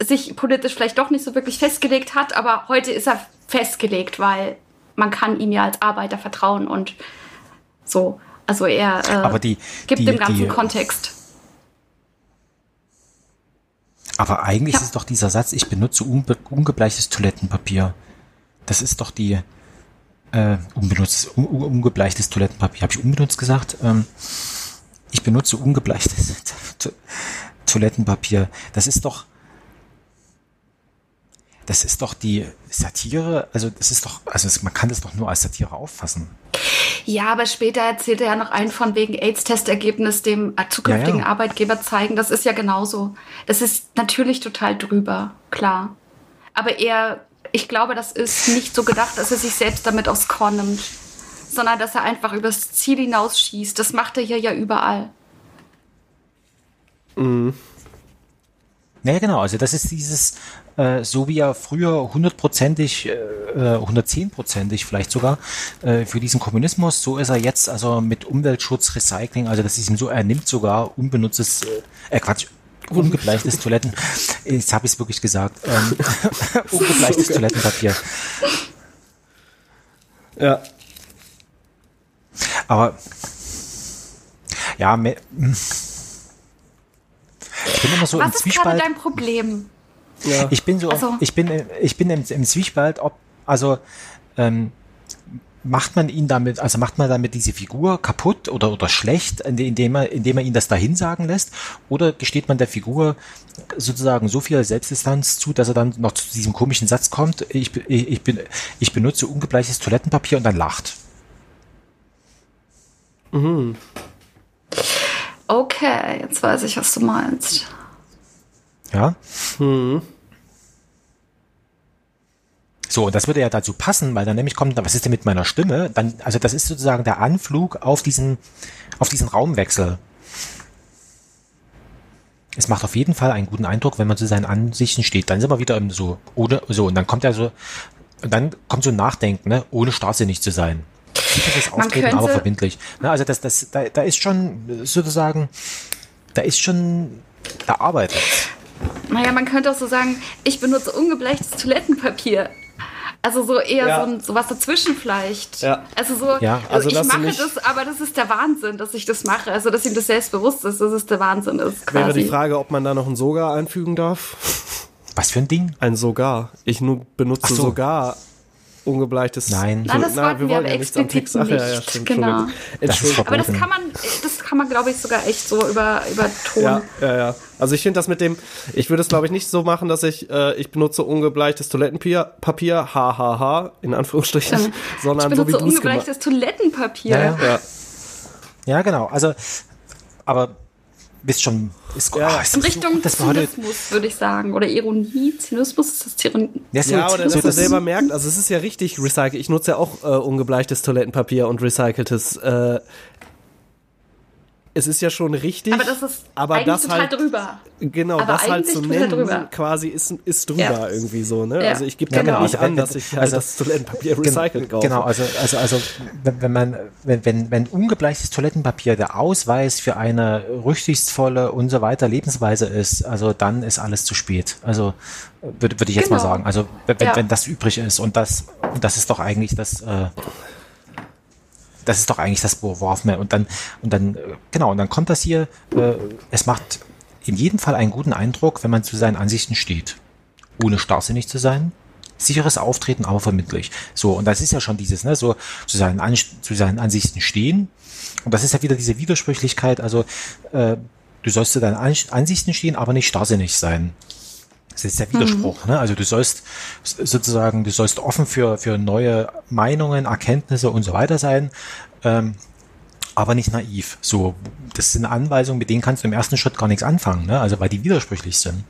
sich politisch vielleicht doch nicht so wirklich festgelegt hat, aber heute ist er festgelegt, weil man kann ihm ja als Arbeiter vertrauen und so. Also er äh, Aber die- gibt die- dem ganzen die- Kontext. Aber eigentlich Ja. ist doch dieser Satz, ich benutze unbe ungebleichtes Toilettenpapier. Das ist doch die äh, unbenutztes, un un- ungebleichtes Toilettenpapier. Habe ich unbenutzt gesagt? Ähm, ich benutze ungebleichtes [laughs] to Toilettenpapier. Das ist doch das ist doch die Satire, also das ist doch, also es, man kann das doch nur als Satire auffassen. Ja, aber später erzählt er ja noch einen von wegen AIDS-Testergebnis dem äh, zukünftigen Ja, ja. Arbeitgeber zeigen. Das ist ja genauso. Das ist natürlich total drüber, klar. Aber er, ich glaube, das ist nicht so gedacht, dass er sich selbst damit aufs Korn nimmt, sondern dass er einfach übers Ziel hinausschießt. Das macht er hier ja überall. Naja, genau, also das ist dieses, äh, so wie er früher hundertprozentig, äh, hundertzehnprozentig vielleicht sogar äh, für diesen Kommunismus, so ist er jetzt also mit Umweltschutz, Recycling, also das ist ihm so, er nimmt sogar unbenutztes, äh, äh Quatsch, ungebleichtes [laughs] Toiletten, jetzt habe ich es wirklich gesagt, ähm, [laughs] ungebleichtes Toilettenpapier. Ja. Aber ja, me- ich bin immer so im Was ist gerade dein Problem? Ja. Ich bin so, Also- ich bin, ich bin im, im Zwiespalt, ob, also, ähm, macht man ihn damit, also macht man damit diese Figur kaputt oder, oder schlecht, inde- indem er, indem er ihn das dahin sagen lässt, oder gesteht man der Figur sozusagen so viel Selbstdistanz zu, dass er dann noch zu diesem komischen Satz kommt, ich, ich, ich bin, ich benutze ungebleichtes Toilettenpapier und dann lacht. Okay, jetzt weiß ich, was du meinst. Ja? So, und das würde ja dazu passen, weil dann nämlich kommt, was ist denn mit meiner Stimme? Dann, also das ist sozusagen der Anflug auf diesen, auf diesen Raumwechsel. Es macht auf jeden Fall einen guten Eindruck, wenn man zu seinen Ansichten steht. Dann sind wir wieder im so, ohne, so, und dann kommt ja so, und dann kommt so ein Nachdenken, ne, ohne starrsinnig zu sein. Man Auftreten, aber verbindlich. Ne, also das, das, da, da ist schon sozusagen, da ist schon erarbeitet. Naja, man könnte auch so sagen, ich benutze ungebleichtes Toilettenpapier. Also so eher Ja. so, ein, so was dazwischen vielleicht. Ja. Also so, Ja. Also, ich dass du mache das, aber das ist der Wahnsinn, dass ich das mache. Also dass ihm das selbstbewusst ist, dass es der Wahnsinn ist. Quasi. Wäre die Frage, ob man da noch ein Sogar einfügen darf. Was für ein Ding? Ein Sogar. Ich nur benutze so. sogar ungebleichtes. Nein. Nein, das wollten wir wollen aber nichts am Text. Ach, ja, ja, nicht. stimmt. Genau. Entschuldigung. Das aber das kann man, das kann man, glaube ich, sogar echt so über, über Ton. Ja, ja, ja. Also ich finde das mit dem, ich würde es glaube ich nicht so machen, dass ich, äh, ich benutze ungebleichtes Toilettenpapier, Papier, hahaha, in Anführungsstrichen, [laughs] Ich sondern so wie benutze es gemacht ungebleichtes Toilettenpapier. Ja, ja. Ja, Ja, genau. Also, aber bist schon, ist, Ja, ah, ist In das so Richtung heute, Zynismus, würde ich sagen. Oder Ironie. Zynismus ist das Ironie. ja, so, ja oder so dass er das- selber merkt, also es ist ja richtig recycelt. Ich nutze ja auch äh, ungebleichtes Toilettenpapier und recyceltes. Äh, es ist ja schon richtig, Aber das ist aber eigentlich das total halt, drüber. Genau, Aber das halt zu nennen, drüber. quasi ist, ist drüber Ja. irgendwie so, ne? Ja. Also ich gebe Ja, damit genau, nicht also an, dass ich halt also- das Toilettenpapier recycelt kaufe. Genau, also, also, also wenn, man, wenn, wenn, wenn ungebleichtes Toilettenpapier der Ausweis für eine rücksichtsvolle und so weiter Lebensweise ist, also dann ist alles zu spät. Also würde, würde ich jetzt mal Genau. sagen. Also wenn, wenn, Ja. wenn das übrig ist und das, das ist doch eigentlich das, äh, das ist doch eigentlich das, man, und dann, und dann, äh, genau, und dann kommt das hier, äh, es macht in jedem Fall einen guten Eindruck, wenn man zu seinen Ansichten steht. Ohne starrsinnig zu sein, sicheres Auftreten, aber verbindlich. So, und das ist ja schon dieses, ne, so zu seinen, An zu seinen Ansichten stehen. Und das ist ja wieder diese Widersprüchlichkeit, also äh, du sollst zu deinen An Ansichten stehen, aber nicht starrsinnig sein. Das ist der Widerspruch, ne? Also du sollst sozusagen, du sollst offen für, für neue Meinungen, Erkenntnisse und so weiter sein, ähm, aber nicht naiv. So, das sind Anweisungen, mit denen kannst du im ersten Schritt gar nichts anfangen, ne? Also weil die widersprüchlich sind.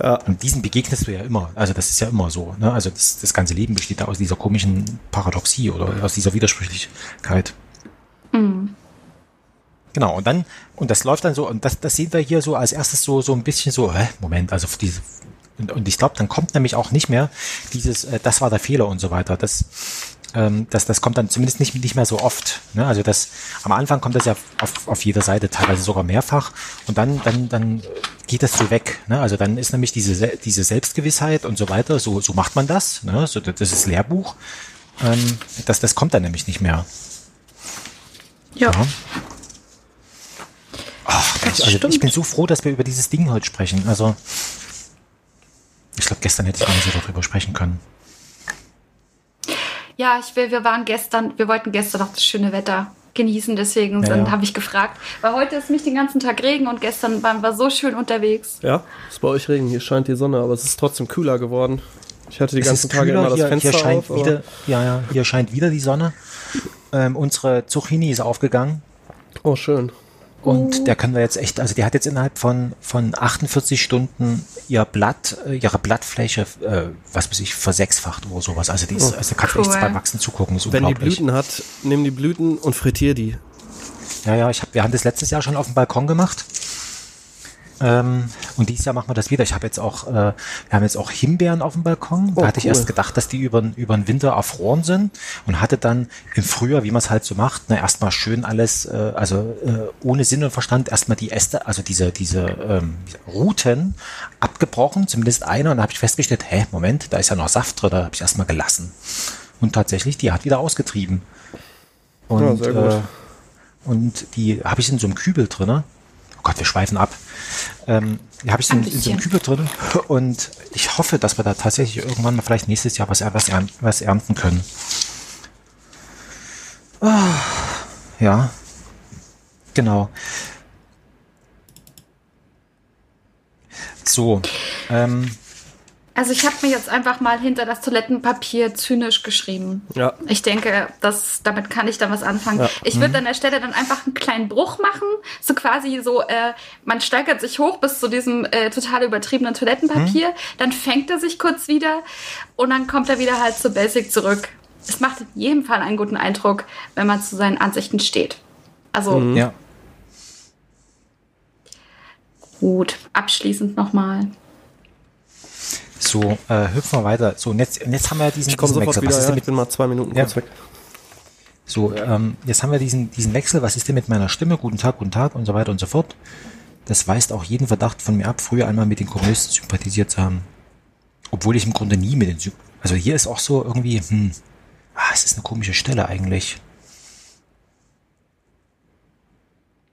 Ja. Und diesen begegnest du ja immer. Also das ist ja immer so. Ne? Also das, das ganze Leben besteht ja aus dieser komischen Paradoxie oder aus dieser Widersprüchlichkeit. Genau, und dann, und das läuft dann so, und das, das sehen wir hier so als erstes so, so ein bisschen so, hä, Moment, also diese, und, und ich glaube, dann kommt nämlich auch nicht mehr dieses, äh, das war der Fehler und so weiter. Das, ähm, das, das kommt dann zumindest nicht, nicht mehr so oft. Ne? Also das, am Anfang kommt das ja auf, auf jeder Seite, teilweise sogar mehrfach, und dann, dann, dann geht das so weg. Ne? Also dann ist nämlich diese, Se- diese Selbstgewissheit und so weiter, so, so macht man das, ne? so, das ist Lehrbuch. Ähm, das, das kommt dann nämlich nicht mehr. Ja. Ja. Ach, Mensch, also ich bin so froh, dass wir über dieses Ding heute sprechen. Also, ich glaube, gestern hätte ich gar nicht so darüber sprechen können. Ja, ich will, wir waren gestern, wir wollten gestern noch das schöne Wetter genießen, deswegen Ja, ja. habe ich gefragt. Weil heute ist nicht den ganzen Tag Regen und gestern waren wir so schön unterwegs. Ja, ist bei euch Regen, hier scheint die Sonne, aber es ist trotzdem kühler geworden. Ich hatte die Es ganzen ist Tage kühler, immer das hier, Fenster hier scheint auf. wieder, ja, ja, hier scheint wieder die Sonne. Ähm, unsere Zucchini ist aufgegangen Oh, schön. Und der können wir jetzt echt, also die hat jetzt innerhalb von, von 48 Stunden ihr Blatt, äh, ihre Blattfläche, äh, was weiß ich, versechsfacht oder sowas. Also die ist, also kannst du echt Cool. beim Wachsen zugucken, ist Wenn die. Blüten hat, nimm die Blüten und frittier die. Ja, ja, ich hab, wir haben das letztes Jahr schon auf dem Balkon gemacht. Ähm, und dieses Jahr machen wir das wieder. Ich habe jetzt auch, äh, wir haben jetzt auch Himbeeren auf dem Balkon. Da Oh, hatte ich cool. erst gedacht, dass die über, über den Winter erfroren sind und hatte dann im Frühjahr, wie man es halt so macht, ne, erstmal schön alles, äh, also äh, ohne Sinn und Verstand, erstmal die Äste, also diese, diese ähm, Ruten abgebrochen, zumindest eine. Und da habe ich festgestellt, hä, Moment, da ist ja noch Saft drin, da habe ich erstmal gelassen. Und tatsächlich, die hat wieder ausgetrieben. Und, Ja, sehr gut. Äh, und die habe ich in so einem Kübel drinne. Oh Gott, wir schweifen ab. Ähm, die habe ich in, in so einem. Kübel drin und ich hoffe, dass wir da tatsächlich irgendwann mal vielleicht nächstes Jahr was, was, was ernten können. Ah, ja, genau. So, ähm, Also ich habe mir jetzt einfach mal hinter das Toilettenpapier zynisch geschrieben. Ja. Ich denke, das, damit kann ich dann was anfangen. Ja. Ich würde an der Stelle dann einfach einen kleinen Bruch machen. So quasi so, äh, man steigert sich hoch bis zu diesem äh, total übertriebenen Toilettenpapier. Dann fängt er sich kurz wieder und dann kommt er wieder halt zu Basic zurück. Es macht in jedem Fall einen guten Eindruck, wenn man zu seinen Ansichten steht. Also Ja. gut, abschließend nochmal. So, äh, hüpfen wir weiter. So, und jetzt, und jetzt haben wir ja diesen, Ich komme diesen sofort Wechsel. wieder, Was ist ja. denn Ich mit, bin mal zwei Minuten Ja. kurz weg. so, ähm, jetzt haben wir diesen, diesen Wechsel. Was ist denn mit meiner Stimme? Guten Tag, guten Tag und so weiter und so fort. Das weist auch jeden Verdacht von mir ab, früher einmal mit den Kommunisten sympathisiert zu haben. Obwohl ich im Grunde nie mit den, Sy- also hier ist auch so irgendwie, hm, ah, es ist eine komische Stelle eigentlich.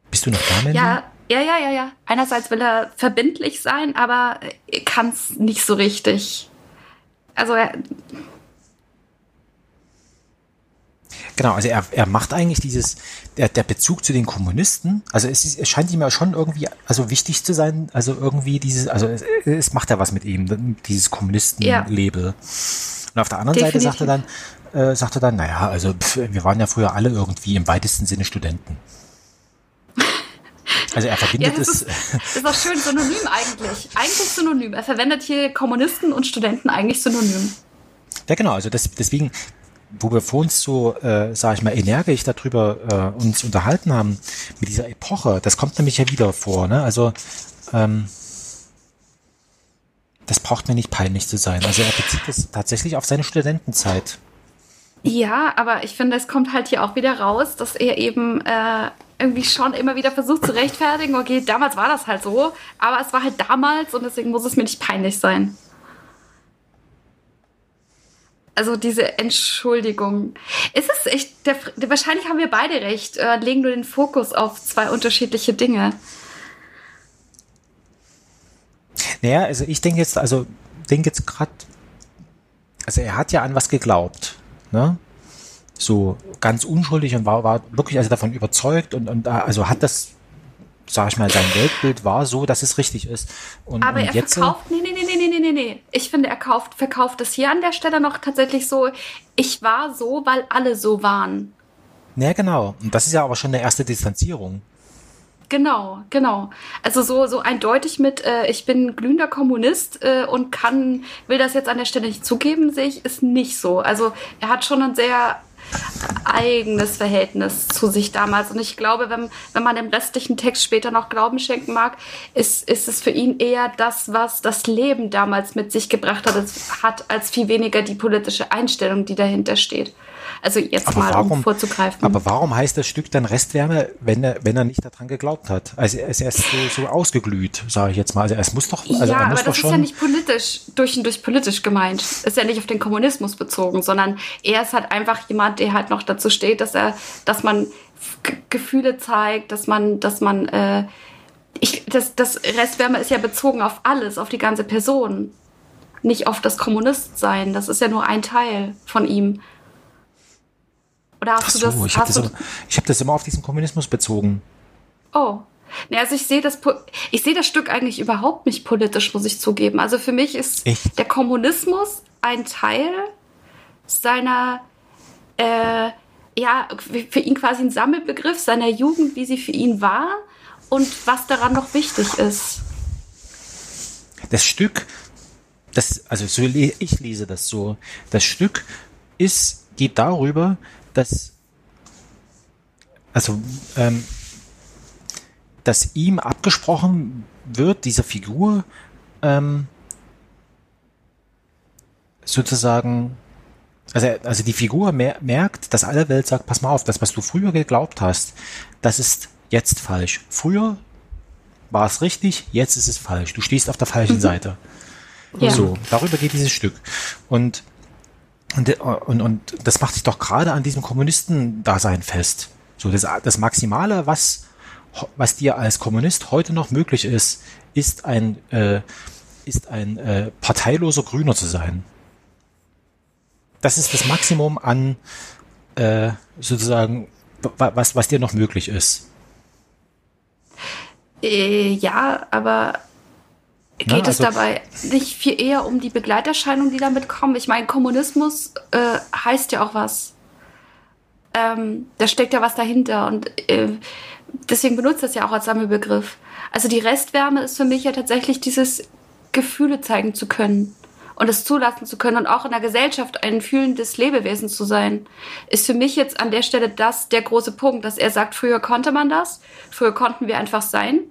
Bist du noch da, Mandy? Ja, ja, ja, ja, ja. Einerseits will er verbindlich sein, aber kann es nicht so richtig. Also er, Genau, also er, er macht eigentlich dieses, der, der Bezug zu den Kommunisten, also es, ist, es scheint ihm ja schon irgendwie, also wichtig zu sein, also irgendwie dieses, also es, es macht ja was mit ihm, dieses Kommunistenlabel. Und auf der anderen Seite sagt er dann, äh, sagt er dann, naja, also pf, wir waren ja früher alle irgendwie im weitesten Sinne Studenten. Also er ja, verbindet das es, ist, das ist auch schön synonym eigentlich. Eigentlich synonym. Er verwendet hier Kommunisten und Studenten eigentlich synonym. Ja, genau, also das, deswegen, wo wir vor uns so, äh, sag ich mal, energisch darüber äh, uns unterhalten haben, mit dieser Epoche, das kommt nämlich ja wieder vor, ne? Also, ähm, das braucht mir nicht peinlich zu sein. Also er bezieht es tatsächlich auf seine Studentenzeit. Ja, aber ich finde, es kommt halt hier auch wieder raus, dass er eben äh, irgendwie schon immer wieder versucht zu rechtfertigen, okay, damals war das halt so, aber es war halt damals und deswegen muss es mir nicht peinlich sein. Also diese Entschuldigung. Es ist echt, der, der, wahrscheinlich haben wir beide recht, äh, legen nur den Fokus auf zwei unterschiedliche Dinge. Naja, also ich denke jetzt, also denke jetzt gerade, also er hat ja an was geglaubt, ne? So ganz unschuldig und war, war wirklich also davon überzeugt und, und da- also hat das, sag ich mal, sein Weltbild war so, dass es richtig ist. Und, Aber und er jetzt, verkauft, nee, nee, nee, nee, nee, nee, nee. Ich finde, er kauft, verkauft es hier an der Stelle noch tatsächlich so, ich war so, weil alle so waren. Ja, genau. Und das ist ja aber schon eine erste Distanzierung. Genau, genau. Also so, so eindeutig mit, äh, ich bin glühender Kommunist äh, und kann, will das jetzt an der Stelle nicht zugeben, sehe ich, ist nicht so. Also er hat schon ein sehr eigenes Verhältnis zu sich damals. Und ich glaube, wenn, wenn man dem restlichen Text später noch Glauben schenken mag, ist, ist es für ihn eher das, was das Leben damals mit sich gebracht hat, hat als viel weniger die politische Einstellung, die dahinter steht. Also jetzt Aber mal, um warum, vorzugreifen. aber warum heißt das Stück dann Restwärme, wenn er, wenn er nicht daran geglaubt hat? Also er ist erst so, so ausgeglüht, sage ich jetzt mal. Also es muss doch, also ja, er aber muss das doch ist ja nicht politisch, durch und durch politisch gemeint. Ist ja nicht auf den Kommunismus bezogen, sondern er ist halt einfach jemand, der halt noch dazu steht, dass er, dass man G Gefühle zeigt, dass man, dass man, äh, ich, das, das Restwärme ist ja bezogen auf alles, auf die ganze Person. Nicht auf das Kommunistsein. Das ist ja nur ein Teil von ihm. Oder hast Ach du so, das? ich habe das, hab das immer auf diesen Kommunismus bezogen. Oh. Ne, also ich sehe das, ich sehe das Stück eigentlich überhaupt nicht politisch, muss ich zugeben. Also für mich ist Echt? der Kommunismus ein Teil seiner, äh, ja, für ihn quasi ein Sammelbegriff seiner Jugend, wie sie für ihn war und was daran noch wichtig ist. Das Stück, das, also so, ich lese das so, das Stück ist, geht darüber, dass, also, ähm, dass ihm abgesprochen wird, dieser Figur, ähm, sozusagen, also, also die Figur mer merkt, dass alle Welt sagt, pass mal auf, das, was du früher geglaubt hast, das ist jetzt falsch. Früher war es richtig, jetzt ist es falsch. Du stehst auf der falschen Seite. Ja. So, darüber geht dieses Stück. Und, und, und, und das macht sich doch gerade an diesem Kommunistendasein fest. So, das, das Maximale, was, was dir als Kommunist heute noch möglich ist, ist ein, äh, ist ein äh, parteiloser Grüner zu sein. Das ist das Maximum an äh, sozusagen, wa- was, was dir noch möglich ist. Äh, ja, aber Geht Ne, es also- dabei nicht viel eher um die Begleiterscheinungen, die damit kommen? Ich meine, Kommunismus äh, heißt ja auch was. Ähm, da steckt ja was dahinter und äh, deswegen benutzt das ja auch als Sammelbegriff. Also die Restwärme ist für mich ja tatsächlich dieses Gefühle zeigen zu können und es zulassen zu können und auch in der Gesellschaft ein fühlendes Lebewesen zu sein, ist für mich jetzt an der Stelle das der große Punkt, dass er sagt, früher konnte man das, früher konnten wir einfach sein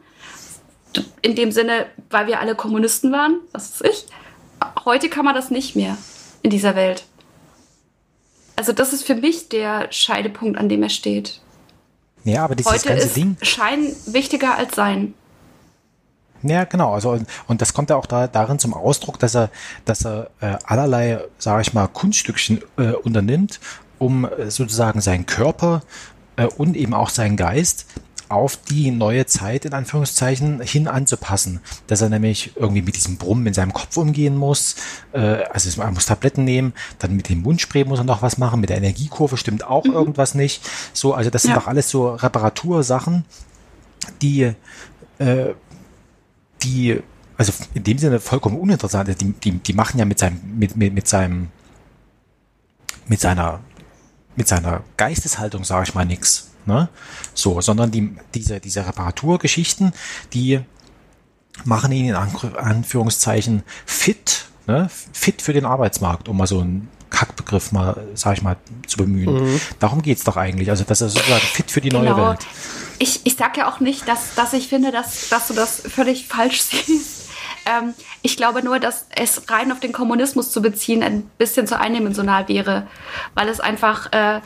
in dem Sinne, weil wir alle Kommunisten waren, was weiß ich. Heute kann man das nicht mehr in dieser Welt. Also das ist für mich der Scheidepunkt, an dem er steht. Ja, aber dieses Heute ganze ist Ding. Schein wichtiger als Sein. Ja, genau. Also und, das kommt ja auch da, darin zum Ausdruck, dass er, dass er äh, allerlei, sage ich mal, Kunststückchen äh, unternimmt, um äh, sozusagen seinen Körper äh, und eben auch seinen Geist auf die neue Zeit in Anführungszeichen hin anzupassen. Dass er nämlich irgendwie mit diesem Brummen in seinem Kopf umgehen muss. Äh, also er muss Tabletten nehmen, dann mit dem Mundspray muss er noch was machen, mit der Energiekurve stimmt auch irgendwas nicht. So, also das sind Ja. doch alles so Reparatursachen, die äh, die, also in dem Sinne vollkommen uninteressant, die, die, die machen ja mit seinem, mit, mit, mit seinem, mit seiner, mit seiner Geisteshaltung, sage ich mal, nix. Ne? So, sondern die, diese, diese Reparaturgeschichten, die machen ihn in Anf- Anführungszeichen fit, ne? fit für den Arbeitsmarkt, um mal so einen Kackbegriff mal, sag ich mal, zu bemühen. Darum geht's doch eigentlich. Also, dass er sozusagen fit für die neue Welt. Ich, ich sag ja auch nicht, dass, dass ich finde, dass, dass du das völlig falsch [laughs] siehst. Ähm, ich glaube nur, dass es rein auf den Kommunismus zu beziehen ein bisschen zu eindimensional wäre, weil es einfach, äh,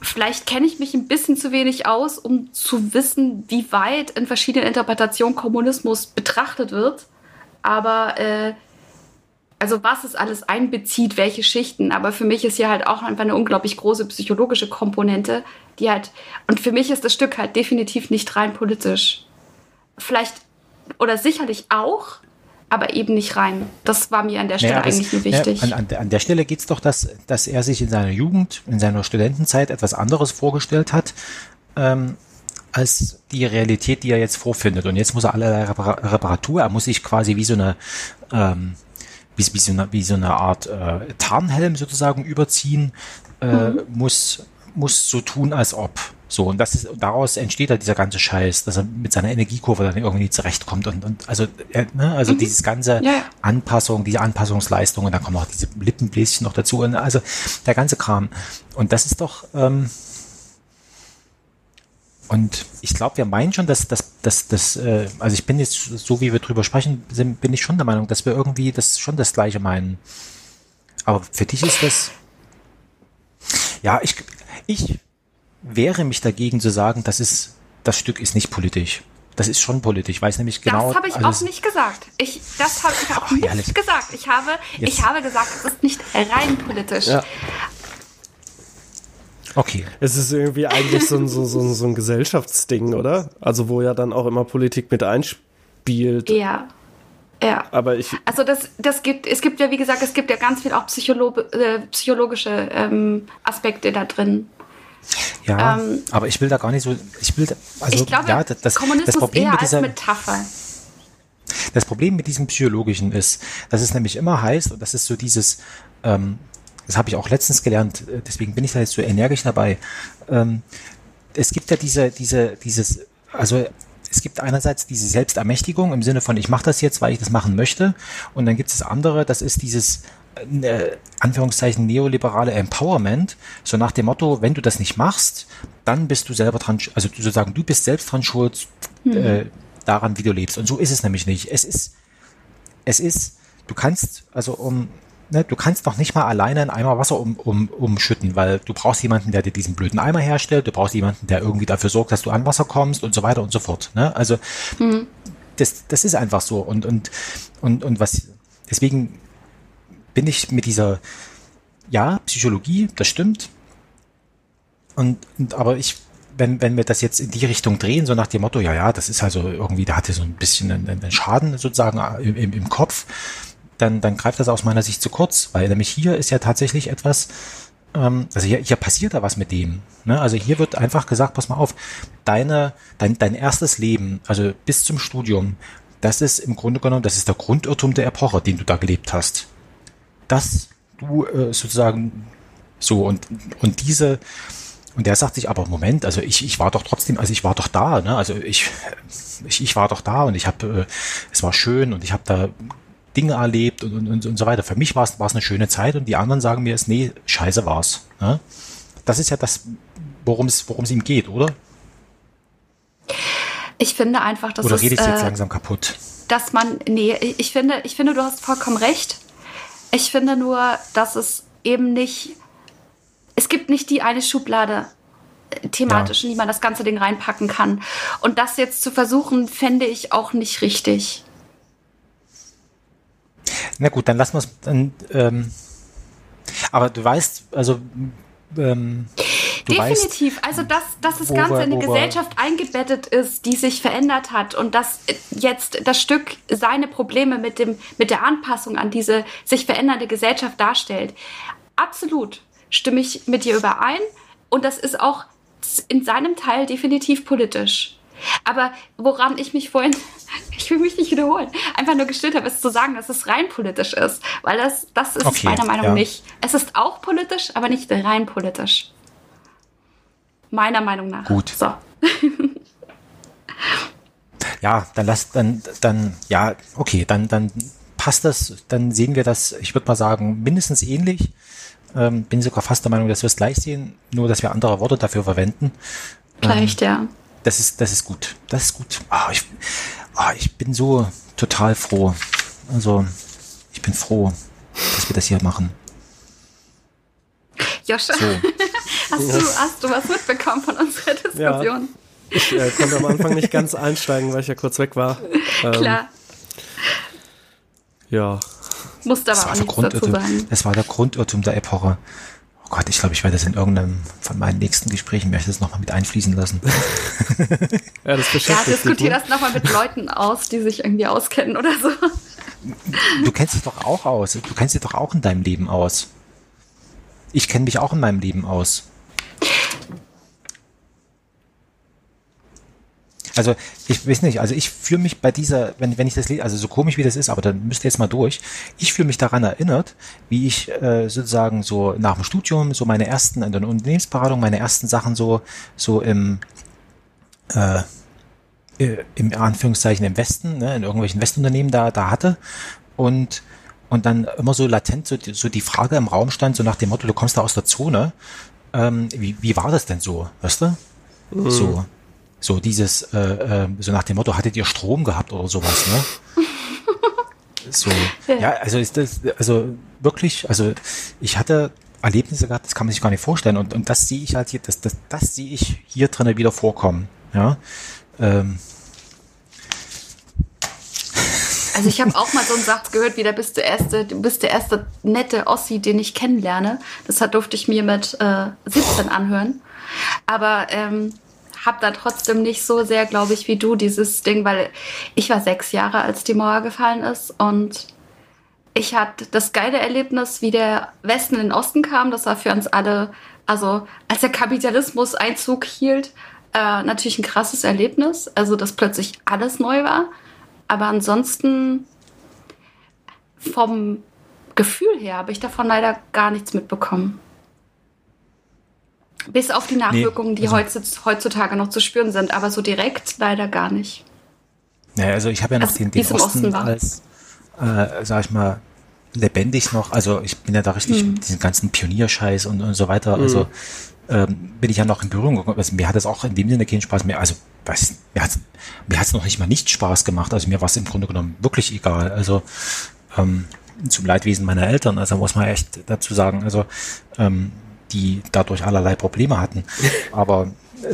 vielleicht kenne ich mich ein bisschen zu wenig aus, um zu wissen, wie weit in verschiedenen Interpretationen Kommunismus betrachtet wird. Aber äh, also was es alles einbezieht, welche Schichten. Aber für mich ist hier halt auch einfach eine unglaublich große psychologische Komponente, die halt, und für mich ist das Stück halt definitiv nicht rein politisch. Vielleicht, oder sicherlich auch, aber eben nicht rein. Das war mir an der Stelle Naja, das- eigentlich nur wichtig. Ja, an, an, der- Stelle geht's doch, dass, dass er sich in seiner Jugend, in seiner Studentenzeit etwas anderes vorgestellt hat, ähm, als die Realität, die er jetzt vorfindet. Und jetzt muss er alle Repara Reparatur, er muss sich quasi wie so eine, ähm, wie, wie, so eine, wie so eine Art äh, Tarnhelm sozusagen überziehen, äh, Mhm. muss, muss so tun, als ob. So, und das ist, daraus entsteht halt dieser ganze Scheiß, dass er mit seiner Energiekurve dann irgendwie zurechtkommt und, und also, äh, ne, also dieses ganze Mhm. Ja. Anpassung, diese Anpassungsleistung und dann kommen auch diese Lippenbläschen noch dazu und also der ganze Kram. Und das ist doch, ähm, und ich glaube, wir meinen schon, dass dass, dass, dass äh, also ich bin jetzt, so wie wir drüber sprechen, sind, bin ich schon der Meinung, dass wir irgendwie das schon das Gleiche meinen. Aber für dich ist das, ja, ich, ich wehre mich dagegen zu sagen, das ist, das Stück ist nicht politisch. Das ist schon politisch, weil es nämlich genau. das habe ich also auch nicht gesagt. Ich, das habe ich auch Ach, nicht ehrlich. gesagt. Ich habe, Jetzt- ich habe gesagt, es ist nicht rein politisch. Ja. Okay. Es ist irgendwie eigentlich so ein, so, so, so ein Gesellschaftsding, oder? Also wo ja dann auch immer Politik mit einspielt. Ja. Ja. Aber ich, Also das, das gibt, es gibt ja, wie gesagt, es gibt ja ganz viel auch Psycholo äh, psychologische ähm, Aspekte da drin. Ja, Ähm, aber ich will da gar nicht so, ich will, da- also ich glaube, ja, das, das, Kommunismus das Problem eher mit als dieser, Metapher. Das Problem mit diesem Psychologischen ist, dass es nämlich immer heißt, und das ist so dieses, ähm, das habe ich auch letztens gelernt, äh, deswegen bin ich da jetzt so energisch dabei. Ähm, es gibt ja diese, diese, dieses, also es gibt einerseits diese Selbstermächtigung im Sinne von, ich mache das jetzt, weil ich das machen möchte, und dann gibt es das andere, das ist dieses äh, Anführungszeichen neoliberale Empowerment, so nach dem Motto, wenn du das nicht machst, dann bist du selber dran, also sozusagen, du bist selbst dran schuld äh, daran, wie du lebst. Und so ist es nämlich nicht. Es ist, es ist, du kannst, also um, ne, du kannst noch nicht mal alleine einen Eimer Wasser um, um, umschütten, weil du brauchst jemanden, der dir diesen blöden Eimer herstellt, du brauchst jemanden, der irgendwie dafür sorgt, dass du an Wasser kommst und so weiter und so fort. Ne? Also das, das ist einfach so. Und, und, und, und was, deswegen bin ich mit dieser, ja, Psychologie, das stimmt. Und, und aber ich, wenn, wenn wir das jetzt in die Richtung drehen, so nach dem Motto, ja, ja, das ist also irgendwie, da hatte so ein bisschen einen, einen Schaden sozusagen im, im, im Kopf, dann, dann greift das aus meiner Sicht zu kurz, weil nämlich hier ist ja tatsächlich etwas, ähm, also hier, hier passiert da was mit dem. Ne? Also hier wird einfach gesagt, pass mal auf, deine, dein, dein erstes Leben, also bis zum Studium, das ist im Grunde genommen, das ist der Grundirrtum der Epoche, den du da gelebt hast. Dass du äh, sozusagen so und, und diese, und der sagt sich aber, Moment, also ich, ich war doch trotzdem, also ich war doch da, ne? Also ich, ich, ich war doch da und ich habe, äh, es war schön und ich habe da Dinge erlebt und, und, und so weiter. Für mich war es, eine schöne Zeit und die anderen sagen mir es, nee, scheiße war's. Ne? Das ist ja das, worum es, worum es ihm geht, oder? Ich finde einfach, dass Oder es, rede ich jetzt äh, langsam kaputt? dass man, nee, ich finde, ich finde, du hast vollkommen recht. Ich finde nur, dass es eben nicht, es gibt nicht die eine Schublade äh, thematisch, in die man das ganze Ding reinpacken kann. Und das jetzt zu versuchen, fände ich auch nicht richtig. Na gut, dann lassen wir es. Ähm, aber du weißt, also ähm, du weißt, Definitiv. Also, dass, dass das Ganze in eine Gesellschaft eingebettet ist, die sich verändert hat und dass jetzt das Stück seine Probleme mit, dem, mit der Anpassung an diese sich verändernde Gesellschaft darstellt. Absolut stimme ich mit dir überein und das ist auch in seinem Teil definitiv politisch. Aber woran ich mich vorhin, [laughs] ich will mich nicht wiederholen, einfach nur gestört habe, ist zu sagen, dass es rein politisch ist. Weil das, das ist Okay, meiner Meinung ja. nicht. Es ist auch politisch, aber nicht rein politisch. Meiner Meinung nach. Gut. So. [laughs] ja, dann lass, dann, dann, ja, okay, dann, dann passt das, dann sehen wir das, ich würde mal sagen, mindestens ähnlich. Ähm, bin sogar fast der Meinung, dass wir es gleich sehen, nur dass wir andere Worte dafür verwenden. Vielleicht, ja. Das ist, das ist gut. Das ist gut. Ah, ich, ah, ich bin so total froh. Also, ich bin froh, dass wir das hier machen. Joscha, So. [laughs] hast, du, hast du was mitbekommen von unserer Diskussion? Ich äh, konnte am Anfang nicht ganz einsteigen, weil ich ja kurz weg war. Ähm, Klar. Ja. Musste Das aber war, auch dazu Grundirrtum, sagen. das war der Grundirrtum der Epoche. Oh Gott, ich glaube, ich werde das in irgendeinem von meinen nächsten Gesprächen möchte das nochmal mit einfließen lassen. Ja, das Ja, beschäftigt mich. diskutier Ne? das nochmal mit Leuten aus, die sich irgendwie auskennen oder so. Du kennst dich doch auch aus. Du kennst dich doch auch in deinem Leben aus. Ich kenne mich auch in meinem Leben aus. Also ich weiß nicht, also ich fühle mich bei dieser, wenn, wenn ich das also so komisch wie das ist, aber dann müsst ihr jetzt mal durch. Ich fühle mich daran erinnert, wie ich äh, sozusagen so nach dem Studium, so meine ersten, in der Unternehmensberatung, meine ersten Sachen so, so im, äh, äh, im Anführungszeichen im Westen, ne, in irgendwelchen Westunternehmen da, da hatte und und dann immer so latent so, die- so die Frage im Raum stand, so nach dem Motto, du kommst da aus der Zone, ähm, wie, wie war das denn so, weißt du? So, so dieses, äh, äh, so nach dem Motto, hattet ihr Strom gehabt oder sowas, ne? [laughs] So, ja, also ist das, also wirklich, also ich hatte Erlebnisse gehabt, das kann man sich gar nicht vorstellen und, und das sehe ich halt hier, das, das, das sehe ich hier drinnen wieder vorkommen, ja. Ähm, Also ich habe auch mal so einen Satz gehört, wie da bist du erste, du bist der erste nette Ossi, den ich kennenlerne. Das hat, durfte ich mir mit äh, 17 anhören. Aber ähm, habe da trotzdem nicht so sehr, glaube ich, wie du dieses Ding, weil ich war sechs Jahre, als die Mauer gefallen ist und ich hatte das geile Erlebnis, wie der Westen in den Osten kam. Das war für uns alle, also als der Kapitalismus Einzug hielt, äh, natürlich ein krasses Erlebnis. Also, dass plötzlich alles neu war. Aber ansonsten vom Gefühl her habe ich davon leider gar nichts mitbekommen. Bis auf die Nachwirkungen, die also- heutz- heutzutage noch zu spüren sind, aber so direkt leider gar nicht. Naja, also ich habe ja noch Also, den, den Osten, Osten war. als, äh, sag ich mal, lebendig noch. Also ich bin ja da richtig Hm. mit diesem ganzen Pionierscheiß und, und so weiter. Also ähm, bin ich ja noch in Berührung gekommen. Also mir hat es auch in dem Sinne keinen Spaß mehr. Also weiß, mir hat mir hat's noch nicht mal nicht Spaß gemacht. Also mir war es im Grunde genommen wirklich egal. Also ähm, zum Leidwesen meiner Eltern. Also muss man echt dazu sagen. Also ähm, die dadurch allerlei Probleme hatten. [laughs] Aber [laughs]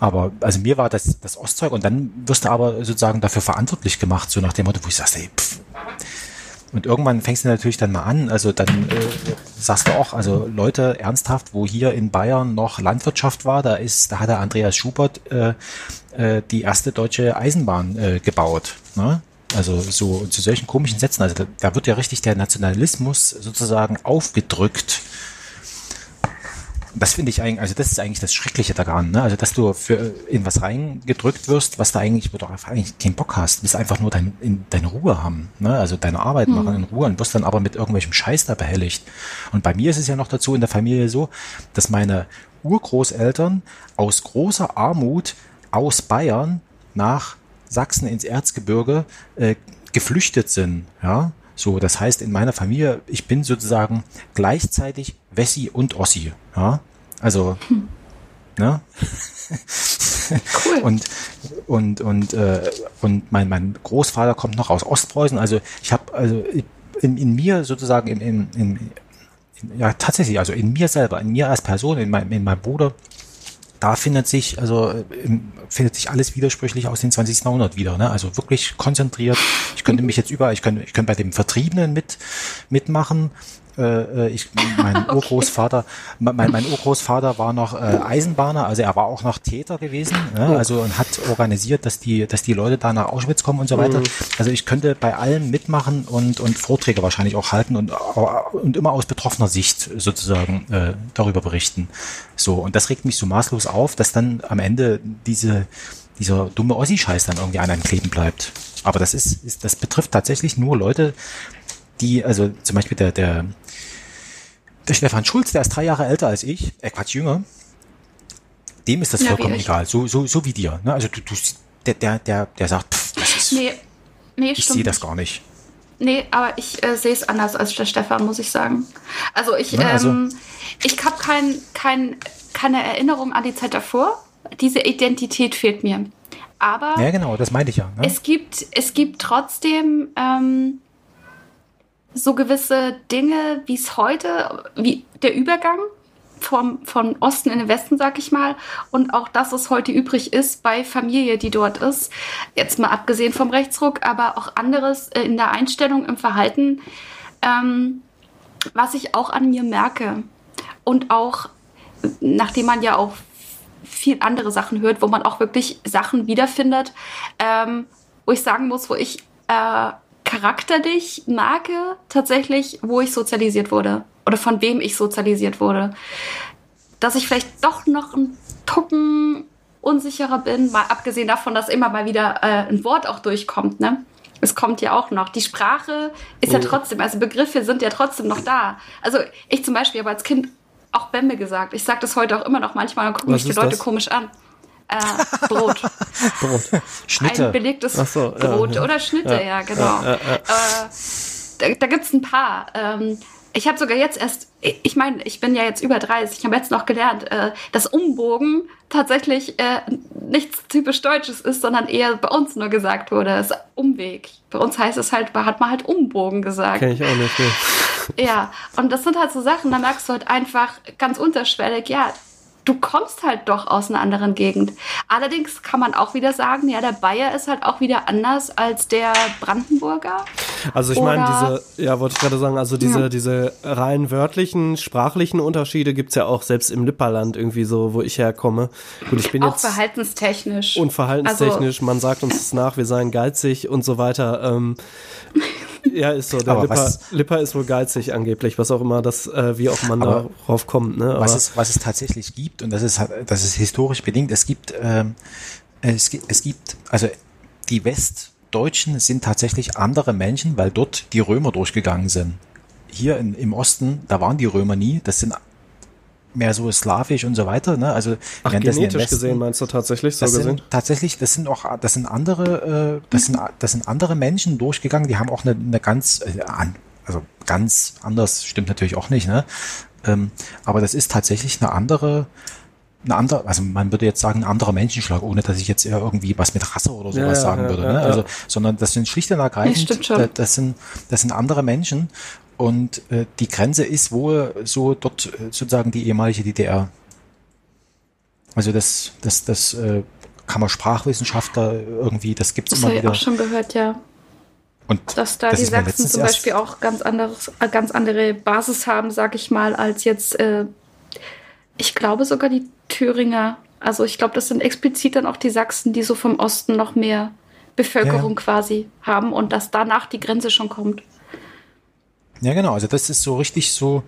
aber also mir war das das Ostzeug und dann wirst du aber sozusagen dafür verantwortlich gemacht, so nach dem Motto, wo ich sagst, ey, pff. Und irgendwann fängst du natürlich dann mal an, also dann äh, sagst du auch, also Leute, ernsthaft, wo hier in Bayern noch Landwirtschaft war, da ist, da hat der Andreas Schubert äh, äh, die erste deutsche Eisenbahn äh, gebaut. Ne? Also so zu solchen komischen Sätzen, also da, da wird ja richtig der Nationalismus sozusagen aufgedrückt das finde ich eigentlich, also das ist eigentlich das Schreckliche daran, ne? Also dass du für in was reingedrückt wirst, was da eigentlich, wo du eigentlich keinen Bock hast, willst einfach nur dein, in, deine Ruhe haben, ne? Also deine Arbeit machen in Ruhe und wirst dann aber mit irgendwelchem Scheiß da behelligt. Und bei mir ist es ja noch dazu in der Familie so, dass meine Urgroßeltern aus großer Armut aus Bayern nach Sachsen ins Erzgebirge äh, geflüchtet sind, ja. So, das heißt, in meiner Familie, ich bin sozusagen gleichzeitig Wessi und Ossi, ja. Also, ne? Cool. Und und und äh, und mein mein Großvater kommt noch aus Ostpreußen. Also ich habe also in, in mir sozusagen in, in, in, ja tatsächlich also in mir selber, in mir als Person, in meinem in meinem Bruder, da findet sich also im- findet sich alles widersprüchlich aus dem 20. Jahrhundert wieder. Ne? Also wirklich konzentriert. Ich könnte mich jetzt überall, ich könnte ich könnte bei dem Vertriebenen mit mitmachen. Äh, äh, ich, mein [laughs] Urgroßvater, mein, mein Urgroßvater war noch äh, Eisenbahner, also er war auch noch Täter gewesen, ne? also und hat organisiert, dass die, dass die Leute da nach Auschwitz kommen und so weiter. Also ich könnte bei allem mitmachen und und Vorträge wahrscheinlich auch halten und und immer aus betroffener Sicht sozusagen äh, darüber berichten. So und das regt mich so maßlos auf, dass dann am Ende diese dieser dumme Ossi-Scheiß dann irgendwie an einem kleben bleibt. Aber das ist, ist das betrifft tatsächlich nur Leute, die, also zum Beispiel der, der, der Stefan Schulz, der ist drei Jahre älter als ich, äh Quatsch, jünger, dem ist das Ja, vollkommen egal, so, so, so wie dir. Ne? Also du, du, der, der, der, der sagt, pff, das ist, Nee, nee, ich sehe das gar nicht. Nee, aber ich äh, sehe es anders als der Stefan, muss ich sagen. Also ich, Na, also- ähm, ich habe kein, kein, keine Erinnerung an die Zeit davor. Diese Identität fehlt mir. Aber Ja, genau, das meinte ich ja. Ne? es gibt, es gibt trotzdem ähm, so gewisse Dinge, wie es heute, wie der Übergang vom, von Osten in den Westen, sag ich mal, und auch das, was heute übrig ist bei Familie, die dort ist. Jetzt mal abgesehen vom Rechtsruck, aber auch anderes äh, in der Einstellung, im Verhalten, ähm, was ich auch an mir merke. Und auch, nachdem man ja auch viel andere Sachen hört, wo man auch wirklich Sachen wiederfindet, ähm, wo ich sagen muss, wo ich äh, charakterlich merke, tatsächlich, wo ich sozialisiert wurde oder von wem ich sozialisiert wurde. Dass ich vielleicht doch noch ein Tucken unsicherer bin, mal abgesehen davon, dass immer mal wieder äh, ein Wort auch durchkommt, ne? Es kommt ja auch noch. Die Sprache ist ja trotzdem, also Begriffe sind ja trotzdem noch da. Also ich zum Beispiel habe als Kind auch Bämme gesagt. Ich sage das heute auch immer noch manchmal, gucken Was mich die Leute das? komisch an. Äh, Brot. [laughs] Brot. Ein Schnitte. belegtes Ach so, ja, Brot ja. oder Schnitte, ja, genau. Äh, da da gibt es ein paar. Ähm, ich habe sogar jetzt erst, ich meine, ich bin ja jetzt über 30, ich habe jetzt noch gelernt, äh, dass Umbogen tatsächlich äh, nichts typisch Deutsches ist, sondern eher bei uns nur gesagt wurde. Es ist Umweg. Bei uns heißt es halt, hat man halt Umbogen gesagt. Kenn ich auch nicht. Nee. Ja, und das sind halt so Sachen, da merkst du halt einfach ganz unterschwellig, ja, du kommst halt doch aus einer anderen Gegend. Allerdings kann man auch wieder sagen, ja, der Bayer ist halt auch wieder anders als der Brandenburger. Also ich meine, diese, ja, wollte ich gerade sagen, also diese, Ja. diese rein wörtlichen, sprachlichen Unterschiede gibt's ja auch selbst im Lipperland irgendwie so, wo ich herkomme. Gut, ich bin Auch jetzt verhaltenstechnisch. und verhaltenstechnisch, man sagt uns es nach, wir seien geizig und so weiter. Ähm, ja, ist so. Der Aber Lipper, was- Lipper ist wohl geizig angeblich, was auch immer das, äh, wie auch man Aber darauf kommt. Ne? was Aber- es, was es tatsächlich gibt, und das ist, das ist historisch bedingt, es gibt, ähm, es, gibt- es gibt, also die Westdeutschen sind tatsächlich andere Menschen, weil dort die Römer durchgegangen sind. Hier in, im Osten, da waren die Römer nie, das sind mehr so slawisch und so weiter, ne? Also Ach, genetisch Westen- gesehen meinst du tatsächlich so das gesehen? sind tatsächlich, das sind auch, das sind andere, äh, das sind, das sind andere Menschen durchgegangen, die haben auch eine, eine ganz, äh, also ganz anders, stimmt natürlich auch nicht, ne? Ähm, aber das ist tatsächlich eine andere, eine andere, also man würde jetzt sagen, ein anderer Menschenschlag, ohne dass ich jetzt eher irgendwie was mit Rasse oder sowas Ja, ja, sagen ja, würde, ja, ne? ja. Also, sondern das sind schlicht und ergreifend, stimmt schon. da- das sind, das sind andere Menschen und äh, die Grenze ist wohl so dort äh, sozusagen die ehemalige DDR. Also das, das, das äh, kann man Sprachwissenschaftler irgendwie, das gibt's das immer habe ich wieder. auch schon gehört, ja. Und Dass da das die Sachsen zum Beispiel auch ganz, anderes, äh, ganz andere Basis haben, sag ich mal, als jetzt, äh, ich glaube sogar die Thüringer. Also ich glaube, das sind explizit dann auch die Sachsen, die so vom Osten noch mehr Bevölkerung Ja, quasi haben und dass danach die Grenze schon kommt. Ja, genau. Also das ist so richtig so,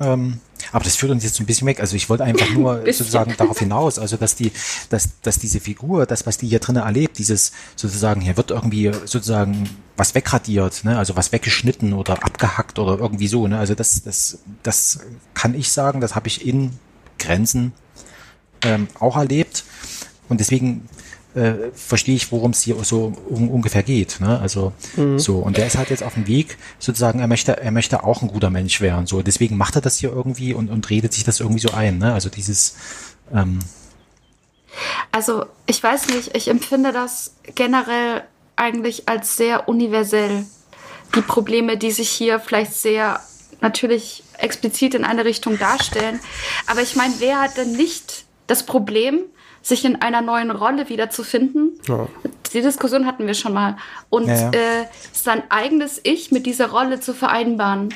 Ähm, aber das führt uns jetzt so ein bisschen weg. Also ich wollte einfach [laughs] nur sozusagen darauf hinaus, also dass die, dass, dass diese Figur, das, was die hier drinnen erlebt, dieses sozusagen, hier wird irgendwie sozusagen was wegradiert, ne? also was weggeschnitten oder abgehackt oder irgendwie so. Ne? Also das, das, das kann ich sagen, das habe ich in Grenzen ähm, auch erlebt. Und deswegen äh, verstehe ich, worum es hier so un ungefähr geht. Ne? Also so und der ist halt jetzt auf dem Weg, sozusagen, er möchte, er möchte auch ein guter Mensch werden. So deswegen macht er das hier irgendwie und, und redet sich das irgendwie so ein. Ne? Also dieses ähm, Also, ich weiß nicht, ich empfinde das generell eigentlich als sehr universell. Die Probleme, die sich hier vielleicht sehr natürlich explizit in eine Richtung darstellen. Aber ich meine, wer hat denn nicht das Problem, sich in einer neuen Rolle wiederzufinden? Ja. Die Diskussion hatten wir schon mal. Und Ja, ja. Äh, sein eigenes Ich mit dieser Rolle zu vereinbaren.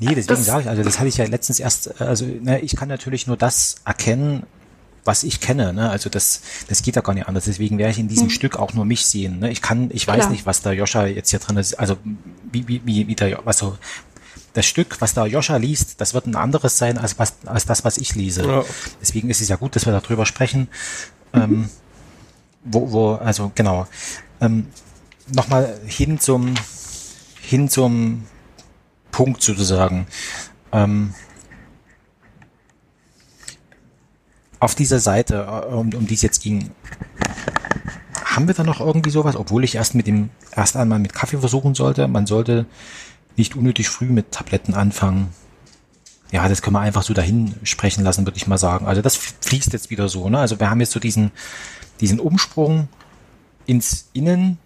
Nee, deswegen sage ich, also das hatte ich ja letztens erst, also ne, ich kann natürlich nur das erkennen, was ich kenne, ne? Also das, das geht ja gar nicht anders. Deswegen werde ich in diesem Stück auch nur mich sehen. Ne? Ich kann, ich weiß. Klar. nicht, was der Joscha jetzt hier drin ist, also wie, wie, wie, wie der, was so, das Stück, was da Joscha liest, das wird ein anderes sein als was, als das, was ich lese. Ja. Deswegen ist es ja gut, dass wir darüber sprechen. Ähm, wo, wo, also genau. Ähm, Nochmal hin zum, hin zum Punkt sozusagen. Ähm, auf dieser Seite, äh, um, um die es jetzt ging, haben wir da noch irgendwie sowas, obwohl ich erst mit dem, erst einmal mit Kaffee versuchen sollte. Man sollte nicht unnötig früh mit Tabletten anfangen. Ja, das können wir einfach so dahin sprechen lassen, würde ich mal sagen. Also das fließt jetzt wieder so, ne? Also wir haben jetzt so diesen, diesen Umsprung ins Innen.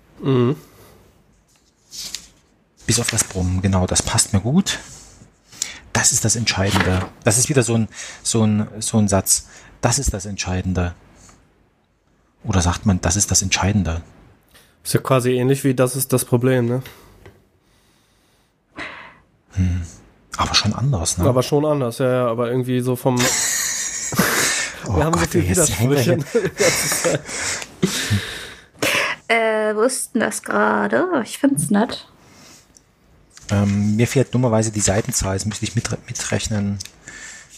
Bis auf das Brummen, genau, das passt mir gut. Das ist das Entscheidende. Das ist wieder so ein, so ein, so ein Satz. Das ist das Entscheidende. Oder sagt man, das ist das Entscheidende? Ist ja quasi ähnlich wie das ist das Problem, ne? Aber schon anders, ne? Aber schon anders, ja, ja, aber irgendwie so vom. [laughs] oh wir haben so viel jetzt hängen wir Widersprüche. Äh, wo ist denn das gerade? Ich finde es nett. Ähm, mir fehlt dummerweise die Seitenzahl, das müsste ich mit, mitrechnen.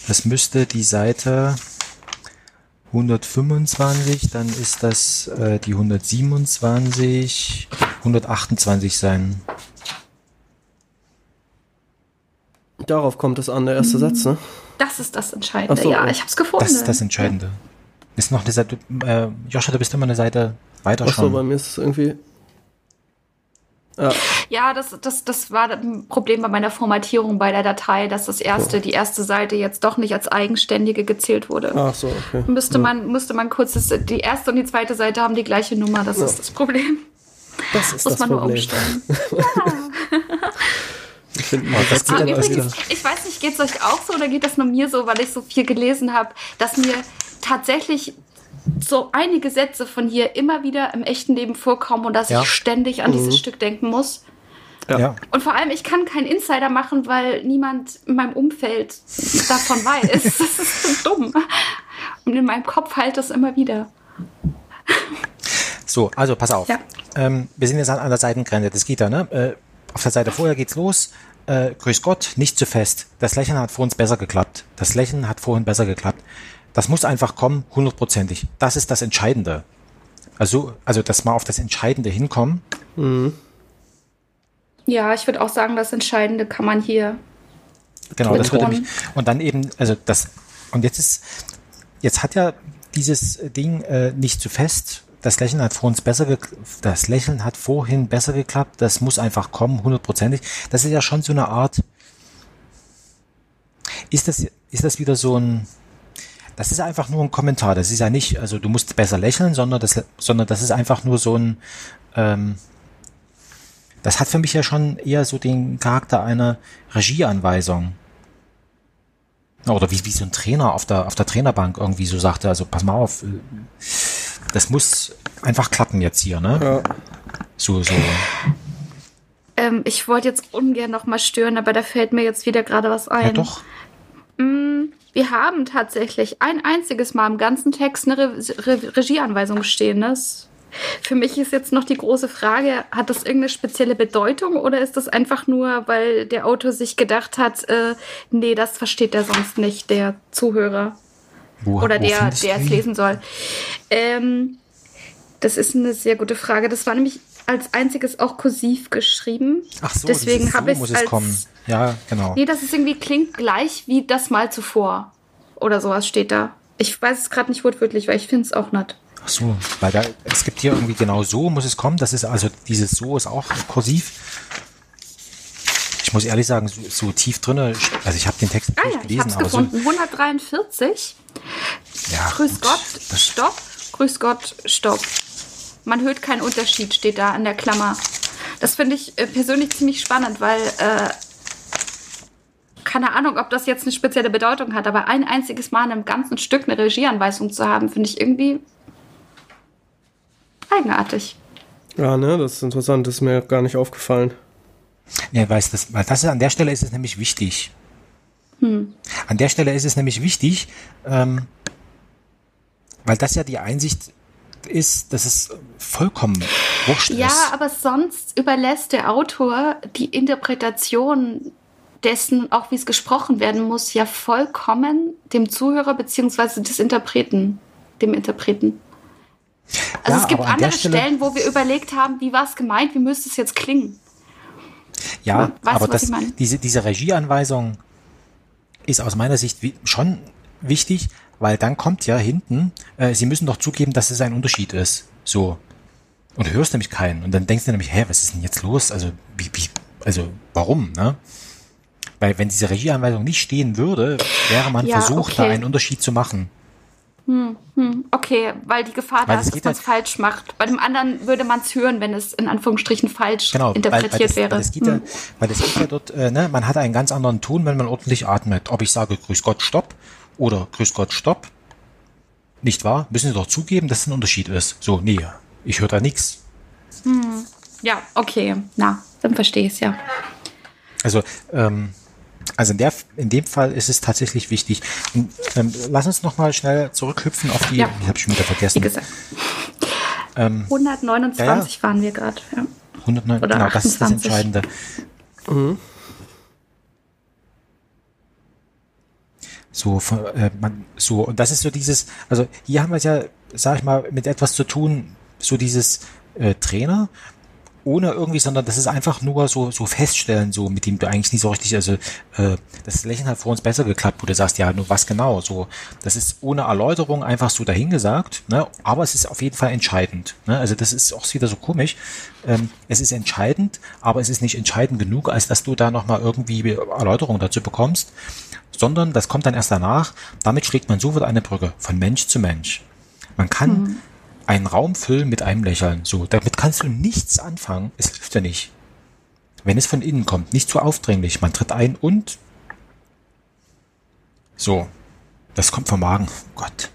Das müsste die Seite 125, dann ist das äh, die 127, 128 sein. Darauf kommt es an, der erste Satz, ne? Das ist das Entscheidende. Ach so, ja, ich habe es gefunden. Das ist das Entscheidende. Ist noch eine Seite, äh, Joscha, du bist immer eine Seite weiter Achso, bei schon. mir ist es irgendwie. Ja, das, das, das war ein Problem bei meiner Formatierung bei der Datei, dass das erste, die erste Seite jetzt doch nicht als eigenständige gezählt wurde. Ach so, okay. Müsste man, müsste man kurz, das, die erste und die zweite Seite haben die gleiche Nummer, das ist das Problem. Das ist Muss das man nur Problem. umstellen. [laughs] Ich finde, Oh, das das geht Ah, übrigens, ich weiß nicht, geht es euch auch so oder geht das nur mir so, weil ich so viel gelesen habe, dass mir tatsächlich so einige Sätze von hier immer wieder im echten Leben vorkommen und dass Ja. ich ständig an dieses Stück denken muss. Ja. Ja. Und vor allem, ich kann keinen Insider machen, weil niemand in meinem Umfeld davon weiß. [laughs] Das ist so dumm. Und in meinem Kopf halt das immer wieder. So, also pass auf. Ja. Ähm, wir sind jetzt an, an der Seitengrenze. Das geht da, ne? Äh, auf der Seite vorher geht's los. Äh, grüß Gott, nicht zu fest. Das Lächeln hat vor uns besser geklappt. Das Lächeln hat vorhin besser geklappt. Das muss einfach kommen, hundertprozentig. Das ist das Entscheidende. Also, also, dass wir auf das Entscheidende hinkommen. Ja, ich würde auch sagen, das Entscheidende kann man hier. Genau, das würde mich. Und dann eben, also das, und jetzt ist, jetzt hat ja dieses Ding äh, nicht zu fest. Das Lächeln hat vor uns besser. Das Lächeln hat vorhin besser geklappt. Das muss einfach kommen, hundertprozentig. Das ist ja schon so eine Art. Ist das, ist das wieder so ein, das ist einfach nur ein Kommentar. Das ist ja nicht, also du musst besser lächeln, sondern das, sondern das ist einfach nur so ein, ähm, das hat für mich ja schon eher so den Charakter einer Regieanweisung. Oder wie, wie so ein Trainer auf der, auf der Trainerbank irgendwie so sagte, also pass mal auf, äh, das muss einfach klappen jetzt hier, ne? Ja. So, so. Ähm, ich wollte jetzt ungern noch mal stören, aber da fällt mir jetzt wieder gerade was ein. Ja, doch. Wir haben tatsächlich ein einziges Mal im ganzen Text eine Re Re Regieanweisung stehen. Das Für mich ist jetzt noch die große Frage, hat das irgendeine spezielle Bedeutung oder ist das einfach nur, weil der Autor sich gedacht hat, äh, nee, das versteht er sonst nicht, der Zuhörer Wo, oder wo der, der es lesen soll? Ähm, das ist eine sehr gute Frage. Das war nämlich als einziges auch kursiv geschrieben. Ach so, deswegen dieses habe so ich muss als es kommen. Ja, genau. Nee, das ist irgendwie klingt gleich wie das Mal zuvor. Oder sowas steht da. Ich weiß es gerade nicht wortwörtlich, weil ich finde es auch nicht. Ach so, weil da, es gibt hier irgendwie genau so muss es kommen. Das ist also, dieses so ist auch kursiv. Ich muss ehrlich sagen, so, so tief drinne, also ich habe den Text Ah natürlich ja, ich habe gelesen, es aber so, gefunden. 143. ja, Grüß gut, Gott, Das, stopp. Grüß Gott, stopp. Man hört keinen Unterschied, steht da an der Klammer. Das finde ich äh, persönlich ziemlich spannend, weil äh, keine Ahnung, ob das jetzt eine spezielle Bedeutung hat, aber ein einziges Mal in einem ganzen Stück eine Regieanweisung zu haben, finde ich irgendwie eigenartig. Ja, ne, das ist interessant, das ist mir gar nicht aufgefallen. Nee, weiß das, weil das ist, an der Stelle ist es nämlich wichtig. An der Stelle ist es nämlich wichtig, ähm, weil das ja die Einsicht ist, dass es vollkommen wurscht Ja, ist. aber sonst überlässt der Autor die Interpretation dessen, auch wie es gesprochen werden muss, ja vollkommen dem Zuhörer beziehungsweise des Interpreten, dem Interpreten. Also Ja, es gibt andere Stelle- Stellen, wo wir überlegt haben, wie war es gemeint, wie müsste es jetzt klingen. Ja, Weißt aber das, diese, diese Regieanweisung ist aus meiner Sicht wi- schon wichtig, weil dann kommt ja hinten, äh, Sie müssen doch zugeben, dass es ein Unterschied ist. So. Und du hörst nämlich keinen. Und dann denkst du nämlich, hä, was ist denn jetzt los? Also, wie, wie, also, warum, ne? Weil wenn diese Regieanweisung nicht stehen würde, wäre man Ja, versucht, okay. da einen Unterschied zu machen. Okay, weil die Gefahr Weil da ist, dass geht man es halt- falsch macht. Bei dem anderen würde man es hören, wenn es in Anführungsstrichen falsch Genau, weil, interpretiert weil, das, wäre. weil, das geht ja, Hm. weil das geht ja dort, äh, ne, man hat einen ganz anderen Ton, wenn man ordentlich atmet. Ob ich sage Grüß Gott, Stopp oder Grüß Gott, Stopp. Nicht wahr? Müssen Sie doch zugeben, dass es ein Unterschied ist. So, nee, ich höre da nichts. Ja, okay. Na, dann verstehe ich es ja. Also, ähm, also in, der, in dem Fall ist es tatsächlich wichtig. Und, ähm, lass uns noch mal schnell zurückhüpfen auf die, Ja. ich habe schon wieder Wie vergessen, gesagt. Ähm, 129 waren wir gerade. Ja. 109, oder genau, das ist das 28. Entscheidende. So, äh, man, so, und das ist so dieses, also hier haben wir es ja, sag ich mal, mit etwas zu tun, so dieses äh, Trainer, ohne irgendwie, sondern das ist einfach nur so, so feststellen, so, mit dem du eigentlich nicht so richtig, also, äh, das Lächeln hat vor uns besser geklappt, wo du sagst, ja, nur was genau, so, das ist ohne Erläuterung einfach so dahingesagt, ne, aber es ist auf jeden Fall entscheidend, ne, also das ist auch wieder so komisch, ähm, es ist entscheidend, aber es ist nicht entscheidend genug, als dass du da nochmal irgendwie Erläuterung dazu bekommst, sondern das kommt dann erst danach, damit schlägt man sofort eine Brücke von Mensch zu Mensch. Man kann einen Raum füllen mit einem Lächeln. So, damit kannst du nichts anfangen. Es hilft ja nicht. Wenn es von innen kommt, nicht zu aufdringlich. Man tritt ein und so. Das kommt vom Magen. Gott.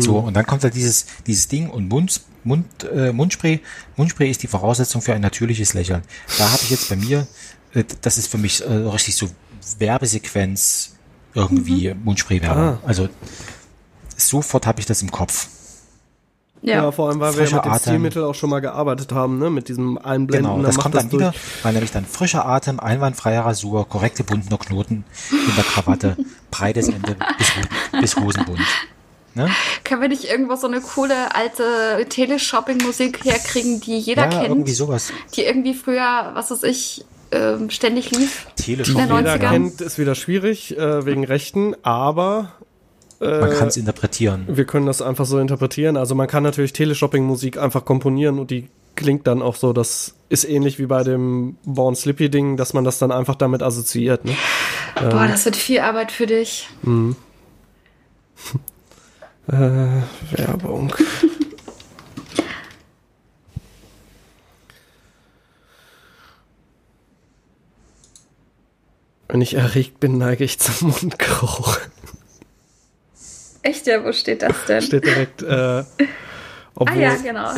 So, und dann kommt halt dieses, dieses Ding und Mund, Mund, äh, Mundspray. Mundspray ist die Voraussetzung für ein natürliches Lächeln. Da habe ich jetzt bei mir, äh, das ist für mich äh, richtig so Werbesequenz irgendwie Mundspray-Werbung. Also sofort habe ich das im Kopf. Ja, Ja. vor allem, weil wir ja Frischer mit dem Atem. Stilmittel auch schon mal gearbeitet haben, ne? Mit diesem Einblenden. Genau, dann das macht kommt dann wieder, weil nämlich dann frischer Atem, einwandfreier Rasur, korrekte bunter Knoten in der Krawatte, [laughs] breites Ende bis, bis Hosenbund. Ne? Können wir nicht irgendwo so eine coole alte Teleshopping-Musik herkriegen, die jeder Ja, kennt? irgendwie sowas. Die irgendwie früher, was weiß ich, ähm, ständig lief. Teleshop. In der Jeder 90er. kennt, ist wieder schwierig, äh, wegen Rechten, aber Man äh, kann es interpretieren. wir können das einfach so interpretieren. Also man kann natürlich Teleshopping-Musik einfach komponieren und die klingt dann auch so, das ist ähnlich wie bei dem Born Slippy-Ding, dass man das dann einfach damit assoziiert. Ne? Boah, das wird viel Arbeit für dich. [laughs] Äh, Werbung. [laughs] Wenn ich erregt bin, neige ich zum Mundgeruch. Echt, ja, wo steht das denn? Steht direkt, äh, [laughs] ah ja, genau.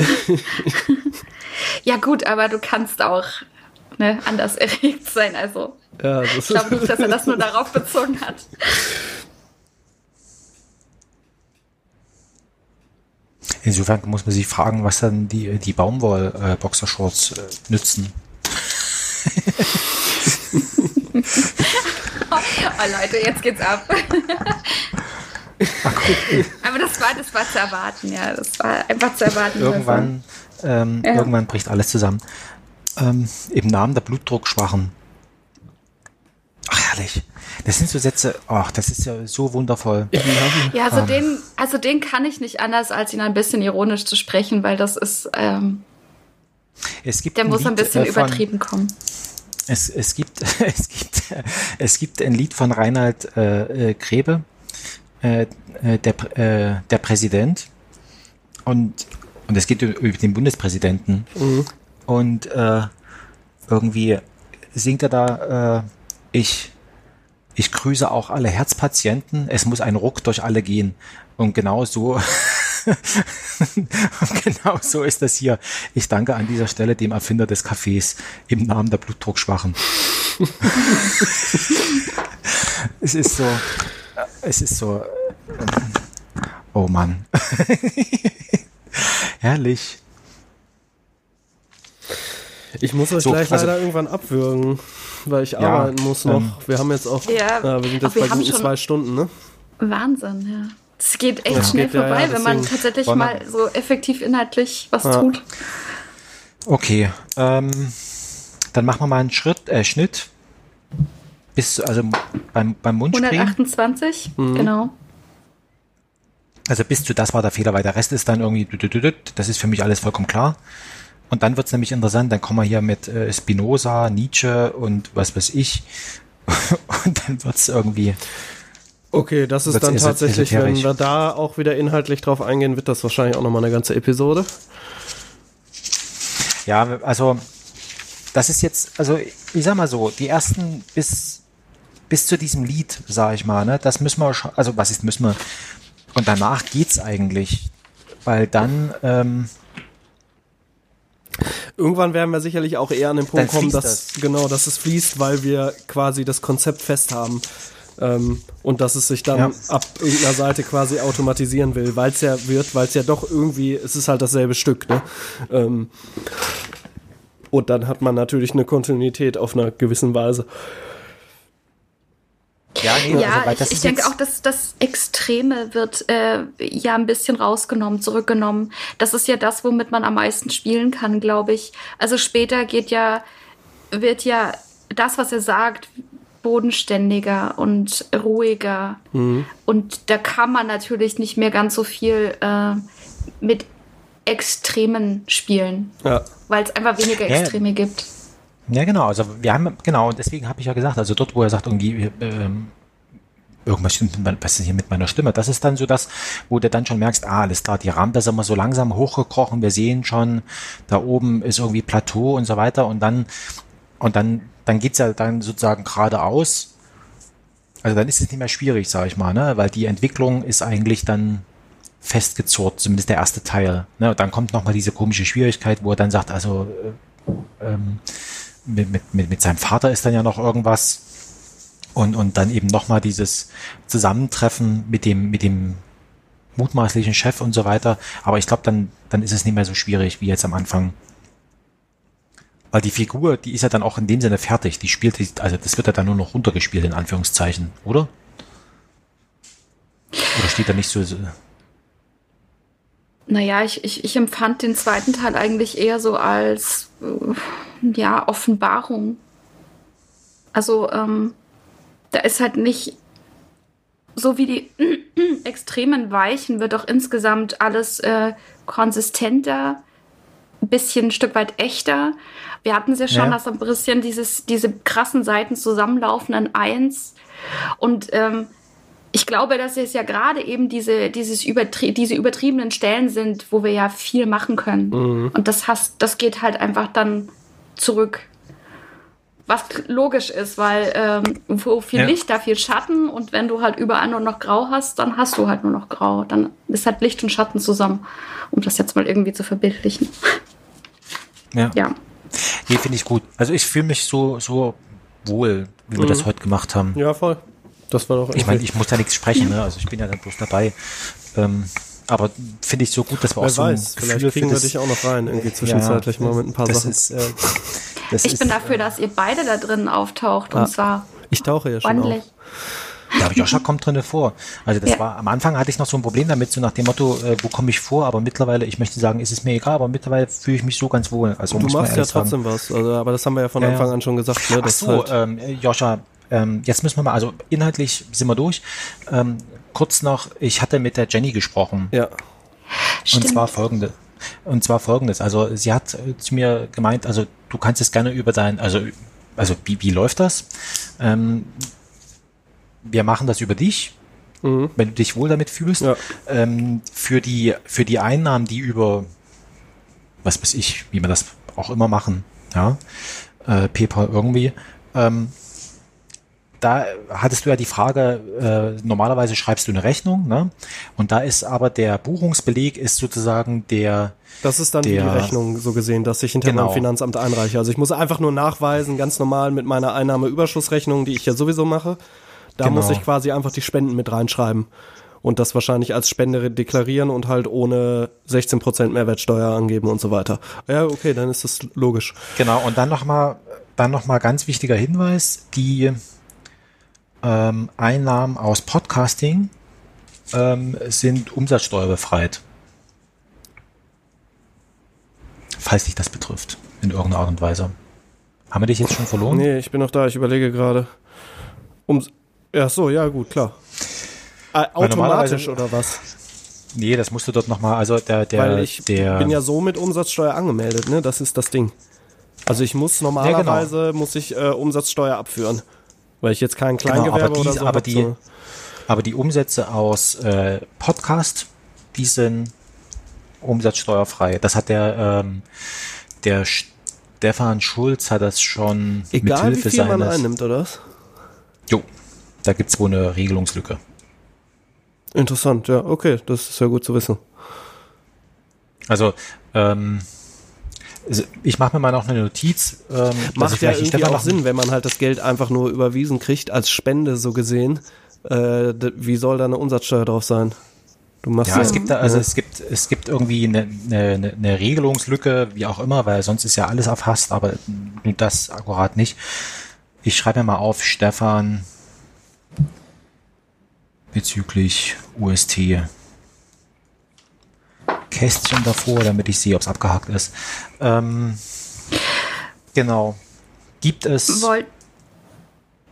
[laughs] ja gut, aber du kannst auch ne, anders erregt sein. Also ja, das ich glaube nicht, dass er das nur [laughs] darauf bezogen hat. insofern muss man sich fragen, was dann die, die Baumwoll-Boxershorts äh, nützen. Oh Leute, jetzt geht's ab. Aber das war, das war zu erwarten, ja. Das war einfach zu erwarten. Irgendwann, ähm, Ja. irgendwann bricht alles zusammen. Ähm, Im Namen der Blutdruckschwachen. Ach, herrlich. Das sind so Sätze, ach, das ist ja so wundervoll. Ja, also Ah. den, also den kann ich nicht anders, als ihn ein bisschen ironisch zu sprechen, weil das ist, ähm, Es gibt der muss ein Lied, bisschen äh, von- übertrieben kommen. Es, es, gibt, [laughs] es, gibt, es gibt ein Lied von Reinhard äh, äh, Grebe, äh, äh, der, äh, der Präsident. Und, und es geht über den Bundespräsidenten. Und äh, irgendwie singt er da, äh, ich, ich grüße auch alle Herzpatienten, es muss ein Ruck durch alle gehen. Und genau so, [laughs] und genau so ist das hier. Ich danke an dieser Stelle dem Erfinder des Cafés im Namen der Blutdruckschwachen. [laughs] es ist so, es ist so, ähm, oh Mann. [laughs] Herrlich. Ich muss euch So, gleich also- leider irgendwann abwürgen, weil ich arbeiten muss noch. ähm, wir haben jetzt auch, Ja, ja, wir sind jetzt wir bei haben guten zwei Stunden, ne? Wahnsinn, ja. Es geht echt Ja. schnell Geht, ja, vorbei, ja, wenn man tatsächlich mal so effektiv inhaltlich was Ja. tut. Okay, ähm, dann machen wir mal einen Schritt, äh, Schnitt. Bis, also beim, beim Mundspringen. 128, Mhm. genau. Also bis zu das war der Fehler, weil der Rest ist dann irgendwie, das ist für mich alles vollkommen klar. Und dann wird's nämlich interessant, dann kommen wir hier mit äh, Spinoza, Nietzsche und was weiß ich. [laughs] Und dann wird's irgendwie, Okay, das ist dann tatsächlich, wenn wir da auch wieder inhaltlich drauf eingehen, wird das wahrscheinlich auch nochmal eine ganze Episode. ja, also das ist jetzt, also ich sag mal so, die ersten bis, bis zu diesem Lied, sag ich mal, ne, das müssen wir schon, also was ist, müssen wir, und danach geht's eigentlich, weil dann, ähm, Irgendwann werden wir sicherlich auch eher an den Punkt kommen, dass genau, dass es fließt, weil wir quasi das Konzept fest haben. Ähm, und dass es sich dann Ja. ab irgendeiner Seite quasi automatisieren will, weil es ja wird, weil es ja doch irgendwie, es ist halt dasselbe Stück, ne? Ähm, und dann hat man natürlich eine Kontinuität auf einer gewissen Weise. Ja, nee, Ja, also, ich, das ich denke auch, dass das Extreme wird äh, ja ein bisschen rausgenommen, zurückgenommen. Das ist ja das, womit man am meisten spielen kann, glaube ich. Also später geht ja, wird ja das, was er sagt, bodenständiger und ruhiger. Und da kann man natürlich nicht mehr ganz so viel äh, mit Extremen spielen, Ja. weil es einfach weniger Ja. Extreme gibt. Ja, genau. Also wir haben, genau, deswegen habe ich ja gesagt, also dort, wo er sagt, irgendwie, ähm, irgendwas stimmt, was ist hier mit meiner Stimme? Das ist dann so das, wo du dann schon merkst, ah, alles klar, die das ist immer so langsam hochgekrochen, wir sehen schon, da oben ist irgendwie Plateau und so weiter und dann, und dann, dann geht's ja dann sozusagen geradeaus. Also dann ist es nicht mehr schwierig, sage ich mal, ne? Weil die Entwicklung ist eigentlich dann festgezurrt, zumindest der erste Teil. Ne? Und dann kommt nochmal diese komische Schwierigkeit, wo er dann sagt, also äh, ähm, mit, mit, mit, mit seinem Vater ist dann ja noch irgendwas und, und dann eben nochmal dieses Zusammentreffen mit dem, mit dem mutmaßlichen Chef und so weiter. Aber ich glaube, dann, dann ist es nicht mehr so schwierig wie jetzt am Anfang. Weil die Figur, die ist ja dann auch in dem Sinne fertig. Die spielt, also das wird ja dann nur noch runtergespielt, in Anführungszeichen, oder? Oder steht da nicht so, so Naja, ich, ich, ich empfand den zweiten Teil eigentlich eher so als äh, ja, Offenbarung. Also, ähm, da ist halt nicht so wie die [clears throat] extremen Weichen wird auch insgesamt alles äh, konsistenter, ein bisschen ein Stück weit echter. Wir hatten es ja schon, Ja. dass ein bisschen dieses, diese krassen Seiten zusammenlaufen in eins. Und ähm, ich glaube, dass es ja gerade eben diese, dieses übertrie diese übertriebenen Stellen sind, wo wir ja viel machen können. Und das, hast, das geht halt einfach dann zurück. Was logisch ist, weil ähm, wo viel Ja. Licht, da viel Schatten und wenn du halt überall nur noch Grau hast, dann hast du halt nur noch Grau. Dann ist halt Licht und Schatten zusammen, um das jetzt mal irgendwie zu verbildlichen. ja. Ja. Nee, finde ich gut. Also ich fühle mich so, so wohl, wie wir das heute gemacht haben. Ja, voll. Das war doch Ich meine, ich muss da nichts sprechen, ne? also ich bin ja dann bloß dabei. Ähm, aber finde ich so gut, dass wir Wer auch so ein weiß, Gefühl vielleicht kriegen wir dich auch noch rein, irgendwie zwischenzeitlich mal mit ein paar das Sachen. Ist, äh, das Ich ist, bin dafür, dass ihr beide da drin auftaucht. Ah, Und zwar Ich tauche ja schon ordentlich. auf. Ja, aber Joscha kommt drinne vor. Also das Ja. war am Anfang hatte ich noch so ein Problem damit, so nach dem Motto, äh, wo komme ich vor? Aber mittlerweile, ich möchte sagen, ist es mir egal, aber mittlerweile fühle ich mich so ganz wohl. Also Du machst ja trotzdem was, also, aber das haben wir ja von Ja, ja. Anfang an schon gesagt. Ne, Ach so, halt, ähm, Joscha, ähm, jetzt müssen wir mal, also inhaltlich sind wir durch. Ähm, kurz noch, ich hatte mit der Jenny gesprochen. ja, Stimmt. Und zwar folgende. Und zwar folgendes. Also sie hat äh, zu mir gemeint, also du kannst es gerne über dein, also, also wie, wie läuft das? Ähm, wir machen das über dich, wenn du dich wohl damit fühlst. Ja. Ähm, für die, für die Einnahmen, die über, was weiß ich, wie wir das auch immer machen, ja, äh, PayPal irgendwie, ähm, da hattest du ja die Frage, äh, normalerweise schreibst du eine Rechnung, ne? Und da ist aber der Buchungsbeleg ist sozusagen der, das ist dann wie die Der- Rechnung so gesehen, dass ich hinter Genau. meinem Finanzamt einreiche. Also ich muss einfach nur nachweisen, ganz normal mit meiner Einnahmeüberschussrechnung, die ich ja sowieso mache. Da Genau. muss ich quasi einfach die Spenden mit reinschreiben. Und das wahrscheinlich als Spende deklarieren und halt ohne 16% Mehrwertsteuer angeben und so weiter. Ja, okay, dann ist das logisch. Genau, und dann nochmal, dann noch mal ganz wichtiger Hinweis, die ähm, Einnahmen aus Podcasting ähm, sind umsatzsteuerbefreit. Falls dich das betrifft, in irgendeiner Art und Weise. Haben wir dich jetzt schon verloren? Nee, ich bin noch da, ich überlege gerade. Um, ja, so, ja, gut, klar. Äh, automatisch oder was? Nee, das musst du dort nochmal, also der, der, Weil ich der, bin ja so mit Umsatzsteuer angemeldet, ne? Das ist das Ding. Also ich muss normalerweise muss ich äh, Umsatzsteuer abführen, weil ich jetzt kein Genau, Kleingewerbe aber die- oder so aber die- so. aber die Umsätze aus äh, Podcast, die sind umsatzsteuerfrei. Das hat der, ähm, der Stefan Schulz hat das schon egal wie mithilfe viel man einnimmt, oder? was? Jo, da gibt's wohl eine Regelungslücke. Interessant, ja, okay, das ist ja gut zu wissen. Also, ähm, also ich mache mir mal noch eine Notiz. Ähm, Macht ja irgendwie auch Sinn, wenn man halt das Geld einfach nur überwiesen kriegt, als Spende so gesehen. Äh, wie soll da eine Umsatzsteuer drauf sein? Du machst Ja, es gibt da, also ja. es gibt, es gibt irgendwie eine, eine, eine Regelungslücke, wie auch immer, weil sonst ist ja alles erfasst, aber nur das akkurat nicht. Ich schreibe mir mal auf, Stefan bezüglich UST Kästchen davor, damit ich sehe, ob es abgehakt ist. Ähm, genau. Gibt es. Wollt,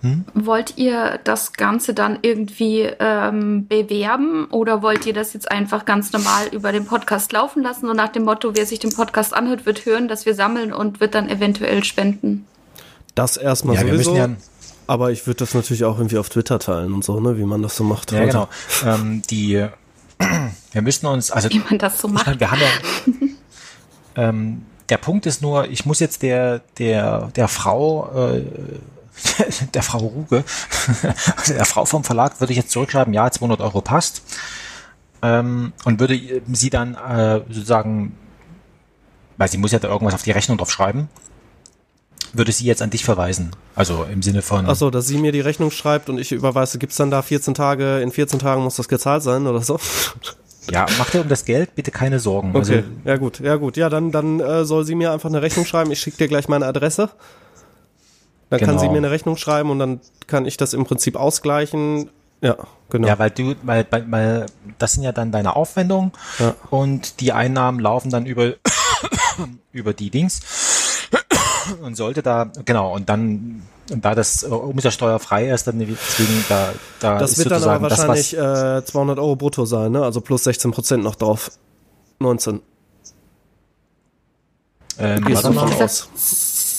Hm? wollt ihr das Ganze dann irgendwie ähm, bewerben oder wollt ihr das jetzt einfach ganz normal über den Podcast laufen lassen und nach dem Motto, wer sich den Podcast anhört, wird hören, dass wir sammeln und wird dann eventuell spenden? das erstmal ja, wir sowieso. müssen ja. aber ich würde das natürlich auch irgendwie auf Twitter teilen und so, ne, wie man das so macht. Ja, heute. genau. Ähm, die, wir müssen uns, also Wie man das so macht. meine, wir haben ja. [laughs] ähm, der Punkt ist nur, ich muss jetzt der, der, der Frau, äh, [laughs] der Frau Ruge, [laughs] also der Frau vom Verlag, würde ich jetzt zurückschreiben, ja, 200 Euro passt. Ähm, und würde sie dann äh, sozusagen, weil sie muss ja da irgendwas auf die Rechnung drauf schreiben, würde sie jetzt an dich verweisen. Also im Sinne von. Ach so, dass sie mir die Rechnung schreibt und ich überweise, gibt's dann da 14 Tage, in 14 Tagen muss das gezahlt sein oder so? Ja, mach dir um das Geld bitte keine Sorgen. Okay, Also, ja gut, ja gut. Ja, dann, dann äh, soll sie mir einfach eine Rechnung schreiben. Ich schicke dir gleich meine Adresse. Dann kann Genau. sie mir eine Rechnung schreiben und dann kann ich das im Prinzip ausgleichen. Ja, genau. Ja, weil du, weil, weil, weil das sind ja dann deine Aufwendungen Ja. und die Einnahmen laufen dann über [coughs] über die Dings und sollte da genau und dann und da das äh, umsatzsteuerfrei ist, dann deswegen da da das ist wird dann aber wahrscheinlich das, äh, 200 Euro brutto sein, ne? Also plus 16 Prozent noch drauf. 19. was, ähm, Gehst du mal, aus? das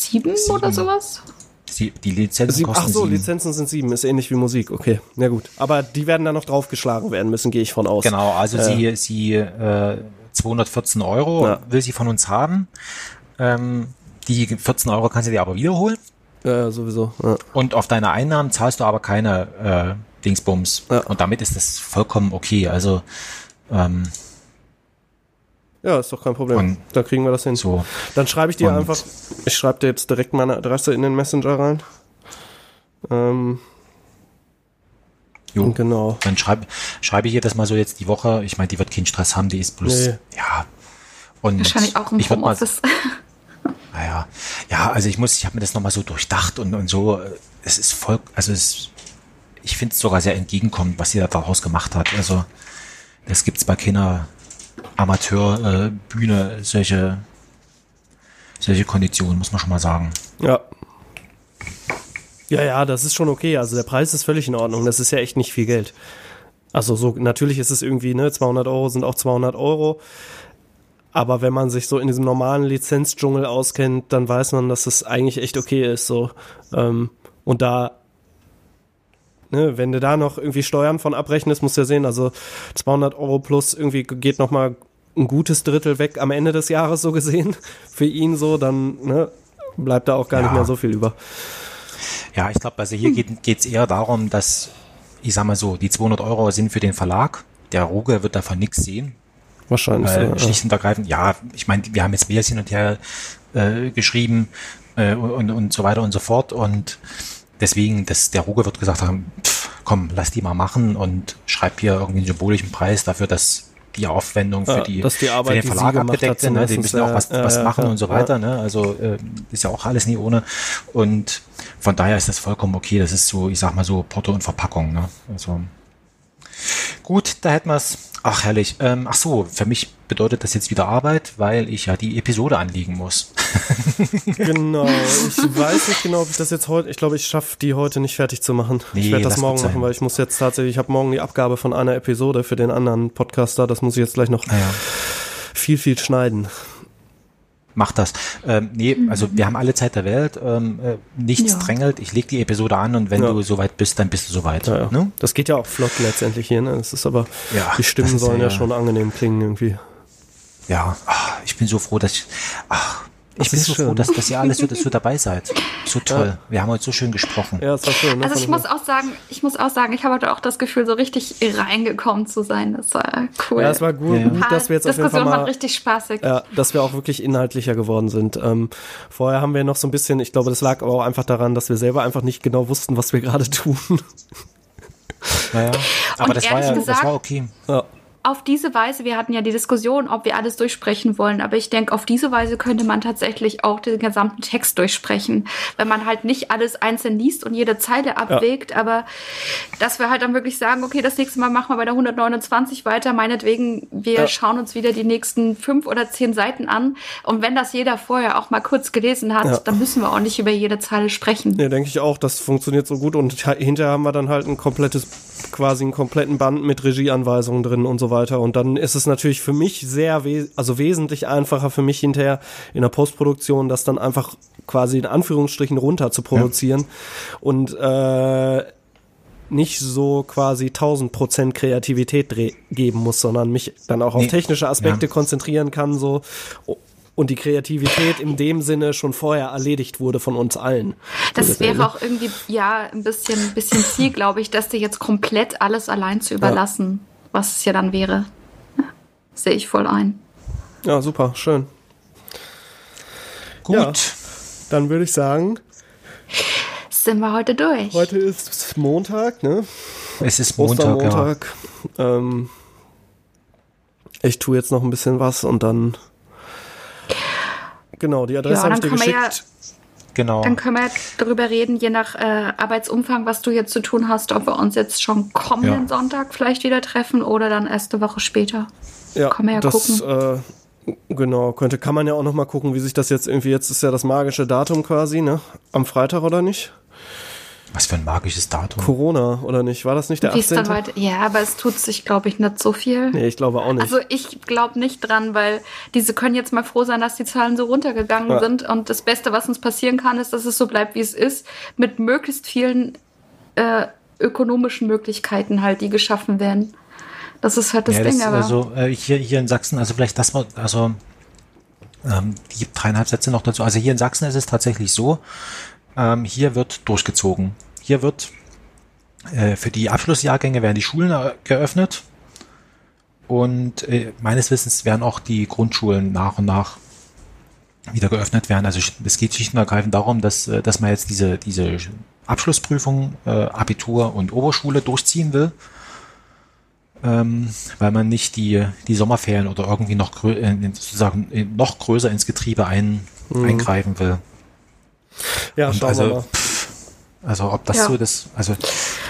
sieben, oder sowas? Sie, die Lizenzen Sieben, ach kosten so, sieben. Lizenzen sind sieben, ist ähnlich wie Musik, okay. Ja gut. Aber die werden dann noch draufgeschlagen werden müssen, gehe ich von aus. Genau, also Äh. sie sie äh, 214 Euro Ja. will sie von uns haben. Ähm, die 14 Euro kann sie dir aber wiederholen. Ja, sowieso. Ja. Und auf deine Einnahmen zahlst du aber keine äh, Dingsbums. Ja. Und damit ist das vollkommen okay. Also ähm, ja, ist doch kein Problem. Und da kriegen wir das hin. so. Dann schreibe ich dir Und- einfach, ich schreibe dir jetzt direkt meine Adresse in den Messenger rein. Ähm, Jo. Genau. Dann schreibe schreibe ich ihr das mal so jetzt die Woche. Ich meine, die wird keinen Stress haben, die ist bloß, Nee. ja. Und Wahrscheinlich auch im ich mal, Homeoffice. Naja, ja, also ich muss, ich habe mir das nochmal so durchdacht und, und so, äh, es ist voll, also es, ich finde es sogar sehr entgegenkommend, was sie da daraus gemacht hat. Also das gibt's bei keiner Amateurbühne, äh, solche, solche Konditionen, muss man schon mal sagen. Ja. Ja, ja, das ist schon okay. Also der Preis ist völlig in Ordnung. Das ist ja echt nicht viel Geld. Also so, natürlich ist es irgendwie, ne, 200 Euro sind auch 200 Euro. Aber wenn man sich so in diesem normalen Lizenzdschungel auskennt, dann weiß man, dass es eigentlich echt okay ist, so. Ähm, und da, ne, wenn du da noch irgendwie Steuern von abrechnest, musst du ja sehen, also 200 Euro plus irgendwie geht noch mal ein gutes Drittel weg am Ende des Jahres so gesehen [laughs] für ihn so, dann ne, bleibt da auch gar nicht Ja. mehr so viel über. Ja, ich glaube, also hier geht geht's eher darum, dass, ich sag mal so, die 200 Euro sind für den Verlag. Der Ruge wird davon nichts sehen. Wahrscheinlich. Äh, so, schlicht und ergreifend, ja, ich meine, wir haben jetzt mehr hin und her äh, geschrieben äh, und, und so weiter und so fort. Und deswegen, dass der Ruge wird gesagt haben, pff, komm, lass die mal machen und schreib hier irgendwie einen symbolischen Preis dafür, dass die Aufwendung für, Ja, die, dass die Arbeit, für den Verlag abgedeckt sind. Ne? Die müssen auch ja, was, ja, was ja, machen ja, und so weiter. Ne? Also äh, ist ja auch alles nie ohne. Und von daher ist das vollkommen okay. Das ist so, ich sag mal so, Porto und Verpackung. Ne? Also Gut, da hätten wir's. Ach, herrlich. Ähm, ach so, für mich bedeutet das jetzt wieder Arbeit, weil ich ja die Episode anlegen muss. [laughs] Genau. Ich weiß nicht genau, ob ich das jetzt heute, ich glaube, ich schaffe die heute nicht fertig zu machen. ich Nee, werde das morgen machen, weil ich muss jetzt tatsächlich, ich habe morgen die Abgabe von einer Episode für den anderen Podcaster. Das muss ich jetzt gleich noch Naja, viel, viel schneiden. Mach das. Ähm, nee, also wir haben alle Zeit der Welt. Ähm, äh, nichts Ja. drängelt. Ich leg die Episode an und wenn Ja. du soweit bist, dann bist du soweit. Ja, ja. Ne? Das geht ja auch flott letztendlich hier, ne? Das ist aber, Ja, die Stimmen sollen ja, ja- schon angenehm klingen irgendwie. Ja, ach, ich bin so froh, dass ich. Ach, Das ich bin so schön. froh, dass, dass ihr alles so, so dabei seid. So toll. Wir haben heute so schön gesprochen. Ja, das war schön, ne? Also ich muss auch sagen, ich muss auch sagen, ich habe heute auch das Gefühl, so richtig reingekommen zu sein. Das war cool. Ja, es war gut, Ja, ja. gut dass wir jetzt auf jeden Fall Diskussion mal richtig spaßig. Ja, dass wir auch wirklich inhaltlicher geworden sind. Ähm, vorher haben wir noch so ein bisschen, ich glaube, das lag aber auch einfach daran, dass wir selber einfach nicht genau wussten, was wir gerade tun. Naja. Aber Und das war ja, das gesagt- war okay. ja. Auf diese Weise, wir hatten ja die Diskussion, ob wir alles durchsprechen wollen, aber ich denke, auf diese Weise könnte man tatsächlich auch den gesamten Text durchsprechen, wenn man halt nicht alles einzeln liest und jede Zeile abwägt, aber dass wir halt dann wirklich sagen, okay, das nächste Mal machen wir bei der 129 weiter, meinetwegen, wir Ja. schauen uns wieder die nächsten fünf oder zehn Seiten an und wenn das jeder vorher auch mal kurz gelesen hat, Ja. dann müssen wir auch nicht über jede Zeile sprechen. Ja, denke ich auch, das funktioniert so gut und hinterher haben wir dann halt ein komplettes, quasi einen kompletten Band mit Regieanweisungen drin und so weiter und dann ist es natürlich für mich sehr, we also wesentlich einfacher für mich hinterher in der Postproduktion, das dann einfach quasi in Anführungsstrichen runter zu produzieren und äh, nicht so quasi 1000 Prozent Kreativität geben muss, sondern mich dann auch auf Nee. technische Aspekte Ja. konzentrieren kann, so. Und die Kreativität in dem Sinne schon vorher erledigt wurde von uns allen. Das So wäre auch irgendwie, ja, ein bisschen, ein bisschen Ziel, glaube ich, dass dir jetzt komplett alles allein zu überlassen, was es ja dann wäre. Ja, Sehe ich voll ein. Ja, super, schön. Gut. Ja. Dann würde ich sagen, Sind wir heute durch? heute ist Montag, ne? Es ist Montag, ja. Ostermontag. Ähm, ich tue jetzt noch ein bisschen was und dann. Genau, die Adresse Ja, habe ich dann dir können wir ja- geschickt. Genau. Dann können wir darüber reden, je nach äh, Arbeitsumfang, was du jetzt zu tun hast, ob wir uns jetzt schon kommenden Ja. Sonntag vielleicht wieder treffen oder dann erst eine Woche später. Ja, Kann man ja das, Äh, genau, könnte, kann man ja auch noch mal gucken, wie sich das jetzt irgendwie, jetzt ist ja das magische Datum quasi, ne? Am Freitag oder nicht? Was für ein magisches Datum. Corona oder nicht? War das nicht der Wie es 18.? dann weiter. Ja, aber es tut sich, glaube ich, nicht so viel. Nee, ich glaube auch nicht. Also ich glaube nicht dran, weil diese können jetzt mal froh sein, dass die Zahlen so runtergegangen Ja. sind. Und das Beste, was uns passieren kann, ist, dass es so bleibt, wie es ist, mit möglichst vielen äh, ökonomischen Möglichkeiten halt, die geschaffen werden. Das ist halt das ja, Ding, das, aber also äh, hier, hier in Sachsen, also vielleicht das war, also ähm, die dreieinhalb Sätze noch dazu. Also hier in Sachsen ist es tatsächlich so, ähm, hier wird durchgezogen. Hier wird äh, für die Abschlussjahrgänge werden die Schulen äh, geöffnet und äh, meines Wissens werden auch die Grundschulen nach und nach wieder geöffnet werden. Also es geht schlicht und ergreifend darum, dass, äh, dass man jetzt diese, diese Abschlussprüfung, äh, Abitur und Oberschule durchziehen will, ähm, weil man nicht die, die Sommerferien oder irgendwie noch, äh, sozusagen noch größer ins Getriebe ein, eingreifen will. Ja, Und schauen also, wir mal. pff, also ob das Ja. so das, also,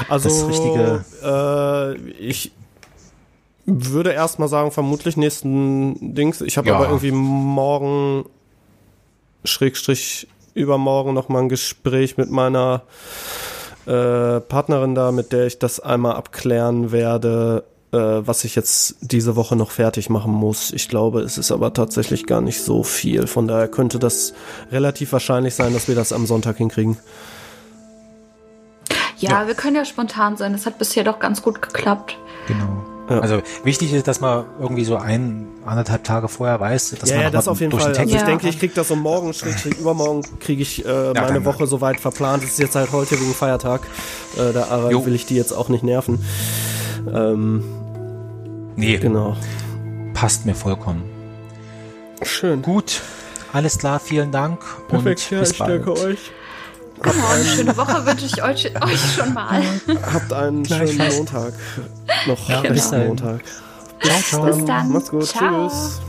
Also, das richtige, äh, ich würde erstmal sagen, vermutlich nächsten Dings. Ich habe Ja. aber irgendwie morgen, Schrägstrich, übermorgen nochmal ein Gespräch mit meiner äh, Partnerin da, mit der ich das einmal abklären werde, äh, was ich jetzt diese Woche noch fertig machen muss. Ich glaube, es ist aber tatsächlich gar nicht so viel. Von daher könnte das relativ wahrscheinlich sein, dass wir das am Sonntag hinkriegen. Ja, wir können ja spontan sein. Das hat bisher doch ganz gut geklappt. genau. Ja. Also wichtig ist, dass man irgendwie so ein, anderthalb Tage vorher weiß, dass ja, man ja, das auf jeden durch Fall. den Also ich Ja. denke, ich krieg das so morgen, schrägstrich übermorgen kriege ich äh, meine Woche soweit verplant. Es ist jetzt halt heute wegen Feiertag. Äh, da will ich die jetzt auch nicht nerven. Ähm, Nee, genau. passt mir vollkommen. Schön. Gut, alles klar, vielen Dank Perfekt, und ja, bis ich bald. danke euch. Genau, eine schöne Woche wünsche ich euch, euch schon mal. [laughs] Habt einen schönen. Montag. Noch Ja, bis nächsten dahin. Montag. Ciao, ciao. Bis dann. Macht's gut. Ciao. Tschüss.